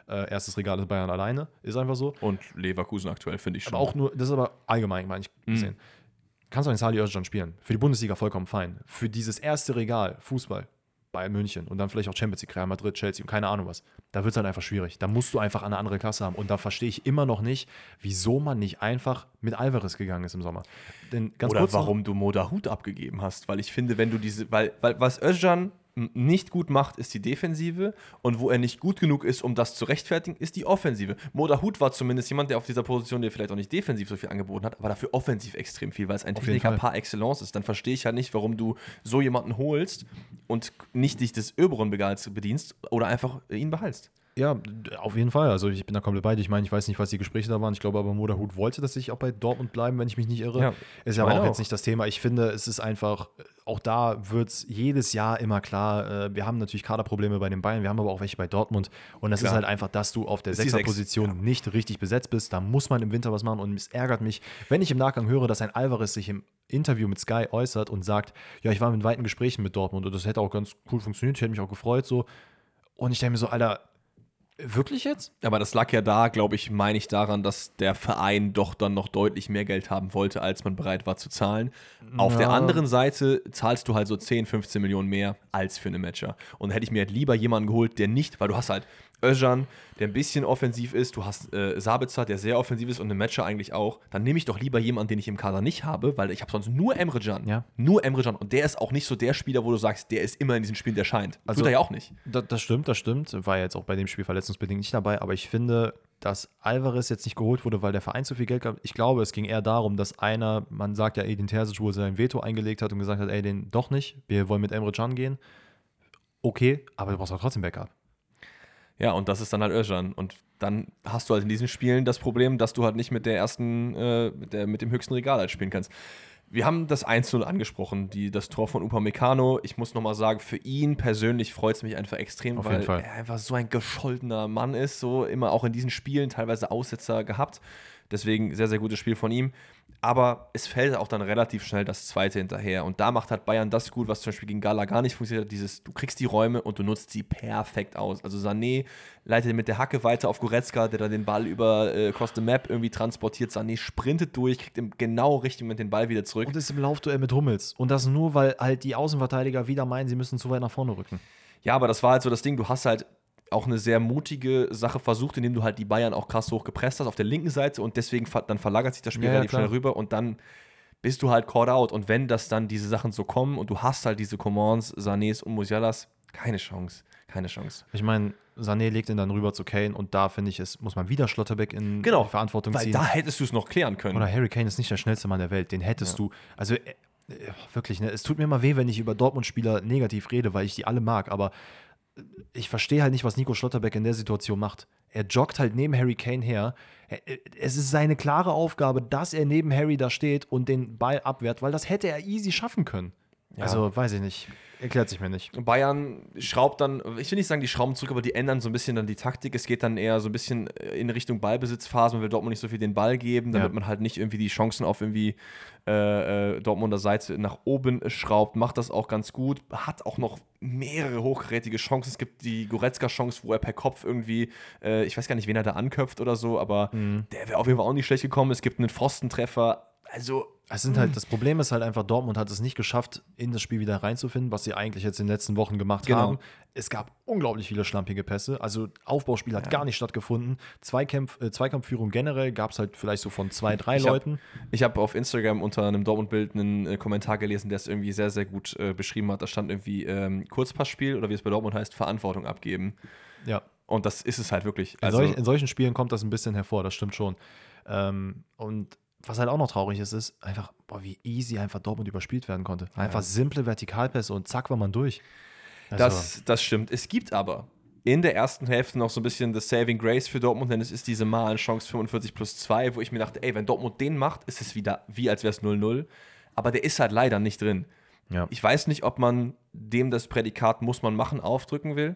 Äh, erstes Regal ist Bayern alleine, ist einfach so. Und Leverkusen aktuell finde ich schon. Aber auch nur, das ist aber allgemein, meine ich, gesehen. Kannst du einen Sali Özcan spielen. Für die Bundesliga vollkommen fein. Für dieses erste Regal, Fußball, Bayern München und dann vielleicht auch Champions League, Real Madrid, Chelsea und keine Ahnung was. Da wird es halt einfach schwierig. Da musst du einfach eine andere Klasse haben. Und da verstehe ich immer noch nicht, wieso man nicht einfach mit Alvarez gegangen ist im Sommer. Denn ganz Oder kurz noch- warum du Moda Hut abgegeben hast. Weil ich finde, wenn du diese, weil, weil was Özcan nicht gut macht, ist die Defensive und wo er nicht gut genug ist, um das zu rechtfertigen, ist die Offensive. Moda Hut war zumindest jemand, der auf dieser Position, der vielleicht auch nicht defensiv so viel angeboten hat, aber dafür offensiv extrem viel, weil es ein Auf Techniker par excellence ist. Dann verstehe ich ja nicht, warum du so jemanden holst und nicht dich des oberen Begals bedienst oder einfach ihn behaltst. Ja, auf jeden Fall. Also ich bin da komplett bei dir. Ich meine, ich weiß nicht, was die Gespräche da waren. Ich glaube aber, Moderhut wollte, dass ich auch bei Dortmund bleiben, wenn ich mich nicht irre. Ja, ist ja aber auch auch. jetzt nicht das Thema. Ich finde, es ist einfach, auch da wird es jedes Jahr immer klar, äh, wir haben natürlich Kaderprobleme bei den Bayern, wir haben aber auch welche bei Dortmund. Und das Klar. ist halt einfach, dass du auf der die sechs, Sechserposition nicht richtig besetzt bist. Da muss man im Winter was machen und es ärgert mich, wenn ich im Nachgang höre, dass ein Alvarez sich im Interview mit Sky äußert und sagt, ja, ich war in weiten Gesprächen mit Dortmund und das hätte auch ganz cool funktioniert, ich hätte mich auch gefreut so. Und ich denke mir so, Alter, wirklich jetzt? Aber das lag ja da, glaube ich, meine ich daran, dass der Verein doch dann noch deutlich mehr Geld haben wollte, als man bereit war zu zahlen. Auf der anderen Seite zahlst du halt so 10, 15 Millionen mehr als für einen Matcher. Und da hätte ich mir halt lieber jemanden geholt, der nicht, weil du hast halt Özcan, der ein bisschen offensiv ist, du hast äh, Sabitzer, der sehr offensiv ist und einen Matcher eigentlich auch. Dann nehme ich doch lieber jemanden, den ich im Kader nicht habe, weil ich habe sonst nur Emre Can. Ja. Nur Emre Can. Und der ist auch nicht so der Spieler, wo du sagst, der ist immer in diesen Spielen, der scheint. Also- Tut er ja auch nicht. Da, das stimmt, das stimmt. War ja jetzt auch bei dem Spiel verletzungsbedingt nicht dabei, aber ich finde, dass Alvarez jetzt nicht geholt wurde, weil der Verein zu viel Geld gab. Ich glaube, es ging eher darum, dass einer, man sagt ja, Edin Terzic wohl sein Veto eingelegt hat und gesagt hat, ey, den doch nicht, wir wollen mit Emre Can gehen. Okay, aber du brauchst auch trotzdem Backup. Ja, und das ist dann halt Özcan. Und dann hast du halt in diesen Spielen das Problem, dass du halt nicht mit der ersten, äh, mit, der, mit dem höchsten Regal halt spielen kannst. Wir haben das 1-0 angesprochen, die, das Tor von Upamecano. Ich muss nochmal sagen, für ihn persönlich freut es mich einfach extrem, Auf weil er einfach so ein gescholtener Mann ist, so immer auch in diesen Spielen teilweise Aussetzer gehabt. Deswegen sehr, sehr gutes Spiel von ihm. Aber es fällt auch dann relativ schnell das zweite hinterher. Und da macht halt Bayern das gut, was zum Beispiel gegen Gala gar nicht funktioniert hat. Dieses, du kriegst die Räume und du nutzt sie perfekt aus. Also Sané leitet mit der Hacke weiter auf Goretzka, der dann den Ball über äh, Cross the Map irgendwie transportiert. Sané sprintet durch, kriegt im genau richtigen Moment den Ball wieder zurück. Und ist im Laufduell mit Hummels. Und das nur, weil halt die Außenverteidiger wieder meinen, sie müssen zu weit nach vorne rücken. Ja, aber das war halt so das Ding, du hast halt auch eine sehr mutige Sache versucht, indem du halt die Bayern auch krass hoch gepresst hast auf der linken Seite und deswegen dann verlagert sich das Spiel Ja, ja, relativ klar. schnell rüber und dann bist du halt caught out und wenn das dann diese Sachen so kommen und du hast halt diese Commands, Sanés und Musialas, keine Chance, keine Chance. Ich meine, Sané legt ihn dann rüber zu Kane und da finde ich, es muss man wieder Schlotterbeck in Genau, Verantwortung Weil ziehen. da hättest du es noch klären können. Oder Harry Kane ist nicht der schnellste Mann der Welt. Den hättest du. Also äh, äh, wirklich, ne? Es tut mir immer weh, wenn ich über Dortmund-Spieler negativ rede, weil ich die alle mag. Aber ich verstehe halt nicht, was Nico Schlotterbeck in der Situation macht. Er joggt halt neben Harry Kane her. Er- äh, Es ist seine klare Aufgabe, dass er neben Harry da steht und den Ball abwehrt, weil das hätte er easy schaffen können. Also, weiß ich nicht. Erklärt sich mir nicht. Bayern schraubt dann, ich will nicht sagen, die schrauben zurück, aber die ändern so ein bisschen dann die Taktik. Es geht dann eher so ein bisschen in Richtung Ballbesitzphase. Man will Dortmund nicht so viel den Ball geben, damit Ja. man halt nicht irgendwie die Chancen auf irgendwie äh, äh, Dortmunder Seite nach oben schraubt. Macht das auch ganz gut. Hat auch noch mehrere hochkarätige Chancen. Es gibt die Goretzka-Chance, wo er per Kopf irgendwie, äh, ich weiß gar nicht, wen er da anköpft oder so, aber der wäre auf jeden Fall auch nicht schlecht gekommen. Es gibt einen Pfostentreffer. Also, Es sind halt, das Problem ist halt einfach, Dortmund hat es nicht geschafft, in das Spiel wieder reinzufinden, was sie eigentlich jetzt in den letzten Wochen gemacht Genau. haben. Es gab unglaublich viele schlampige Pässe. Also Aufbauspiel hat gar nicht stattgefunden. Zweikampf, äh, Zweikampfführung generell gab es halt vielleicht so von zwei, drei Ich hab- Leuten. Ich habe auf Instagram unter einem Dortmund-Bild einen äh, Kommentar gelesen, der es irgendwie sehr, sehr gut äh, beschrieben hat. Da stand irgendwie ähm, Kurzpassspiel oder wie es bei Dortmund heißt, Verantwortung abgeben. Ja. Und das ist es halt wirklich. In, solch, in solchen Spielen kommt das ein bisschen hervor, das stimmt schon. Ähm, und was halt auch noch traurig ist, ist einfach, boah, wie easy einfach Dortmund überspielt werden konnte. Einfach simple Vertikalpässe und zack war man durch. Also, das, das stimmt. Es gibt aber in der ersten Hälfte noch so ein bisschen das Saving Grace für Dortmund, denn es ist diese Malen-Chance 45 plus 2, wo ich mir dachte, ey, wenn Dortmund den macht, ist es wieder wie als wäre es 0-0. Aber der ist halt leider nicht drin. ja. Ich weiß nicht, ob man dem das Prädikat muss man machen aufdrücken will,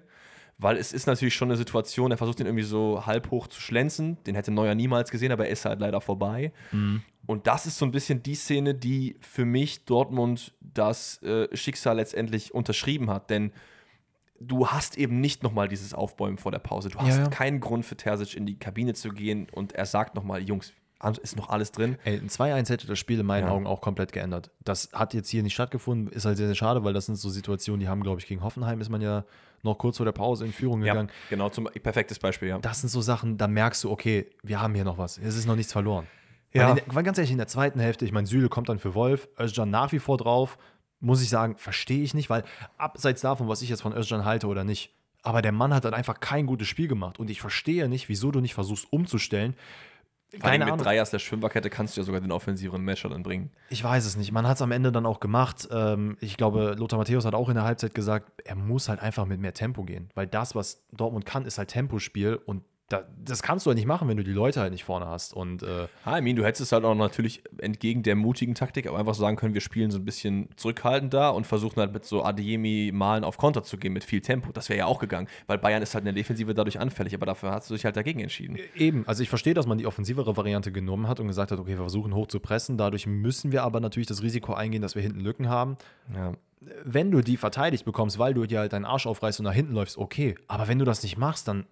weil es ist natürlich schon eine Situation, er versucht den irgendwie so halb hoch zu schlenzen, den hätte Neuer niemals gesehen, aber er ist halt leider vorbei. Mhm. Und das ist so ein bisschen die Szene, die für mich Dortmund das äh, Schicksal letztendlich unterschrieben hat, denn du hast eben nicht nochmal dieses Aufbäumen vor der Pause. Du hast Ja, ja. keinen Grund für Terzic in die Kabine zu gehen und er sagt nochmal, Jungs, ist noch alles drin. Ey, ein 2-1 hätte das Spiel in meinen Ja. Augen auch komplett geändert. Das hat jetzt hier nicht stattgefunden, ist halt sehr, sehr schade, weil das sind so Situationen, die haben, glaube ich, gegen Hoffenheim ist man ja noch kurz vor der Pause in Führung Ja, gegangen. genau, zum perfektes Beispiel, ja. Das sind so Sachen, da merkst du, okay, wir haben hier noch was. Es ist noch nichts verloren. Ja. Weil ganz ehrlich, in der zweiten Hälfte, ich meine, Süle kommt dann für Wolf, Özcan nach wie vor drauf, muss ich sagen, verstehe ich nicht, weil abseits davon, was ich jetzt von Özcan halte oder nicht, aber der Mann hat dann einfach kein gutes Spiel gemacht und ich verstehe nicht, wieso du nicht versuchst umzustellen. Keine mit Ahnung. drei aus der Schwimmbarkette kannst du ja sogar den offensiveren Matcher dann bringen. Ich weiß es nicht. Man hat es am Ende dann auch gemacht. Ähm, ich glaube, Lothar Matthäus hat auch in der Halbzeit gesagt, er muss halt einfach mit mehr Tempo gehen. Weil das, was Dortmund kann, ist halt Tempospiel. Und da, das kannst du halt nicht machen, wenn du die Leute halt nicht vorne hast. Und äh, Ah, I mean, du hättest es halt auch natürlich entgegen der mutigen Taktik aber einfach sagen können, wir spielen so ein bisschen zurückhaltend da und versuchen halt mit so Adeyemi-Malen auf Konter zu gehen mit viel Tempo. Das wäre ja auch gegangen, weil Bayern ist halt in der Defensive dadurch anfällig, aber dafür hast du dich halt dagegen entschieden. eben, also ich verstehe, dass man die offensivere Variante genommen hat und gesagt hat, okay, wir versuchen hoch zu pressen. Dadurch müssen wir aber natürlich das Risiko eingehen, dass wir hinten Lücken haben. Ja. Wenn du die verteidigt bekommst, weil du dir halt deinen Arsch aufreißt und nach hinten läufst, okay. Aber wenn du das nicht machst, dann.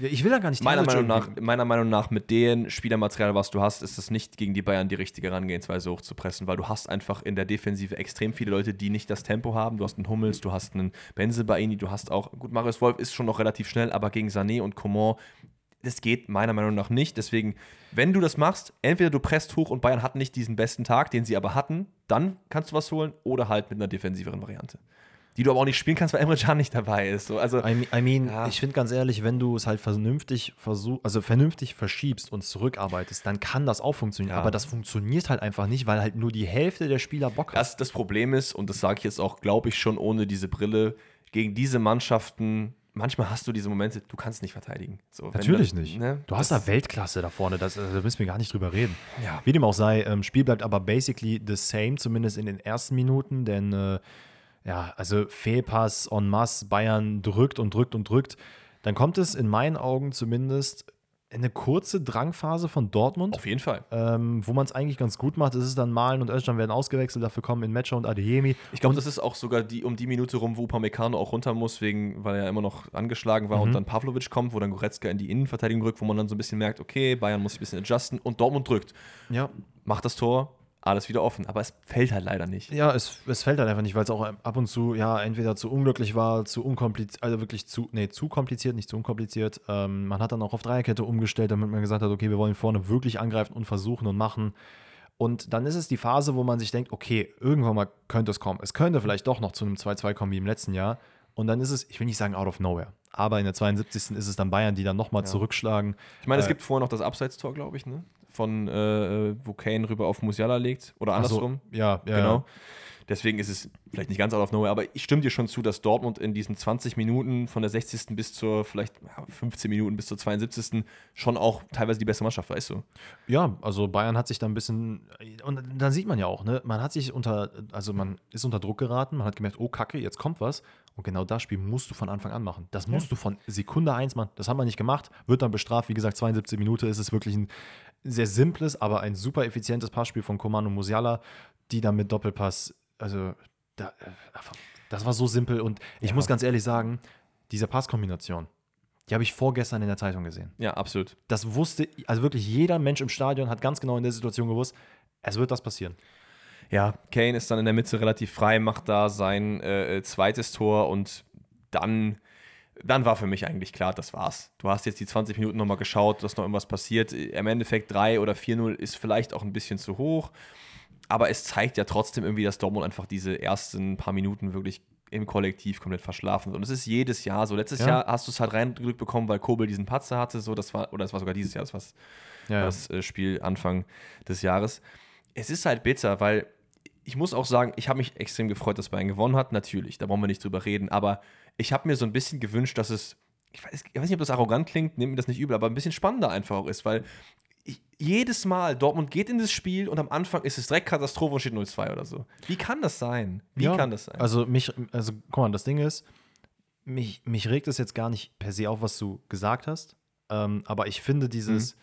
Ich will da gar nicht Meiner, Meinung nach, meiner Meinung nach, mit dem Spielermaterial, was du hast, ist es nicht gegen die Bayern die richtige Herangehensweise hochzupressen, weil du hast einfach in der Defensive extrem viele Leute, die nicht das Tempo haben. Du hast einen Hummels, du hast einen Benzebaini, du hast auch, gut, Marius Wolf ist schon noch relativ schnell, aber gegen Sané und Coman, das geht meiner Meinung nach nicht. Deswegen, wenn du das machst, entweder du presst hoch und Bayern hat nicht diesen besten Tag, den sie aber hatten, dann kannst du was holen, oder halt mit einer defensiveren Variante. Die du aber auch nicht spielen kannst, weil Emre Can nicht dabei ist. So, also, I mean, Ja. ich finde ganz ehrlich, wenn du es halt vernünftig versuch, also vernünftig verschiebst und zurückarbeitest, dann kann das auch funktionieren. Ja. Aber das funktioniert halt einfach nicht, weil halt nur die Hälfte der Spieler Bock hat. Das, das Problem ist, und das sage ich jetzt auch, glaube ich, schon ohne diese Brille, gegen diese Mannschaften, manchmal hast du diese Momente, du kannst nicht verteidigen. So, Natürlich dann- nicht. ne, du hast da Weltklasse da vorne, das, also, da müssen wir gar nicht drüber reden. Ja. Wie dem auch sei, ähm, Spiel bleibt aber basically the same, zumindest in den ersten Minuten, denn äh, ja, also Fehlpass en masse, Bayern drückt und drückt und drückt. Dann kommt es in meinen Augen zumindest in eine kurze Drangphase von Dortmund. Auf jeden Fall. ähm, wo man es eigentlich ganz gut macht. Es ist dann Malen und Özcan werden ausgewechselt, dafür kommen in Matcher und Adeyemi. Ich glaube, das ist auch sogar die, um die Minute rum, wo Upamecano auch runter muss, wegen, weil er immer noch angeschlagen war Mhm. und dann Pavlovic kommt, wo dann Goretzka in die Innenverteidigung rückt, wo man dann so ein bisschen merkt, okay, Bayern muss sich ein bisschen adjusten und Dortmund drückt. Ja, Macht das Tor, alles wieder offen. Aber es fällt halt leider nicht. ja es, es fällt halt einfach nicht, weil es auch ab und zu ja entweder zu unglücklich war, zu unkompliziert, also wirklich zu, nee, zu kompliziert, nicht zu unkompliziert. Ähm, man hat dann auch auf Dreierkette umgestellt, damit man gesagt hat, okay, wir wollen vorne wirklich angreifen und versuchen und machen. Und dann ist es die Phase, wo man sich denkt, okay, irgendwann mal könnte es kommen. Es könnte vielleicht doch noch zu einem 2-2 kommen wie im letzten Jahr. Und dann ist es, ich will nicht sagen out of nowhere, aber in der 72. ist es dann Bayern, die dann nochmal zurückschlagen. Ich meine, es Äh, gibt vorher noch das Abseitstor, glaube ich, ne? Von äh, wo Kane rüber auf Musiala legt. Oder Ach so, andersrum. ja, ja, Genau. Deswegen ist es vielleicht nicht ganz out of nowhere, aber ich stimme dir schon zu, dass Dortmund in diesen 20 Minuten von der 60. bis zur vielleicht ja, 15 Minuten bis zur 72. schon auch teilweise die beste Mannschaft, weißt du? Ja, also Bayern hat sich da ein bisschen, und dann sieht man ja auch, ne, man hat sich unter, also man ist unter Druck geraten, man hat gemerkt, oh Kacke, jetzt kommt was. Und genau das Spiel musst du von Anfang an machen. Das musst du von Sekunde eins machen. Das haben wir nicht gemacht, wird dann bestraft. Wie gesagt, 72 Minuten ist es wirklich ein sehr simples, aber ein super effizientes Passspiel von Coman und Musiala, die dann mit Doppelpass, also da, äh, das war so simpel. Und ich Ja. muss ganz ehrlich sagen, diese Passkombination, die habe ich vorgestern in der Zeitung gesehen. Ja, absolut. Das wusste, also wirklich jeder Mensch im Stadion hat ganz genau in der Situation gewusst, es wird das passieren. Ja, Kane ist dann in der Mitte relativ frei, macht da sein äh, zweites Tor und dann, dann war für mich eigentlich klar, das war's. Du hast jetzt die 20 Minuten nochmal geschaut, dass noch irgendwas passiert. Im Endeffekt 3 oder 4-0 ist vielleicht auch ein bisschen zu hoch, aber es zeigt ja trotzdem irgendwie, dass Dortmund einfach diese ersten paar Minuten wirklich im Kollektiv komplett verschlafen. Und es ist jedes Jahr so. Letztes Ja. Jahr hast du es halt reingedrückt bekommen, weil Kobel diesen Patzer hatte. So, das war, oder es war sogar dieses Jahr, das war Ja, das äh, Spiel Anfang des Jahres. Es ist halt bitter, weil ich muss auch sagen, ich habe mich extrem gefreut, dass Bayern gewonnen hat. Natürlich, da brauchen wir nicht drüber reden. Aber ich habe mir so ein bisschen gewünscht, dass es, ich weiß, ich weiß nicht, ob das arrogant klingt, nehmt mir das nicht übel, aber ein bisschen spannender einfach auch ist, weil ich, jedes Mal, Dortmund geht in das Spiel und am Anfang ist es direkt Katastrophe und steht 0-2 oder so. Wie kann das sein? Wie Ja, kann das sein? Also mich, also guck mal, das Ding ist, mich, mich regt es jetzt gar nicht per se auf, was du gesagt hast. Ähm, aber ich finde dieses mhm.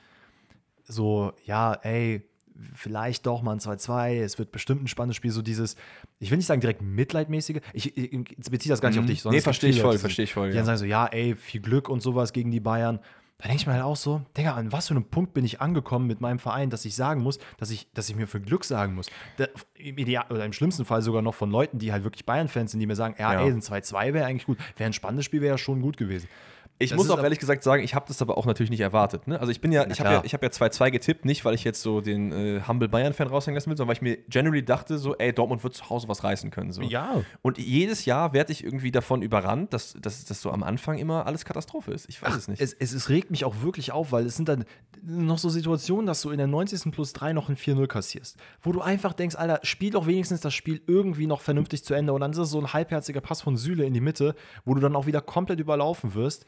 so, ja, ey, vielleicht doch mal ein 2-2, es wird bestimmt ein spannendes Spiel, so dieses, ich will nicht sagen direkt mitleidmäßige, ich, ich, ich beziehe das gar nicht mhm. auf dich, sondern nee, verstehe ich voll, verstehe ich voll. Die ja. dann sagen so, ja, ey, viel Glück und sowas gegen die Bayern. Da denke ich mir halt auch so, Digga, an was für einem Punkt bin ich angekommen mit meinem Verein, dass ich sagen muss, dass ich, dass ich mir für Glück sagen muss. Da, im, Ideal, oder im schlimmsten Fall sogar noch von Leuten, die halt wirklich Bayern-Fans sind, die mir sagen, ja, ja. ey, ein 2-2 wäre eigentlich gut. Wäre ein spannendes Spiel, wäre ja schon gut gewesen. Ich das muss auch ehrlich gesagt sagen, ich habe das aber auch natürlich nicht erwartet. Ne? Also ich bin ja, ich habe ja, hab ja 2-2 getippt, nicht weil ich jetzt so den äh, Humble Bayern-Fan raushängen lassen will, sondern weil ich mir generally dachte, so, ey, Dortmund wird zu Hause was reißen können. So. Ja. Und jedes Jahr werde ich irgendwie davon überrannt, dass, dass das so am Anfang immer alles Katastrophe ist. Ich weiß Ach, es nicht. Es, es, es, regt mich auch wirklich auf, weil es sind dann noch so Situationen, dass du in der 90. plus 3 noch ein 4-0 kassierst, wo du einfach denkst, Alter, spiel doch wenigstens das Spiel irgendwie noch vernünftig zu Ende und dann ist es so ein halbherziger Pass von Süle in die Mitte, wo du dann auch wieder komplett überlaufen wirst.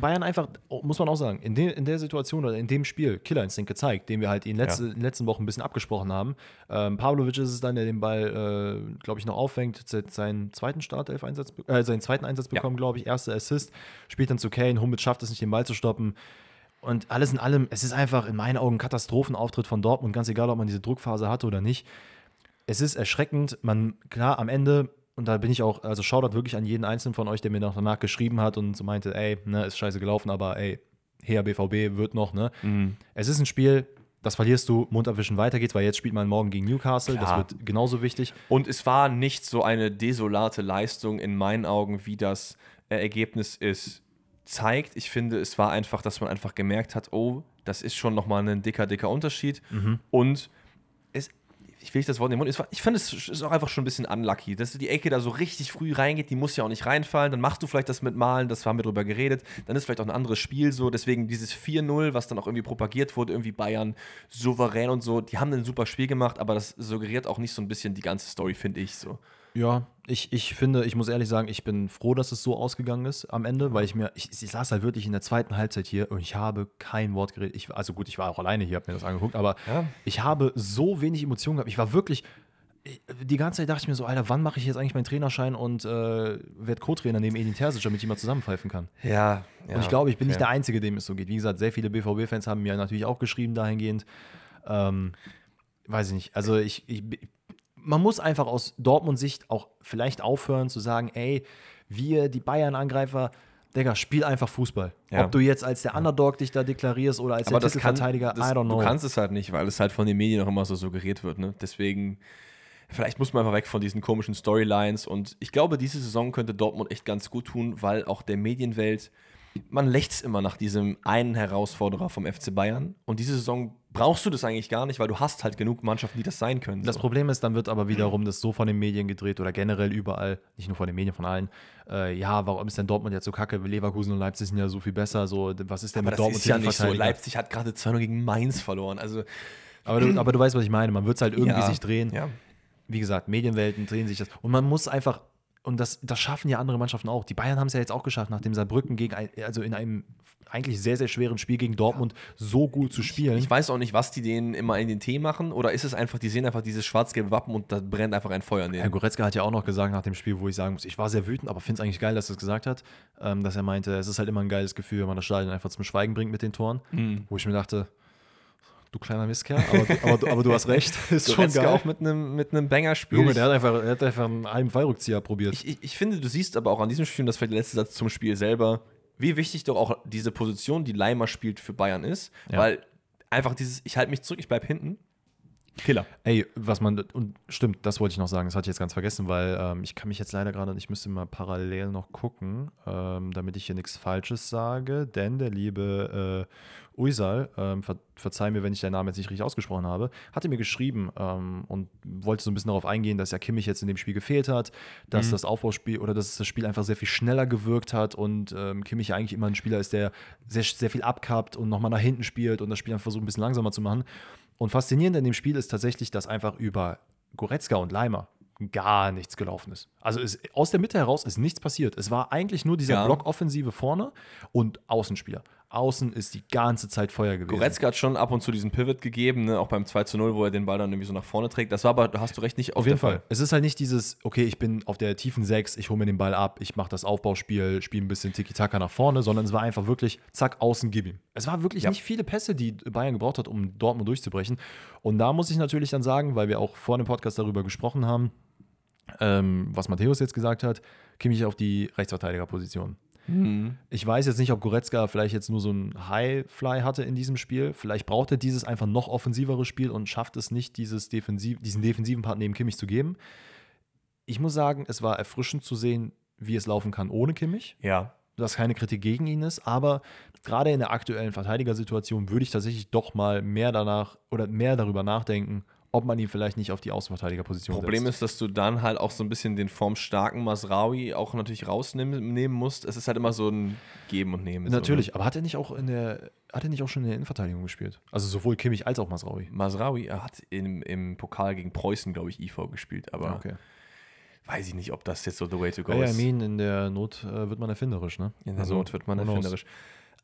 Bayern einfach, muss man auch sagen, in, de, in der Situation oder in dem Spiel Killerinstinkt gezeigt, den wir halt in, letzte, ja. in den letzten Wochen ein bisschen abgesprochen haben. Ähm, Pavlovic ist es dann, der den Ball, äh, glaube ich, noch auffängt, seinen zweiten Startelf-Einsatz, äh, seinen zweiten Einsatz bekommen, ja. glaube ich, erster Assist, spielt dann zu Kane, Hummels schafft es nicht, den Ball zu stoppen. Und alles in allem, es ist einfach in meinen Augen ein Katastrophenauftritt von Dortmund, ganz egal, ob man diese Druckphase hatte oder nicht. Es ist erschreckend, man, klar, am Ende und da bin ich auch, also Shoutout wirklich an jeden Einzelnen von euch, der mir noch danach geschrieben hat und so meinte, ey, ne, ist scheiße gelaufen, aber ey, her BVB wird noch, ne? Mhm. Es ist ein Spiel, das verlierst du, Mund abwischen, weiter geht's, weil jetzt spielt man morgen gegen Newcastle, Klar. das wird genauso wichtig. Und es war nicht so eine desolate Leistung in meinen Augen, wie das Ergebnis ist zeigt. Ich finde, es war einfach, dass man einfach gemerkt hat, oh, das ist schon nochmal ein dicker, dicker Unterschied. Mhm. Und ich will nicht das Wort in den Mund, ich finde, es ist auch einfach schon ein bisschen unlucky, dass die Ecke da so richtig früh reingeht, die muss ja auch nicht reinfallen, dann machst du vielleicht das mit Malen, das haben wir drüber geredet, dann ist vielleicht auch ein anderes Spiel so, deswegen dieses 4-0, was dann auch irgendwie propagiert wurde, irgendwie Bayern souverän und so, die haben ein super Spiel gemacht, aber das suggeriert auch nicht so ein bisschen die ganze Story, finde ich so. Ja, ich, ich finde, ich muss ehrlich sagen, ich bin froh, dass es so ausgegangen ist am Ende, weil ich mir, ich, ich saß halt wirklich in der zweiten Halbzeit hier und ich habe kein Wort geredet. Ich, also gut, ich war auch alleine hier, habe mir das angeguckt, aber ja. ich habe so wenig Emotionen gehabt. Ich war wirklich, die ganze Zeit dachte ich mir so, Alter, wann mache ich jetzt eigentlich meinen Trainerschein und äh, werde Co-Trainer neben Edin Terzic, damit ich mal zusammenpfeifen kann. Ja, ja. Und ich glaube, ich bin fair. nicht der Einzige, dem es so geht. Wie gesagt, sehr viele BVB-Fans haben mir natürlich auch geschrieben dahingehend. Ähm, weiß ich nicht. Also ich, ich, man muss einfach aus Dortmund-Sicht auch vielleicht aufhören zu sagen, ey, wir, die Bayern-Angreifer, Digga, spiel einfach Fußball. Ja. Ob du jetzt als der Underdog dich da deklarierst oder als Aber der Titelverteidiger, I don't know. Du kannst es halt nicht, weil es halt von den Medien auch immer so suggeriert wird. Ne? Deswegen, vielleicht muss man einfach weg von diesen komischen Storylines. Und ich glaube, diese Saison könnte Dortmund echt ganz gut tun, weil auch der Medienwelt man lächzt immer nach diesem einen Herausforderer vom FC Bayern. Und diese Saison brauchst du das eigentlich gar nicht, weil du hast halt genug Mannschaften, die das sein können. Das so. Problem ist, dann wird aber wiederum das so von den Medien gedreht oder generell überall, nicht nur von den Medien, von allen. Äh, ja, warum ist denn Dortmund jetzt so kacke? Leverkusen und Leipzig sind ja so viel besser. So, was ist denn aber mit Dortmund? Ist ja nicht so. Leipzig hat gerade 2 gegen Mainz verloren. Also, aber, du, aber du weißt, was ich meine. Man wird es halt irgendwie ja, sich drehen. Ja. Wie gesagt, Medienwelten drehen sich das. Und man muss einfach und das, das schaffen ja andere Mannschaften auch. Die Bayern haben es ja jetzt auch geschafft, nachdem Saarbrücken gegen ein, also in einem eigentlich sehr, sehr schweren Spiel gegen Dortmund so gut zu spielen. Ich, ich weiß auch nicht, was die denen immer in den Tee machen. Oder ist es einfach, die sehen einfach dieses schwarz-gelbe Wappen und da brennt einfach ein Feuer in denen. Herr Goretzka hat ja auch noch gesagt nach dem Spiel, wo ich sagen muss, ich war sehr wütend, aber finde es eigentlich geil, dass er es gesagt hat, ähm, dass er meinte, es ist halt immer ein geiles Gefühl, wenn man das Stadion einfach zum Schweigen bringt mit den Toren. Mhm. Wo ich mir dachte, du kleiner Mistkerl, aber, aber, aber, du hast recht. Ist schon geil. auch mit einem mit Banger-Spiel. Junge, der hat einfach, der hat einfach einen halben Fallrückzieher probiert. Ich, ich, ich, finde, du siehst aber auch an diesem Spiel, und das vielleicht der letzte Satz zum Spiel selber, wie wichtig doch auch diese Position, die Leimer spielt, für Bayern ist. Ja. Weil einfach dieses, ich halte mich zurück, ich bleibe hinten. Killer. Ey, was man, und stimmt, das wollte ich noch sagen, das hatte ich jetzt ganz vergessen, weil ähm, ich kann mich jetzt leider gerade, ich müsste mal parallel noch gucken, ähm, damit ich hier nichts Falsches sage, denn der liebe äh, Uysal, ähm, ver verzeih mir, wenn ich deinen Namen jetzt nicht richtig ausgesprochen habe, hatte mir geschrieben ähm, und wollte so ein bisschen darauf eingehen, dass ja Kimmich jetzt in dem Spiel gefehlt hat, dass mhm. das Aufbauspiel oder dass das Spiel einfach sehr viel schneller gewirkt hat und ähm, Kimmich ja eigentlich immer ein Spieler ist, der sehr, sehr viel abkappt und nochmal nach hinten spielt und das Spiel einfach versucht, ein bisschen langsamer zu machen. Und faszinierend in dem Spiel ist tatsächlich, dass einfach über Goretzka und Leimer gar nichts gelaufen ist. Also ist, aus der Mitte heraus ist nichts passiert. Es war eigentlich nur dieser ja. Blockoffensive vorne und Außenspieler. Außen ist die ganze Zeit Feuer gewesen. Goretzka hat schon ab und zu diesen Pivot gegeben, ne? auch beim 2 zu 0, wo er den Ball dann irgendwie so nach vorne trägt. Das war aber, hast du recht, nicht auf jeden Fall. Es ist halt nicht dieses, okay, ich bin auf der tiefen 6, ich hole mir den Ball ab, ich mache das Aufbauspiel, spiele ein bisschen Tiki-Taka nach vorne, sondern es war einfach wirklich, zack, außen, gib ihm. Es war wirklich ja. nicht viele Pässe, die Bayern gebraucht hat, um Dortmund durchzubrechen. Und da muss ich natürlich dann sagen, weil wir auch vor dem Podcast darüber gesprochen haben, ähm, was Matthäus jetzt gesagt hat, Kimmich auf die Rechtsverteidigerposition. Mhm. Ich weiß jetzt nicht, ob Goretzka vielleicht jetzt nur so ein Highfly hatte in diesem Spiel. Vielleicht braucht er dieses einfach noch offensivere Spiel und schafft es nicht, dieses Defensiv, diesen defensiven Part neben Kimmich zu geben. Ich muss sagen, es war erfrischend zu sehen, wie es laufen kann ohne Kimmich. Ja. Dass keine Kritik gegen ihn ist, aber gerade in der aktuellen Verteidigersituation würde ich tatsächlich doch mal mehr danach oder mehr darüber nachdenken, ob man ihn vielleicht nicht auf die Außenverteidigerposition Problem setzt. ist, dass du dann halt auch so ein bisschen den formstarken Masraui auch natürlich rausnehmen musst. Es ist halt immer so ein Geben und Nehmen. Natürlich, so, ne? aber hat er nicht auch in der, hat er nicht auch schon in der Innenverteidigung gespielt? Also sowohl Kimmich als auch Masraui. Masraui, er hat im, im Pokal gegen Preußen, glaube ich, IV gespielt, aber okay. weiß ich nicht, ob das jetzt so the way to go ja, ist. Ja, I mean, in der Not äh, wird man erfinderisch, ne? In der also, Not wird man erfinderisch.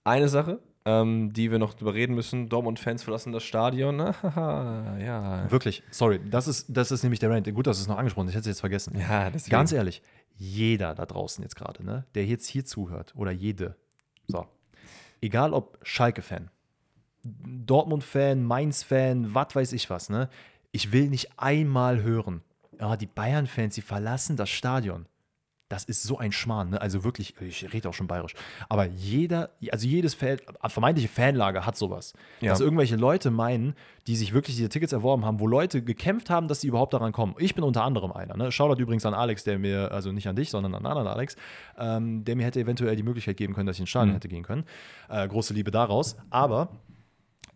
Eine Sache, ähm, die wir noch drüber reden müssen. Dortmund-Fans verlassen das Stadion. ja. Wirklich, sorry, das ist, das ist nämlich der Rant. Gut, dass du es noch angesprochen hast, ich hätte es jetzt vergessen. Ja, deswegen. Ganz ehrlich, jeder da draußen jetzt gerade, ne, der jetzt hier zuhört oder jede, so, egal ob Schalke-Fan, Dortmund-Fan, Mainz-Fan, was weiß ich was, ne, ich will nicht einmal hören, ja, die Bayern-Fans, sie verlassen das Stadion das ist so ein Schmarrn. Ne? Also wirklich, ich rede auch schon bayerisch. Aber jeder, also jedes Fan, vermeintliche Fanlager hat sowas. Ja. Dass irgendwelche Leute meinen, die sich wirklich diese Tickets erworben haben, wo Leute gekämpft haben, dass sie überhaupt daran kommen. Ich bin unter anderem einer. Ne? Shoutout übrigens an Alex, der mir, also nicht an dich, sondern an anderen Alex, ähm, der mir hätte eventuell die Möglichkeit geben können, dass ich ins Stadion mhm. hätte gehen können. Äh, große Liebe daraus. Aber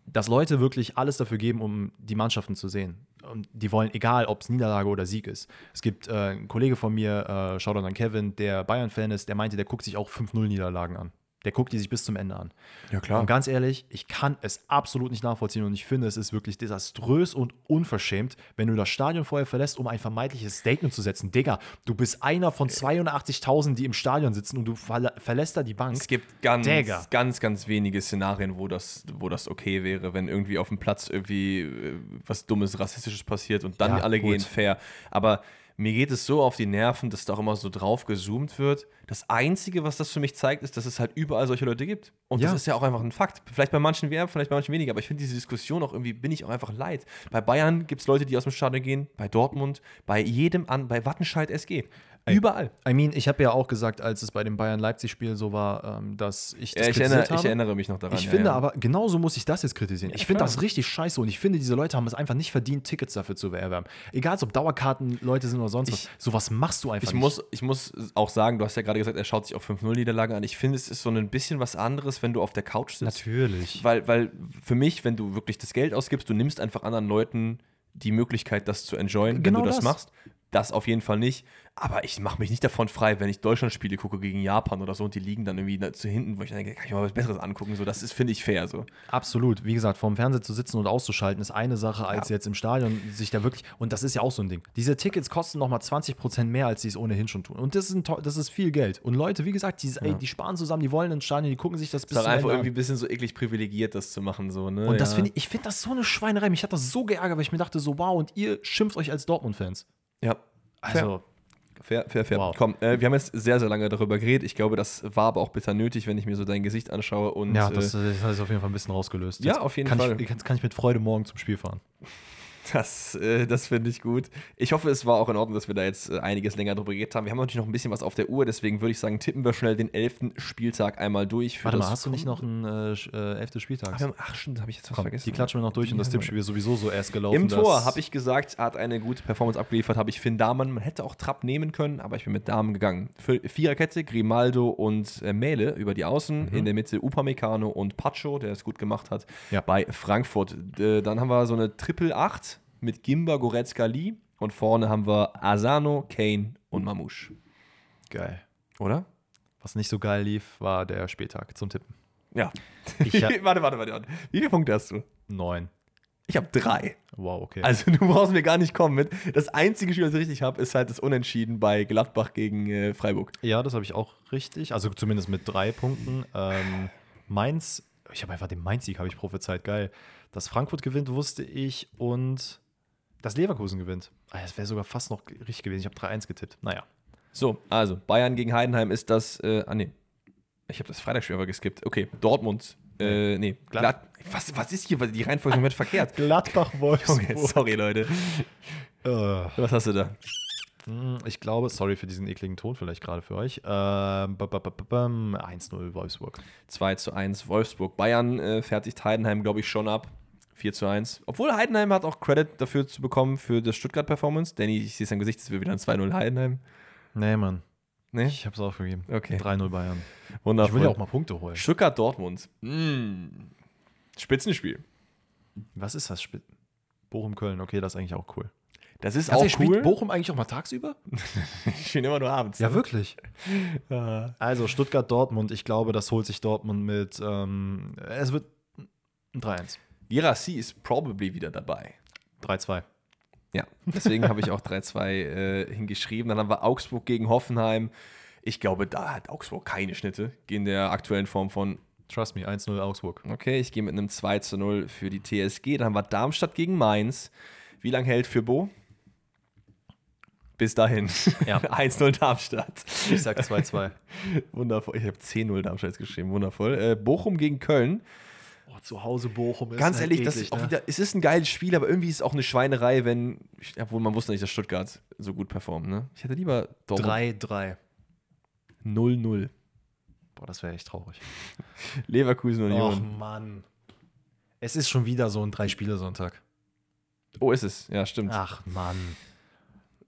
dass Leute wirklich alles dafür geben, um die Mannschaften zu sehen. Und die wollen, egal ob es Niederlage oder Sieg ist. Es gibt äh, einen Kollege von mir, äh, Shoutout an Kevin, der Bayern-Fan ist, der meinte, der guckt sich auch 5-0-Niederlagen an. Der guckt die sich bis zum Ende an. Ja, klar. Und ganz ehrlich, ich kann es absolut nicht nachvollziehen und ich finde, es ist wirklich desaströs und unverschämt, wenn du das Stadion vorher verlässt, um ein vermeintliches Statement zu setzen. Digga, du bist einer von 82.000, die im Stadion sitzen und du ver verlässt da die Bank. Es gibt ganz, Digga. ganz, ganz wenige Szenarien, wo das, wo das okay wäre, wenn irgendwie auf dem Platz irgendwie äh, was Dummes, Rassistisches passiert und dann ja, alle gut. gehen fair. Aber mir geht es so auf die Nerven, dass da auch immer so drauf gezoomt wird. Das Einzige, was das für mich zeigt, ist, dass es halt überall solche Leute gibt. Und ja. das ist ja auch einfach ein Fakt. Vielleicht bei manchen mehr, vielleicht bei manchen weniger. Aber ich finde diese Diskussion auch irgendwie, bin ich auch einfach leid. Bei Bayern gibt es Leute, die aus dem Stadion gehen, bei Dortmund, bei jedem an, bei Wattenscheid SG. Überall. I mean, ich habe ja auch gesagt, als es bei dem Bayern-Leipzig-Spiel so war, ähm, dass ich das ja, ich erinnere, habe. Ich erinnere mich noch daran. Ich ja, finde ja. aber, genauso muss ich das jetzt kritisieren. ich finde das richtig scheiße und ich finde, diese Leute haben es einfach nicht verdient, Tickets dafür zu erwerben. Egal, ob Dauerkarten Leute sind oder sonst ich, was. Sowas machst du einfach ich nicht. Muss, ich muss auch sagen, du hast ja gerade gesagt, er schaut sich auf 5-0-Niederlagen an. Ich finde, es ist so ein bisschen was anderes, wenn du auf der Couch sitzt. Natürlich. Weil, weil für mich, wenn du wirklich das Geld ausgibst, du nimmst einfach anderen Leuten die Möglichkeit, das zu enjoyen, genau wenn du das, das machst. Das auf jeden Fall nicht. Aber ich mache mich nicht davon frei, wenn ich Deutschland-Spiele gucke gegen Japan oder so und die liegen dann irgendwie zu hinten, wo ich denke, kann ich mal was Besseres angucken. So, das ist, finde ich, fair. So. Absolut. Wie gesagt, vorm Fernseher zu sitzen und auszuschalten, ist eine Sache, als ja. jetzt im Stadion sich da wirklich. Und das ist ja auch so ein Ding. Diese Tickets kosten nochmal 20% mehr, als sie es ohnehin schon tun. Und das ist, ein, das ist viel Geld. Und Leute, wie gesagt, die, ja. ey, die sparen zusammen, die wollen ins Stadion, die gucken sich das bis zum Ende einfach irgendwie ein bisschen so eklig privilegiert, das zu machen. So, ne? Und das finde ich, ich finde das so eine Schweinerei. Mich hat das so geärgert, weil ich mir dachte, so, wow, und ihr schimpft euch als Dortmund-Fans. Ja. Also, Fair, fair, fair. Wow. Komm, äh, wir haben jetzt sehr, sehr lange darüber geredet. Ich glaube, das war aber auch bitter nötig, wenn ich mir so dein Gesicht anschaue. Und, ja, das, äh, das hat es auf jeden Fall ein bisschen rausgelöst. Ja, auf jeden kann Fall. Ich, kann, kann ich mit Freude morgen zum Spiel fahren. Das, äh, das finde ich gut. Ich hoffe, es war auch in Ordnung, dass wir da jetzt äh, einiges länger drüber geredet haben. Wir haben natürlich noch ein bisschen was auf der Uhr, deswegen würde ich sagen, tippen wir schnell den elften Spieltag einmal durch. Warte mal, hast du nicht noch einen äh, äh elften Spieltag? Ach, ach stimmt, habe ich jetzt was Komm, vergessen. Die klatschen wir noch durch und das Tippspiel ist sowieso so erst gelaufen. Im Tor habe ich gesagt, hat eine gute Performance abgeliefert, habe ich Finn Dahmen. Man hätte auch Trapp nehmen können, aber ich bin mit Damen gegangen. Für Viererkette, Grimaldo und äh, Mähle über die Außen. Mhm. In der Mitte Upamecano und Pacho, der es gut gemacht hat, ja. bei Frankfurt. Dann haben wir so eine Triple 8 mit Gimba, Goretzka, Lee. Und vorne haben wir Asano, Kane und Mamouche. Geil. Oder? Was nicht so geil lief, war der Spieltag zum Tippen. Ja. warte, warte, warte, warte. Wie viele Punkte hast du? Neun. Ich habe drei. Wow, okay. Also du brauchst mir gar nicht kommen mit. Das einzige Spiel, was ich richtig habe, ist halt das Unentschieden bei Gladbach gegen äh, Freiburg. Ja, das habe ich auch richtig. Also zumindest mit drei Punkten. Ähm, Mainz, ich habe einfach den Mainz-Sieg, habe ich prophezeit, geil. Dass Frankfurt gewinnt, wusste ich und dass Leverkusen gewinnt. Ah, das wäre sogar fast noch richtig gewesen. Ich habe 3-1 getippt. Naja. So, also Bayern gegen Heidenheim ist das, äh, ah nee, ich habe das Freitagsspiel aber geskippt. Okay, Dortmund, äh, nee, Glad- was, was ist hier, die Reihenfolge ist komplett verkehrt. Gladbach-Wolfsburg. Junge, sorry Leute, Äh, was hast du da? hm, ich glaube, sorry für diesen ekligen Ton vielleicht gerade für euch. Ähm, ba- ba- ba- ba- bam, 1-0 Wolfsburg. 2 zu 1 Wolfsburg. Bayern äh, fertigt Heidenheim, glaube ich, schon ab. 4 zu 1. Obwohl Heidenheim hat auch Credit dafür zu bekommen für das Stuttgart-Performance. Danny, ich sehe sein Gesicht, es wird wieder ein 2-0 Heidenheim. Nee, Mann. Ne? Ich habe es aufgegeben. Okay. 3-0 Bayern. Wundervoll. Ich will ja auch mal Punkte holen. Stuttgart-Dortmund. Mm. Spitzenspiel. Was ist das? Bochum-Köln. Okay, das ist eigentlich auch cool. Das ist Also, auch spielt cool. Bochum eigentlich auch mal tagsüber? Ich spiele immer nur abends. Ja, wirklich. Ja. Also Stuttgart-Dortmund. Ich glaube, das holt sich Dortmund mit. Ähm, es wird ein 3-1. Girassi ist probably wieder dabei. 3-2. Ja, deswegen habe ich auch 3-2 äh, hingeschrieben. Dann haben wir Augsburg gegen Hoffenheim. Ich glaube, da hat Augsburg keine Schnitte in der aktuellen Form von. Trust me, 1-0 Augsburg. Okay, ich gehe mit einem 2 zu 0 für die TSG. Dann haben wir Darmstadt gegen Mainz. Wie lange hält für Bo? Bis dahin. Ja. 1-0 Darmstadt. Ich sag 2-2. Wundervoll. Ich habe 10-0 Darmstadt geschrieben. Wundervoll. Äh, Bochum gegen Köln. Zu Hause Bochum ist Ganz halt ehrlich, das eklig, ist auch ne? wieder, es ist ein geiles Spiel, aber irgendwie ist es auch eine Schweinerei, wenn, obwohl man wusste nicht, dass Stuttgart so gut performt. Ne? Ich hätte lieber Dortmund 3-3. 0-0. Boah, das wäre echt traurig. Leverkusen Och, Union. Mann. Es ist schon wieder so ein Drei-Spiele-Sonntag. Oh, ist es. Ja, stimmt. Ach, Mann.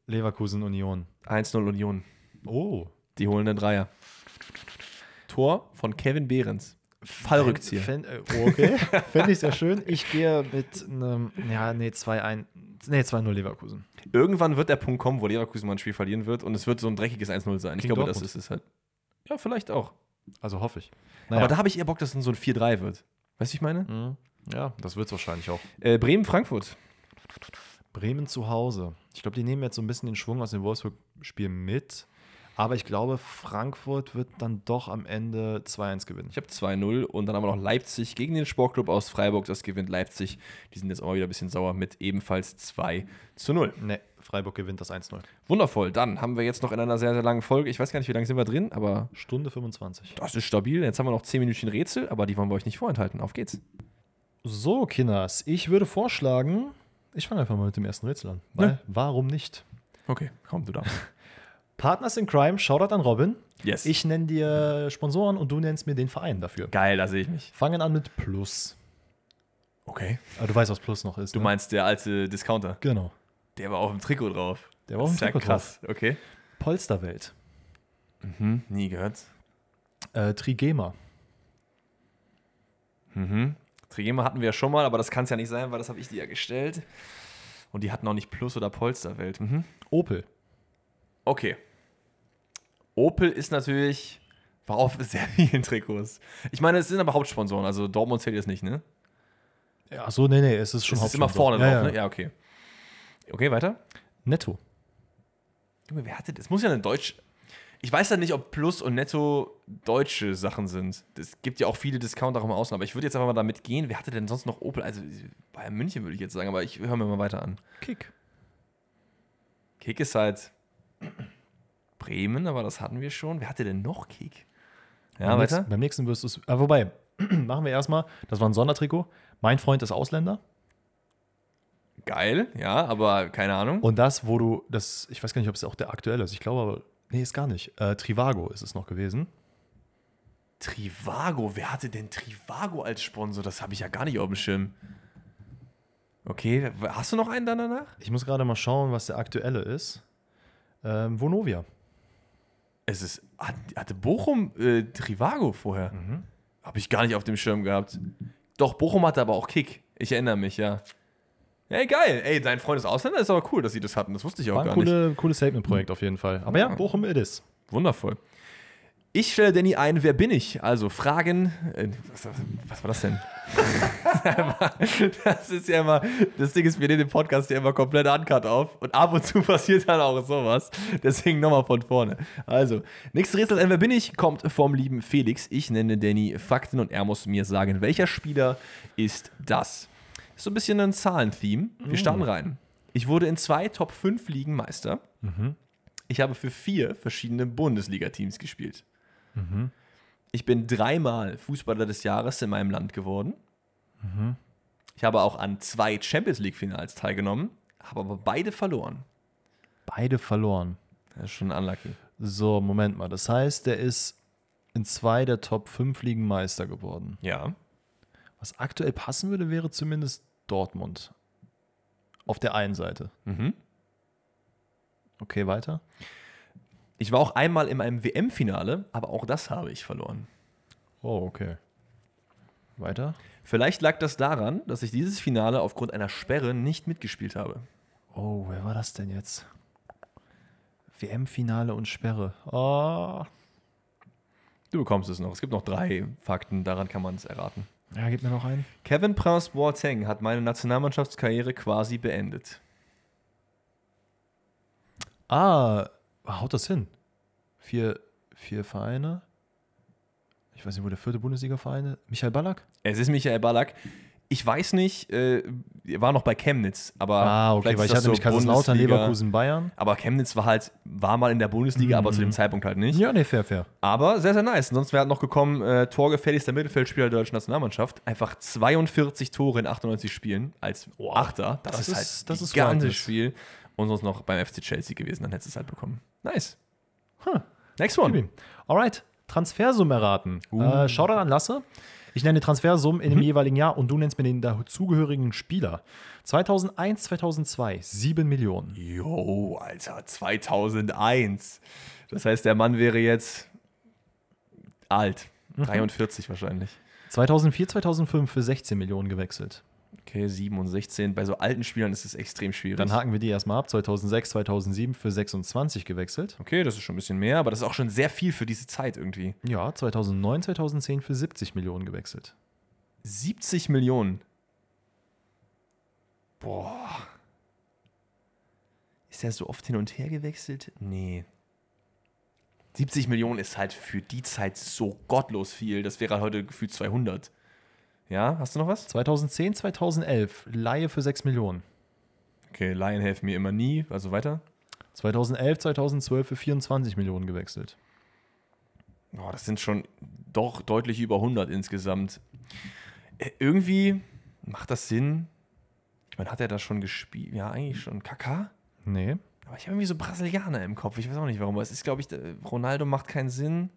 Leverkusen Union. 1-0 Union. Oh. Die holen den Dreier. Tor von Kevin Behrens. Fallrückzieher. Fänd, äh, oh, okay. Fände ich sehr schön. Ich gehe mit einem, ja, nee, 2-1. Nee, 2-0 Leverkusen. Irgendwann wird der Punkt kommen, wo Leverkusen mal ein Spiel verlieren wird und es wird so ein dreckiges 1-0 sein. Ich Gegen glaube, das Dortmund. ist es halt. Ja, vielleicht auch. Also hoffe ich. Aber da habe ich eher Bock, dass es so ein 4-3 wird. Weißt du, ich meine? Mhm. Ja, das wird es wahrscheinlich auch. Äh, Bremen-Frankfurt. Bremen zu Hause. Ich glaube, die nehmen jetzt so ein bisschen den Schwung aus dem Wolfsburg-Spiel mit. Aber ich glaube, Frankfurt wird dann doch am Ende 2-1 gewinnen. Ich habe 2-0 und dann haben wir noch Leipzig gegen den Sportclub aus Freiburg. Das gewinnt Leipzig. Die sind jetzt auch mal wieder ein bisschen sauer mit ebenfalls 2 zu 0. Ne, Freiburg gewinnt das 1-0. Wundervoll. Dann haben wir jetzt noch in einer sehr, sehr langen Folge. Ich weiß gar nicht, wie lange sind wir drin, aber Stunde 25. das ist stabil. Jetzt haben wir noch 10 Minütchen Rätsel, aber die wollen wir euch nicht vorenthalten. Auf geht's. So, Kinders, ich würde vorschlagen, ich fange einfach mal mit dem ersten Rätsel an. Weil, Ja. warum nicht? Okay, komm, du darfst. Partners in Crime, Shoutout an Robin. Yes. Ich nenne dir Sponsoren und du nennst mir den Verein dafür. Geil, da sehe ich mich. Fangen an mit Plus. Okay. Aber du weißt, was Plus noch ist. Du ne? meinst der alte Discounter? Genau. Der war auf dem Trikot drauf. Der war auf dem Trikot krass. Okay. Polsterwelt. Mhm, nie gehört. Äh, Trigema. Mhm. Trigema hatten wir ja schon mal, aber das kann es ja nicht sein, weil das habe ich dir ja gestellt. Und die hatten auch nicht Plus- oder Polsterwelt. Mhm. Opel. Okay. Opel ist natürlich, war auf sehr vielen Trikots. Ich meine, es sind aber Hauptsponsoren, also Dortmund zählt jetzt nicht, ne? Ja, so, nee, nee, es ist schon es ist immer Hauptsponsor. vorne ja, drauf, ja. ne? Ja, okay. Okay, weiter. Netto. Junge, wer hatte das? Muss ja eine Deutsch. Ich weiß ja nicht, ob Plus und Netto deutsche Sachen sind. Es gibt ja auch viele Discounter auch im Ausland, aber ich würde jetzt einfach mal damit gehen. Wer hatte denn sonst noch Opel? Also Bayern München würde ich jetzt sagen, aber ich höre mir mal weiter an. Kick. Kick ist halt Bremen, aber das hatten wir schon. Wer hatte denn noch Kick? Ja, beim weiter. Nächsten, beim nächsten wirst du es. Ah, wobei, machen wir erstmal. Das war ein Sondertrikot. Mein Freund ist Ausländer. Geil, ja, aber keine Ahnung. Und das, wo du, das, ich weiß gar nicht, ob es auch der aktuelle ist. Ich glaube aber, nee, ist gar nicht. Äh, Trivago ist es noch gewesen. Trivago, wer hatte denn Trivago als Sponsor? Das habe ich ja gar nicht auf dem Schirm. Okay, hast du noch einen dann danach? Ich muss gerade mal schauen, was der aktuelle ist. Ähm, Vonovia. Es ist, hat- hatte Bochum äh, Trivago vorher? Habe ich gar nicht auf dem Schirm gehabt. Doch, Bochum hatte aber auch Kick. Ich erinnere mich, ja. Ey, geil. Ey, dein Freund ist Ausländer, ist aber cool, dass sie das hatten. Das wusste ich auch War ein gar nicht. coole, cooles Statement-Projekt auf jeden Fall. Aber ja, Ja. Bochum it is. Wundervoll. Ich stelle Danny ein, wer bin ich? Also Fragen. Äh, was, was, war das denn? das ist ja immer, das Ding ist, wir nehmen den Podcast ja immer komplett uncut auf und ab und zu passiert dann auch sowas. Deswegen nochmal von vorne. Also, nächstes Rätsel, ein wer bin ich? Kommt vom lieben Felix. Ich nenne Danny Fakten und er muss mir sagen, welcher Spieler ist das? Ist so ein bisschen ein Zahlentheme. Wir starten rein. Ich wurde in zwei Top 5 Ligen Meister. Ich habe für vier verschiedene Bundesliga-Teams gespielt. Ich bin dreimal Fußballer des Jahres in meinem Land geworden. Ich habe auch an zwei Champions League-Finals teilgenommen, habe aber beide verloren. Beide verloren. Das ist schon unlucky. So, Moment mal. Das heißt, der ist in zwei der Top 5 Ligen Meister geworden. Ja. Was aktuell passen würde, wäre zumindest Dortmund. Auf der einen Seite. Mhm. Okay, weiter. Ich war auch einmal in einem WM-Finale, aber auch das habe ich verloren. Oh, okay. Weiter. Vielleicht lag das daran, dass ich dieses Finale aufgrund einer Sperre nicht mitgespielt habe. Oh, wer war das denn jetzt? WM-Finale und Sperre. Oh. Du bekommst es noch. Es gibt noch drei Fakten, daran kann man es erraten. Ja, gib mir noch einen. Kevin Prince Boateng hat meine Nationalmannschaftskarriere quasi beendet. Ah, haut das hin? Vier, vier Vereine. Ich weiß nicht, wo der vierte Bundesliga-Verein ist. Michael Ballack? Es ist Michael Ballack. Ich weiß nicht, äh, er war noch bei Chemnitz, aber Ah, okay, weil ist ich hatte mich Kaiserslautern. Leverkusen, Bayern. Aber Chemnitz war halt, war mal in der Bundesliga, aber zu dem Zeitpunkt halt nicht. Ja, nee, fair, fair. Aber sehr, sehr nice. Sonst wäre halt noch gekommen, äh, torgefährlichster Mittelfeldspieler der deutschen Nationalmannschaft. Einfach 42 Tore in 98 Spielen als Achter. Das, das ist halt ist- das ist gigantisch viel. Und sonst noch beim FC Chelsea gewesen, dann hättest du es halt bekommen. Nice. Huh. Next one. Alright, Transfersumme erraten. Uh. Äh, Shoutout an Lasse. Ich nenne Transfersummen in dem jeweiligen Jahr und du nennst mir den dazugehörigen Spieler. 2001, 2002, 7 Millionen. Jo, Alter, 2001. Das heißt, der Mann wäre jetzt alt. 43 wahrscheinlich. 2004, 2005 für 16 Millionen gewechselt. Okay, 7 und 16. Bei so alten Spielern ist es extrem schwierig. Dann haken wir die erstmal ab. 2006, 2007 für 26 gewechselt. okay, das ist schon ein bisschen mehr, aber das ist auch schon sehr viel für diese Zeit irgendwie. Ja, 2009, 2010 für 70 Millionen gewechselt. 70 Millionen. Boah. Ist er so oft hin und her gewechselt? Nee. 70 Millionen ist halt für die Zeit so gottlos viel. Das wäre halt heute gefühlt 200. Ja, hast du noch was? 2010, 2011 Laie für 6 Millionen. Okay, Laien helfen mir immer nie. Also weiter. 2011, 2012 für 24 Millionen gewechselt. Oh, das sind schon doch deutlich über 100 insgesamt. Äh, irgendwie macht das Sinn. Ich meine, hat er das schon gespielt? Ja, eigentlich schon. Kaka? Nee. Aber ich habe irgendwie so Brasilianer im Kopf. Ich weiß auch nicht warum. Es ist, glaube ich, Ronaldo macht keinen Sinn.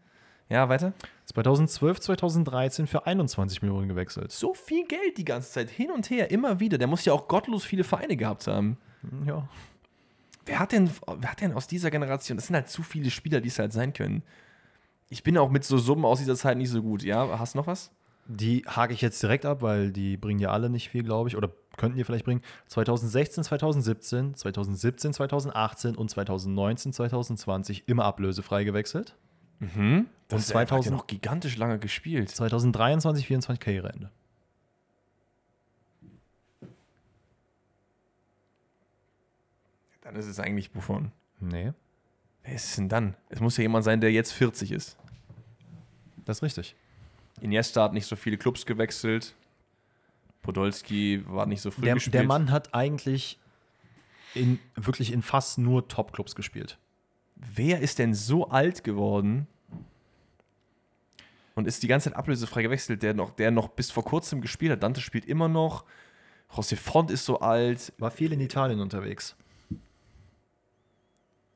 Ja, weiter. 2012, 2013 für 21 Millionen gewechselt. So viel Geld die ganze Zeit, hin und her, immer wieder. Der muss ja auch gottlos viele Vereine gehabt haben. Ja. Wer hat denn, wer hat denn aus dieser Generation, das sind halt zu viele Spieler, die es halt sein können. Ich bin auch mit so Summen aus dieser Zeit nicht so gut. Ja, hast du noch was? Die hake ich jetzt direkt ab, weil die bringen ja alle nicht viel, glaube ich. Oder könnten die vielleicht bringen. 2016, 2017, 2017, 2018 und 2019, 2020 immer ablösefrei gewechselt. Mhm. Das Und ist- er hat ja 2000 noch gigantisch lange gespielt. 2023, 24 Karriereende. Dann ist es eigentlich Buffon. Nee, Wer ist es denn dann? Es muss ja jemand sein, der jetzt 40 ist. das ist richtig. Iniesta hat nicht so viele Clubs gewechselt. Podolski war nicht so früh Der, gespielt. der Mann hat eigentlich in, wirklich in fast nur Top-Clubs gespielt. Wer ist denn so alt geworden und ist die ganze Zeit ablösefrei gewechselt, der noch, der noch bis vor kurzem gespielt hat? Dante spielt immer noch. José Font ist so alt. War viel in Italien unterwegs.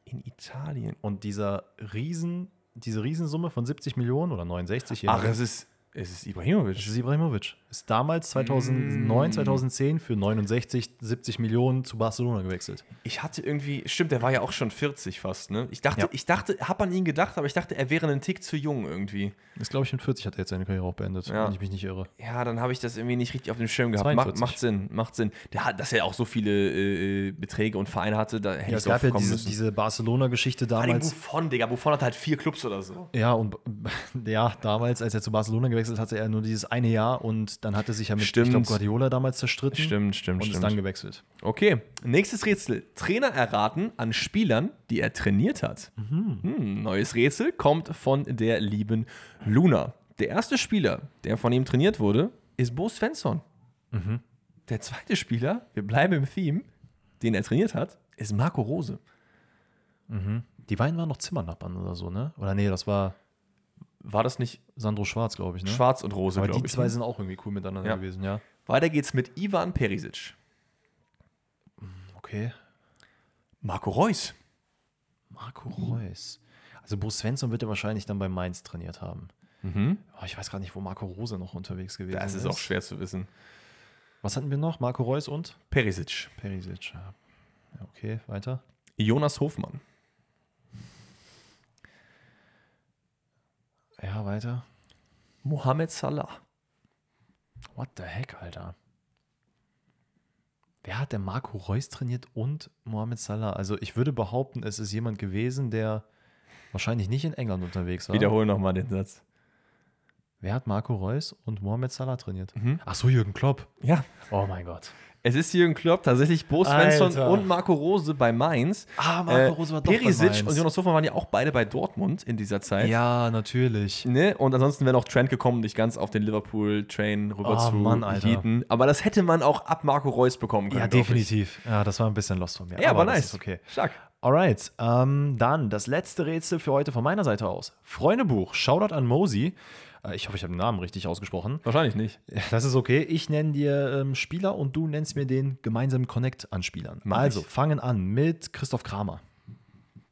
In Italien. Und dieser Riesen, diese Riesensumme von 70 Millionen oder 69, je Ach, es ist, es ist Ibrahimovic. das ist Ibrahimovic. Ist damals 2009, Mm. 2010 für 69, 70 Millionen zu Barcelona gewechselt. Ich hatte irgendwie, stimmt, der war ja auch schon 40 fast, ne? Ich dachte, Ja. ich dachte, hab an ihn gedacht, aber ich dachte, er wäre einen Tick zu jung irgendwie. Ist, glaube ich, mit 40 hat er jetzt seine Karriere auch beendet, Ja. wenn ich mich nicht irre. Ja, dann habe ich das irgendwie nicht richtig auf dem Schirm gehabt. Macht, 42. macht Sinn, macht Sinn. Der hat, dass er auch so viele äh, Beträge und Vereine hatte, da hätte Ja, ich es drauf gab ja kommen diese, müssen. diese Barcelona-Geschichte Vor damals. Buffon, Digga. Buffon hat halt vier Clubs oder so. Ja, und ja, damals, als er zu Barcelona gewechselt hatte, er nur dieses eine Jahr und dann hatte sich ja mit, Stimmt. ich glaube, Guardiola damals zerstritten. Stimmt, stimmt, Und ist stimmt. dann gewechselt. Okay, nächstes Rätsel. Trainer erraten an Spielern, die er trainiert hat. Hm, neues Rätsel kommt von der lieben Luna. Der erste Spieler, der von ihm trainiert wurde, ist Bo Svensson. Der zweite Spieler, wir bleiben im Theme, den er trainiert hat, ist Marco Rose. Die beiden waren noch Zimmernachbarn oder so, ne? Oder nee, das war War das nicht Sandro Schwarz, glaube ich, ne? Schwarz und Rose, glaube die ich? zwei ne? sind auch irgendwie cool miteinander Ja. gewesen, ja. Weiter geht's mit Ivan Perisic. Okay. Marco Reus. Marco Reus. Also Bo Svensson wird er wahrscheinlich dann bei Mainz trainiert haben. Oh, ich weiß gar nicht, wo Marco Rose noch unterwegs gewesen Das ist auch schwer zu wissen. Was hatten wir noch? Marco Reus und Perisic. Perisic. Ja, Ja, okay, weiter. Jonas Hofmann. Ja, weiter. Mohamed Salah. What the heck, Alter? Wer hat der Marco Reus trainiert und Mohamed Salah? Also ich würde behaupten, es ist jemand gewesen, der wahrscheinlich nicht in England unterwegs war. Wiederhol nochmal den Satz. Wer hat Marco Reus und Mohamed Salah trainiert? Mhm. Ach so, Jürgen Klopp. Ja, Oh mein Gott. es ist Jürgen Klopp, tatsächlich Bo Svensson Alter. und Marco Rose bei Mainz. Ah, Äh, Marco Rose war doch bei Perisic Mainz. und Jonas Hofmann waren ja auch beide bei Dortmund in dieser Zeit. Ja, natürlich. Ne? Und ansonsten wäre noch Trent gekommen, dich ganz auf den Liverpool-Train rüber Oh, zu Mann, Alter. heaten. Aber das hätte man auch ab Marco Reus bekommen können. Ja, definitiv. Ja, das war ein bisschen lost von mir. Ja, aber, das nice. Ist okay. Stark. Alright, ähm, dann das letzte Rätsel für heute von meiner Seite aus. Freundebuch, Shoutout an Mosi. Äh, ich hoffe, ich habe den Namen richtig ausgesprochen. Wahrscheinlich nicht. Das ist okay. Ich nenne dir ähm, Spieler und du nennst mir den gemeinsamen Connect an Spielern. Mach also, ich. fangen an mit Christoph Kramer.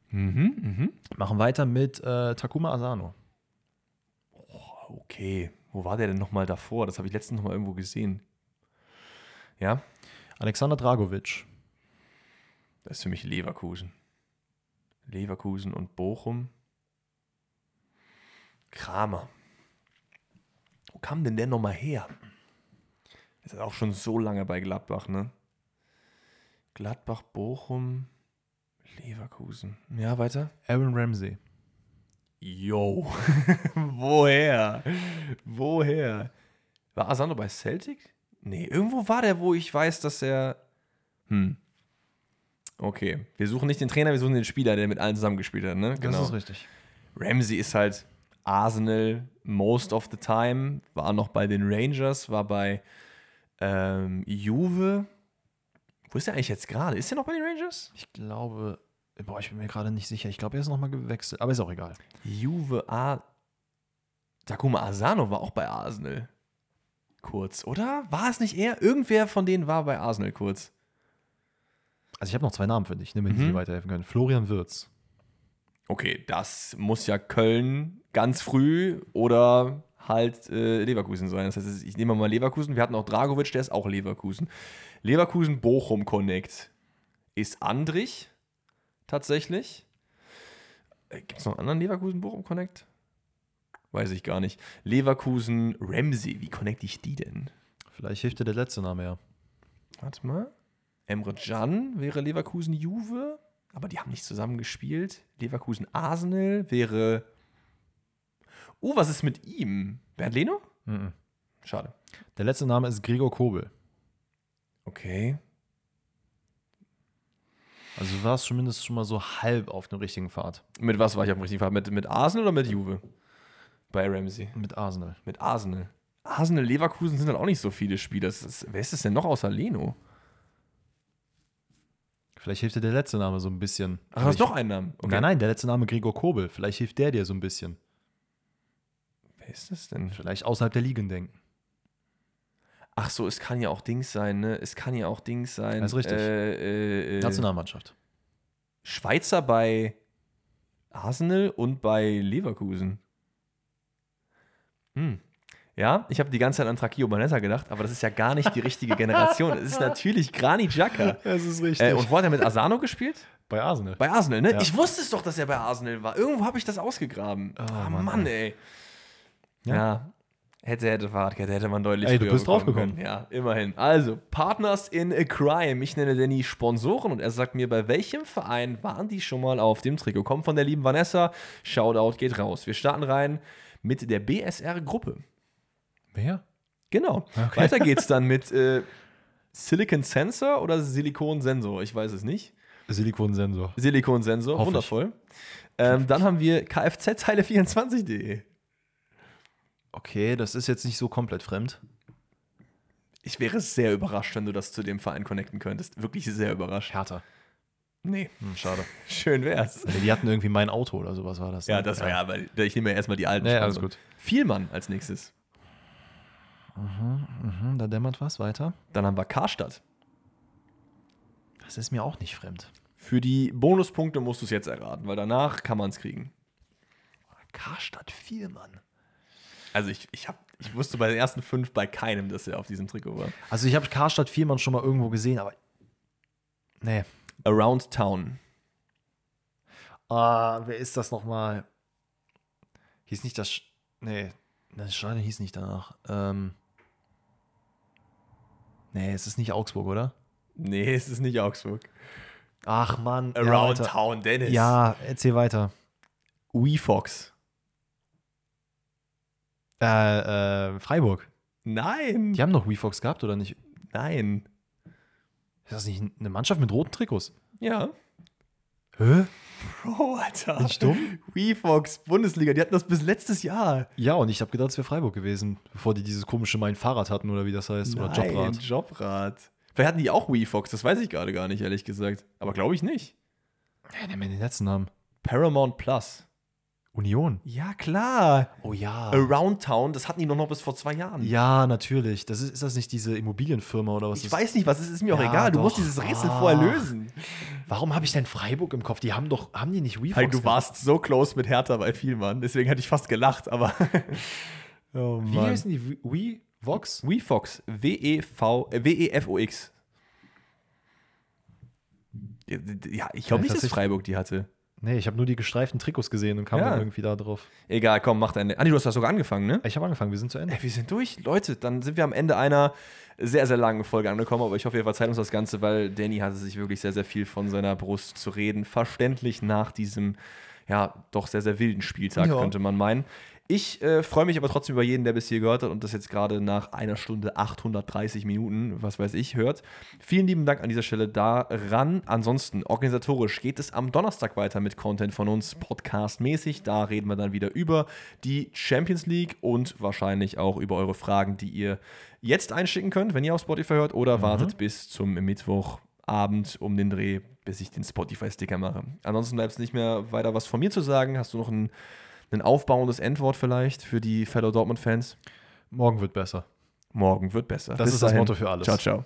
Mhm, Machen weiter mit äh, Takuma Asano. Okay. Wo war der denn nochmal davor? Das habe ich letztens nochmal irgendwo gesehen. Ja, Alexander Dragovic. das ist für mich Leverkusen. Leverkusen und Bochum. Kramer. Wo kam denn der nochmal her? Ist ja auch schon so lange bei Gladbach, ne? Gladbach, Bochum, Leverkusen. Ja, weiter. Aaron Ramsey. Yo. Woher? Woher? War Asano bei Celtic? Nee, irgendwo war der, wo ich weiß, dass er. Hm. Okay. Wir suchen nicht den Trainer, wir suchen den Spieler, der mit allen zusammengespielt hat, ne? Das ist richtig. Ramsey ist halt Arsenal most of the time, war noch bei den Rangers, war bei ähm, Juve. Wo ist er eigentlich jetzt gerade? Ist er noch bei den Rangers? Ich glaube, boah, ich bin mir gerade nicht sicher. Ich glaube, er ist nochmal gewechselt, aber ist auch egal. Juve A. Takuma Asano war auch bei Arsenal. Kurz, oder? War es nicht er? Irgendwer von denen war bei Arsenal kurz. Also ich habe noch zwei Namen für dich, ne, mit Mhm. die dir weiterhelfen können. Florian Wirz. Okay, das muss ja Köln ganz früh oder halt äh, Leverkusen sein. Das heißt, ich nehme mal Leverkusen. Wir hatten auch Dragovic, der ist auch Leverkusen. Leverkusen Bochum Connect ist Andrich tatsächlich. Gibt es noch einen anderen Leverkusen Bochum Connect? Weiß ich gar nicht. Leverkusen Ramsey, wie connecte ich die denn? Vielleicht hilft dir der letzte Name ja. Warte mal. Emre Can wäre Leverkusen Juve, aber die haben nicht zusammen gespielt. Leverkusen Arsenal wäre. Oh, was ist mit ihm? Bernd Leno? Mhm. Schade. Der letzte Name ist Gregor Kobel. Okay. Also du warst zumindest schon mal so halb auf dem richtigen Pfad. Mit was war ich auf dem richtigen Fall? Mit, mit Arsenal oder mit Juve? Bei Ramsey. Mit Arsenal. Mit Arsenal. Arsenal, Leverkusen sind halt auch nicht so viele Spieler. Ist, wer ist das denn noch außer Leno? Vielleicht hilft dir der letzte Name so ein bisschen. Ach, du hast noch einen Namen. Okay. Nein, nein, der letzte Name Gregor Kobel. Vielleicht hilft der dir so ein bisschen. Wer ist das denn? Vielleicht außerhalb der Ligen denken. Ach so, es kann ja auch Dings sein, ne? Es kann ja auch Dings sein. Das ist richtig. Äh, äh, äh, Nationalmannschaft. Schweizer bei Arsenal und bei Leverkusen. Hm. Ja, ich habe die ganze Zeit an Trakio Banetta gedacht, aber das ist ja gar nicht die richtige Generation. Es ist natürlich Granit Xhaka. Das ist richtig. Äh, und wo hat er mit Asano gespielt? bei Arsenal. Bei Arsenal, ne? Ja. Ich wusste es doch, dass er bei Arsenal war. Irgendwo habe ich das ausgegraben. Ah, Mann, Mann, ey. Ja. Hätte, hätte, Fahrradkette, hätte man deutlich Ey, du bist draufgekommen. Ja, immerhin. Also, Partners in a Crime. Ich nenne Danny Sponsoren und er sagt mir, bei welchem Verein waren die schon mal auf dem Trikot? Kommt von der lieben Vanessa. Shoutout geht raus. Wir starten rein mit der BSR-Gruppe. Wer? Genau. Okay. Weiter geht's dann mit äh, Silicon Sensor oder Silikon Sensor. Ich weiß es nicht. Silikonsensor. Silikonsensor, Hoffe ich. wundervoll. Ähm, dann haben wir kfz-teile24.de. Okay, das ist jetzt nicht so komplett fremd. Ich wäre sehr überrascht, wenn du das zu dem Verein connecten könntest. Wirklich sehr überrascht. Härter. Nee, Hm, schade. schön wär's. Nee, die hatten irgendwie mein Auto oder sowas war das. Ja, ne? das war ja, aber ich nehme ja erstmal die alten. Nee, alles Sponsoren. gut. Vielmann als nächstes. Mhm, da dämmert was weiter. Dann haben wir Karstadt. Das ist mir auch nicht fremd. Für die Bonuspunkte musst du es jetzt erraten, weil danach kann man es kriegen. Karstadt Vielmann. Also ich, ich, hab, ich wusste bei den ersten fünf bei keinem, dass er auf diesem Trikot war. Also ich habe Karstadt Vielmann schon mal irgendwo gesehen, aber. Nee. Around Town. Ah, wer ist das nochmal? Hieß nicht das. Sch nee, das Stadion hieß nicht danach. Ähm. Nee, es ist nicht Augsburg, oder? Nee, es ist nicht Augsburg. Ach Mann. ja, Around weiter. Town, Dennis. Ja, erzähl weiter. WeFox. Äh, äh, Freiburg. Nein. Die haben doch WeFox gehabt, oder nicht? Nein. Ist das nicht eine Mannschaft mit roten Trikots? Ja. Hä? Bro, Alter. Bin ich dumm? WeFox, Bundesliga, die hatten das bis letztes Jahr. Ja, und ich habe gedacht, es wäre Freiburg gewesen, bevor die dieses komische Mein Fahrrad hatten oder wie das heißt. Oder Nein, Jobrad. Jobrad. Vielleicht hatten die auch WeFox, das weiß ich gerade gar nicht, ehrlich gesagt. Aber glaube ich nicht. Ja, nehmen wir den letzten Namen. Paramount Plus. Union. Ja, klar. Oh ja. Around Town, das hatten die doch noch bis vor zwei Jahren. Ja, natürlich. Das ist, ist das nicht diese Immobilienfirma oder was? Ich weiß nicht, was ist, ist mir auch Ja, egal. Du doch. musst dieses Rätsel Ah. vorher lösen. Warum habe ich denn Freiburg im Kopf? Die haben doch, haben die nicht WeFox? Hey, du gehabt? warst so close mit Hertha bei Vielmann, deswegen hätte ich fast gelacht, aber. oh Wie heißen die? We- WeVox? WeFox. W-E-V, äh, W-E-F-O-X. Ja, ich glaube nicht, dass. Freiburg die hatte. Nee, ich habe nur die gestreiften Trikots gesehen und kam Ja. dann irgendwie da drauf. Egal, komm, mach deine. Andi, du hast das sogar angefangen, ne? Ich habe angefangen, wir sind zu Ende. Ey, wir sind durch. Leute, dann sind wir am Ende einer sehr, sehr langen Folge angekommen, aber ich hoffe, ihr verzeiht uns das Ganze, weil Danny hatte sich wirklich sehr, sehr viel von seiner Brust zu reden. Verständlich nach diesem, ja, doch sehr, sehr wilden Spieltag, Ja. könnte man meinen. Ich äh, freue mich aber trotzdem über jeden, der bis hier gehört hat und das jetzt gerade nach einer Stunde 830 Minuten, was weiß ich, hört. Vielen lieben Dank an dieser Stelle daran. Ansonsten, organisatorisch geht es am Donnerstag weiter mit Content von uns, podcastmäßig. Da reden wir dann wieder über die Champions League und wahrscheinlich auch über eure Fragen, die ihr jetzt einschicken könnt, wenn ihr auf Spotify hört, oder wartet bis zum Mittwochabend um den Dreh, bis ich den Spotify-Sticker mache. Ansonsten bleibt es nicht mehr weiter was von mir zu sagen. Hast du noch ein, ein aufbauendes Endwort vielleicht für die Fellow Dortmund-Fans? Morgen wird besser. Morgen wird besser. Das ist das Motto für alles. Ciao, ciao.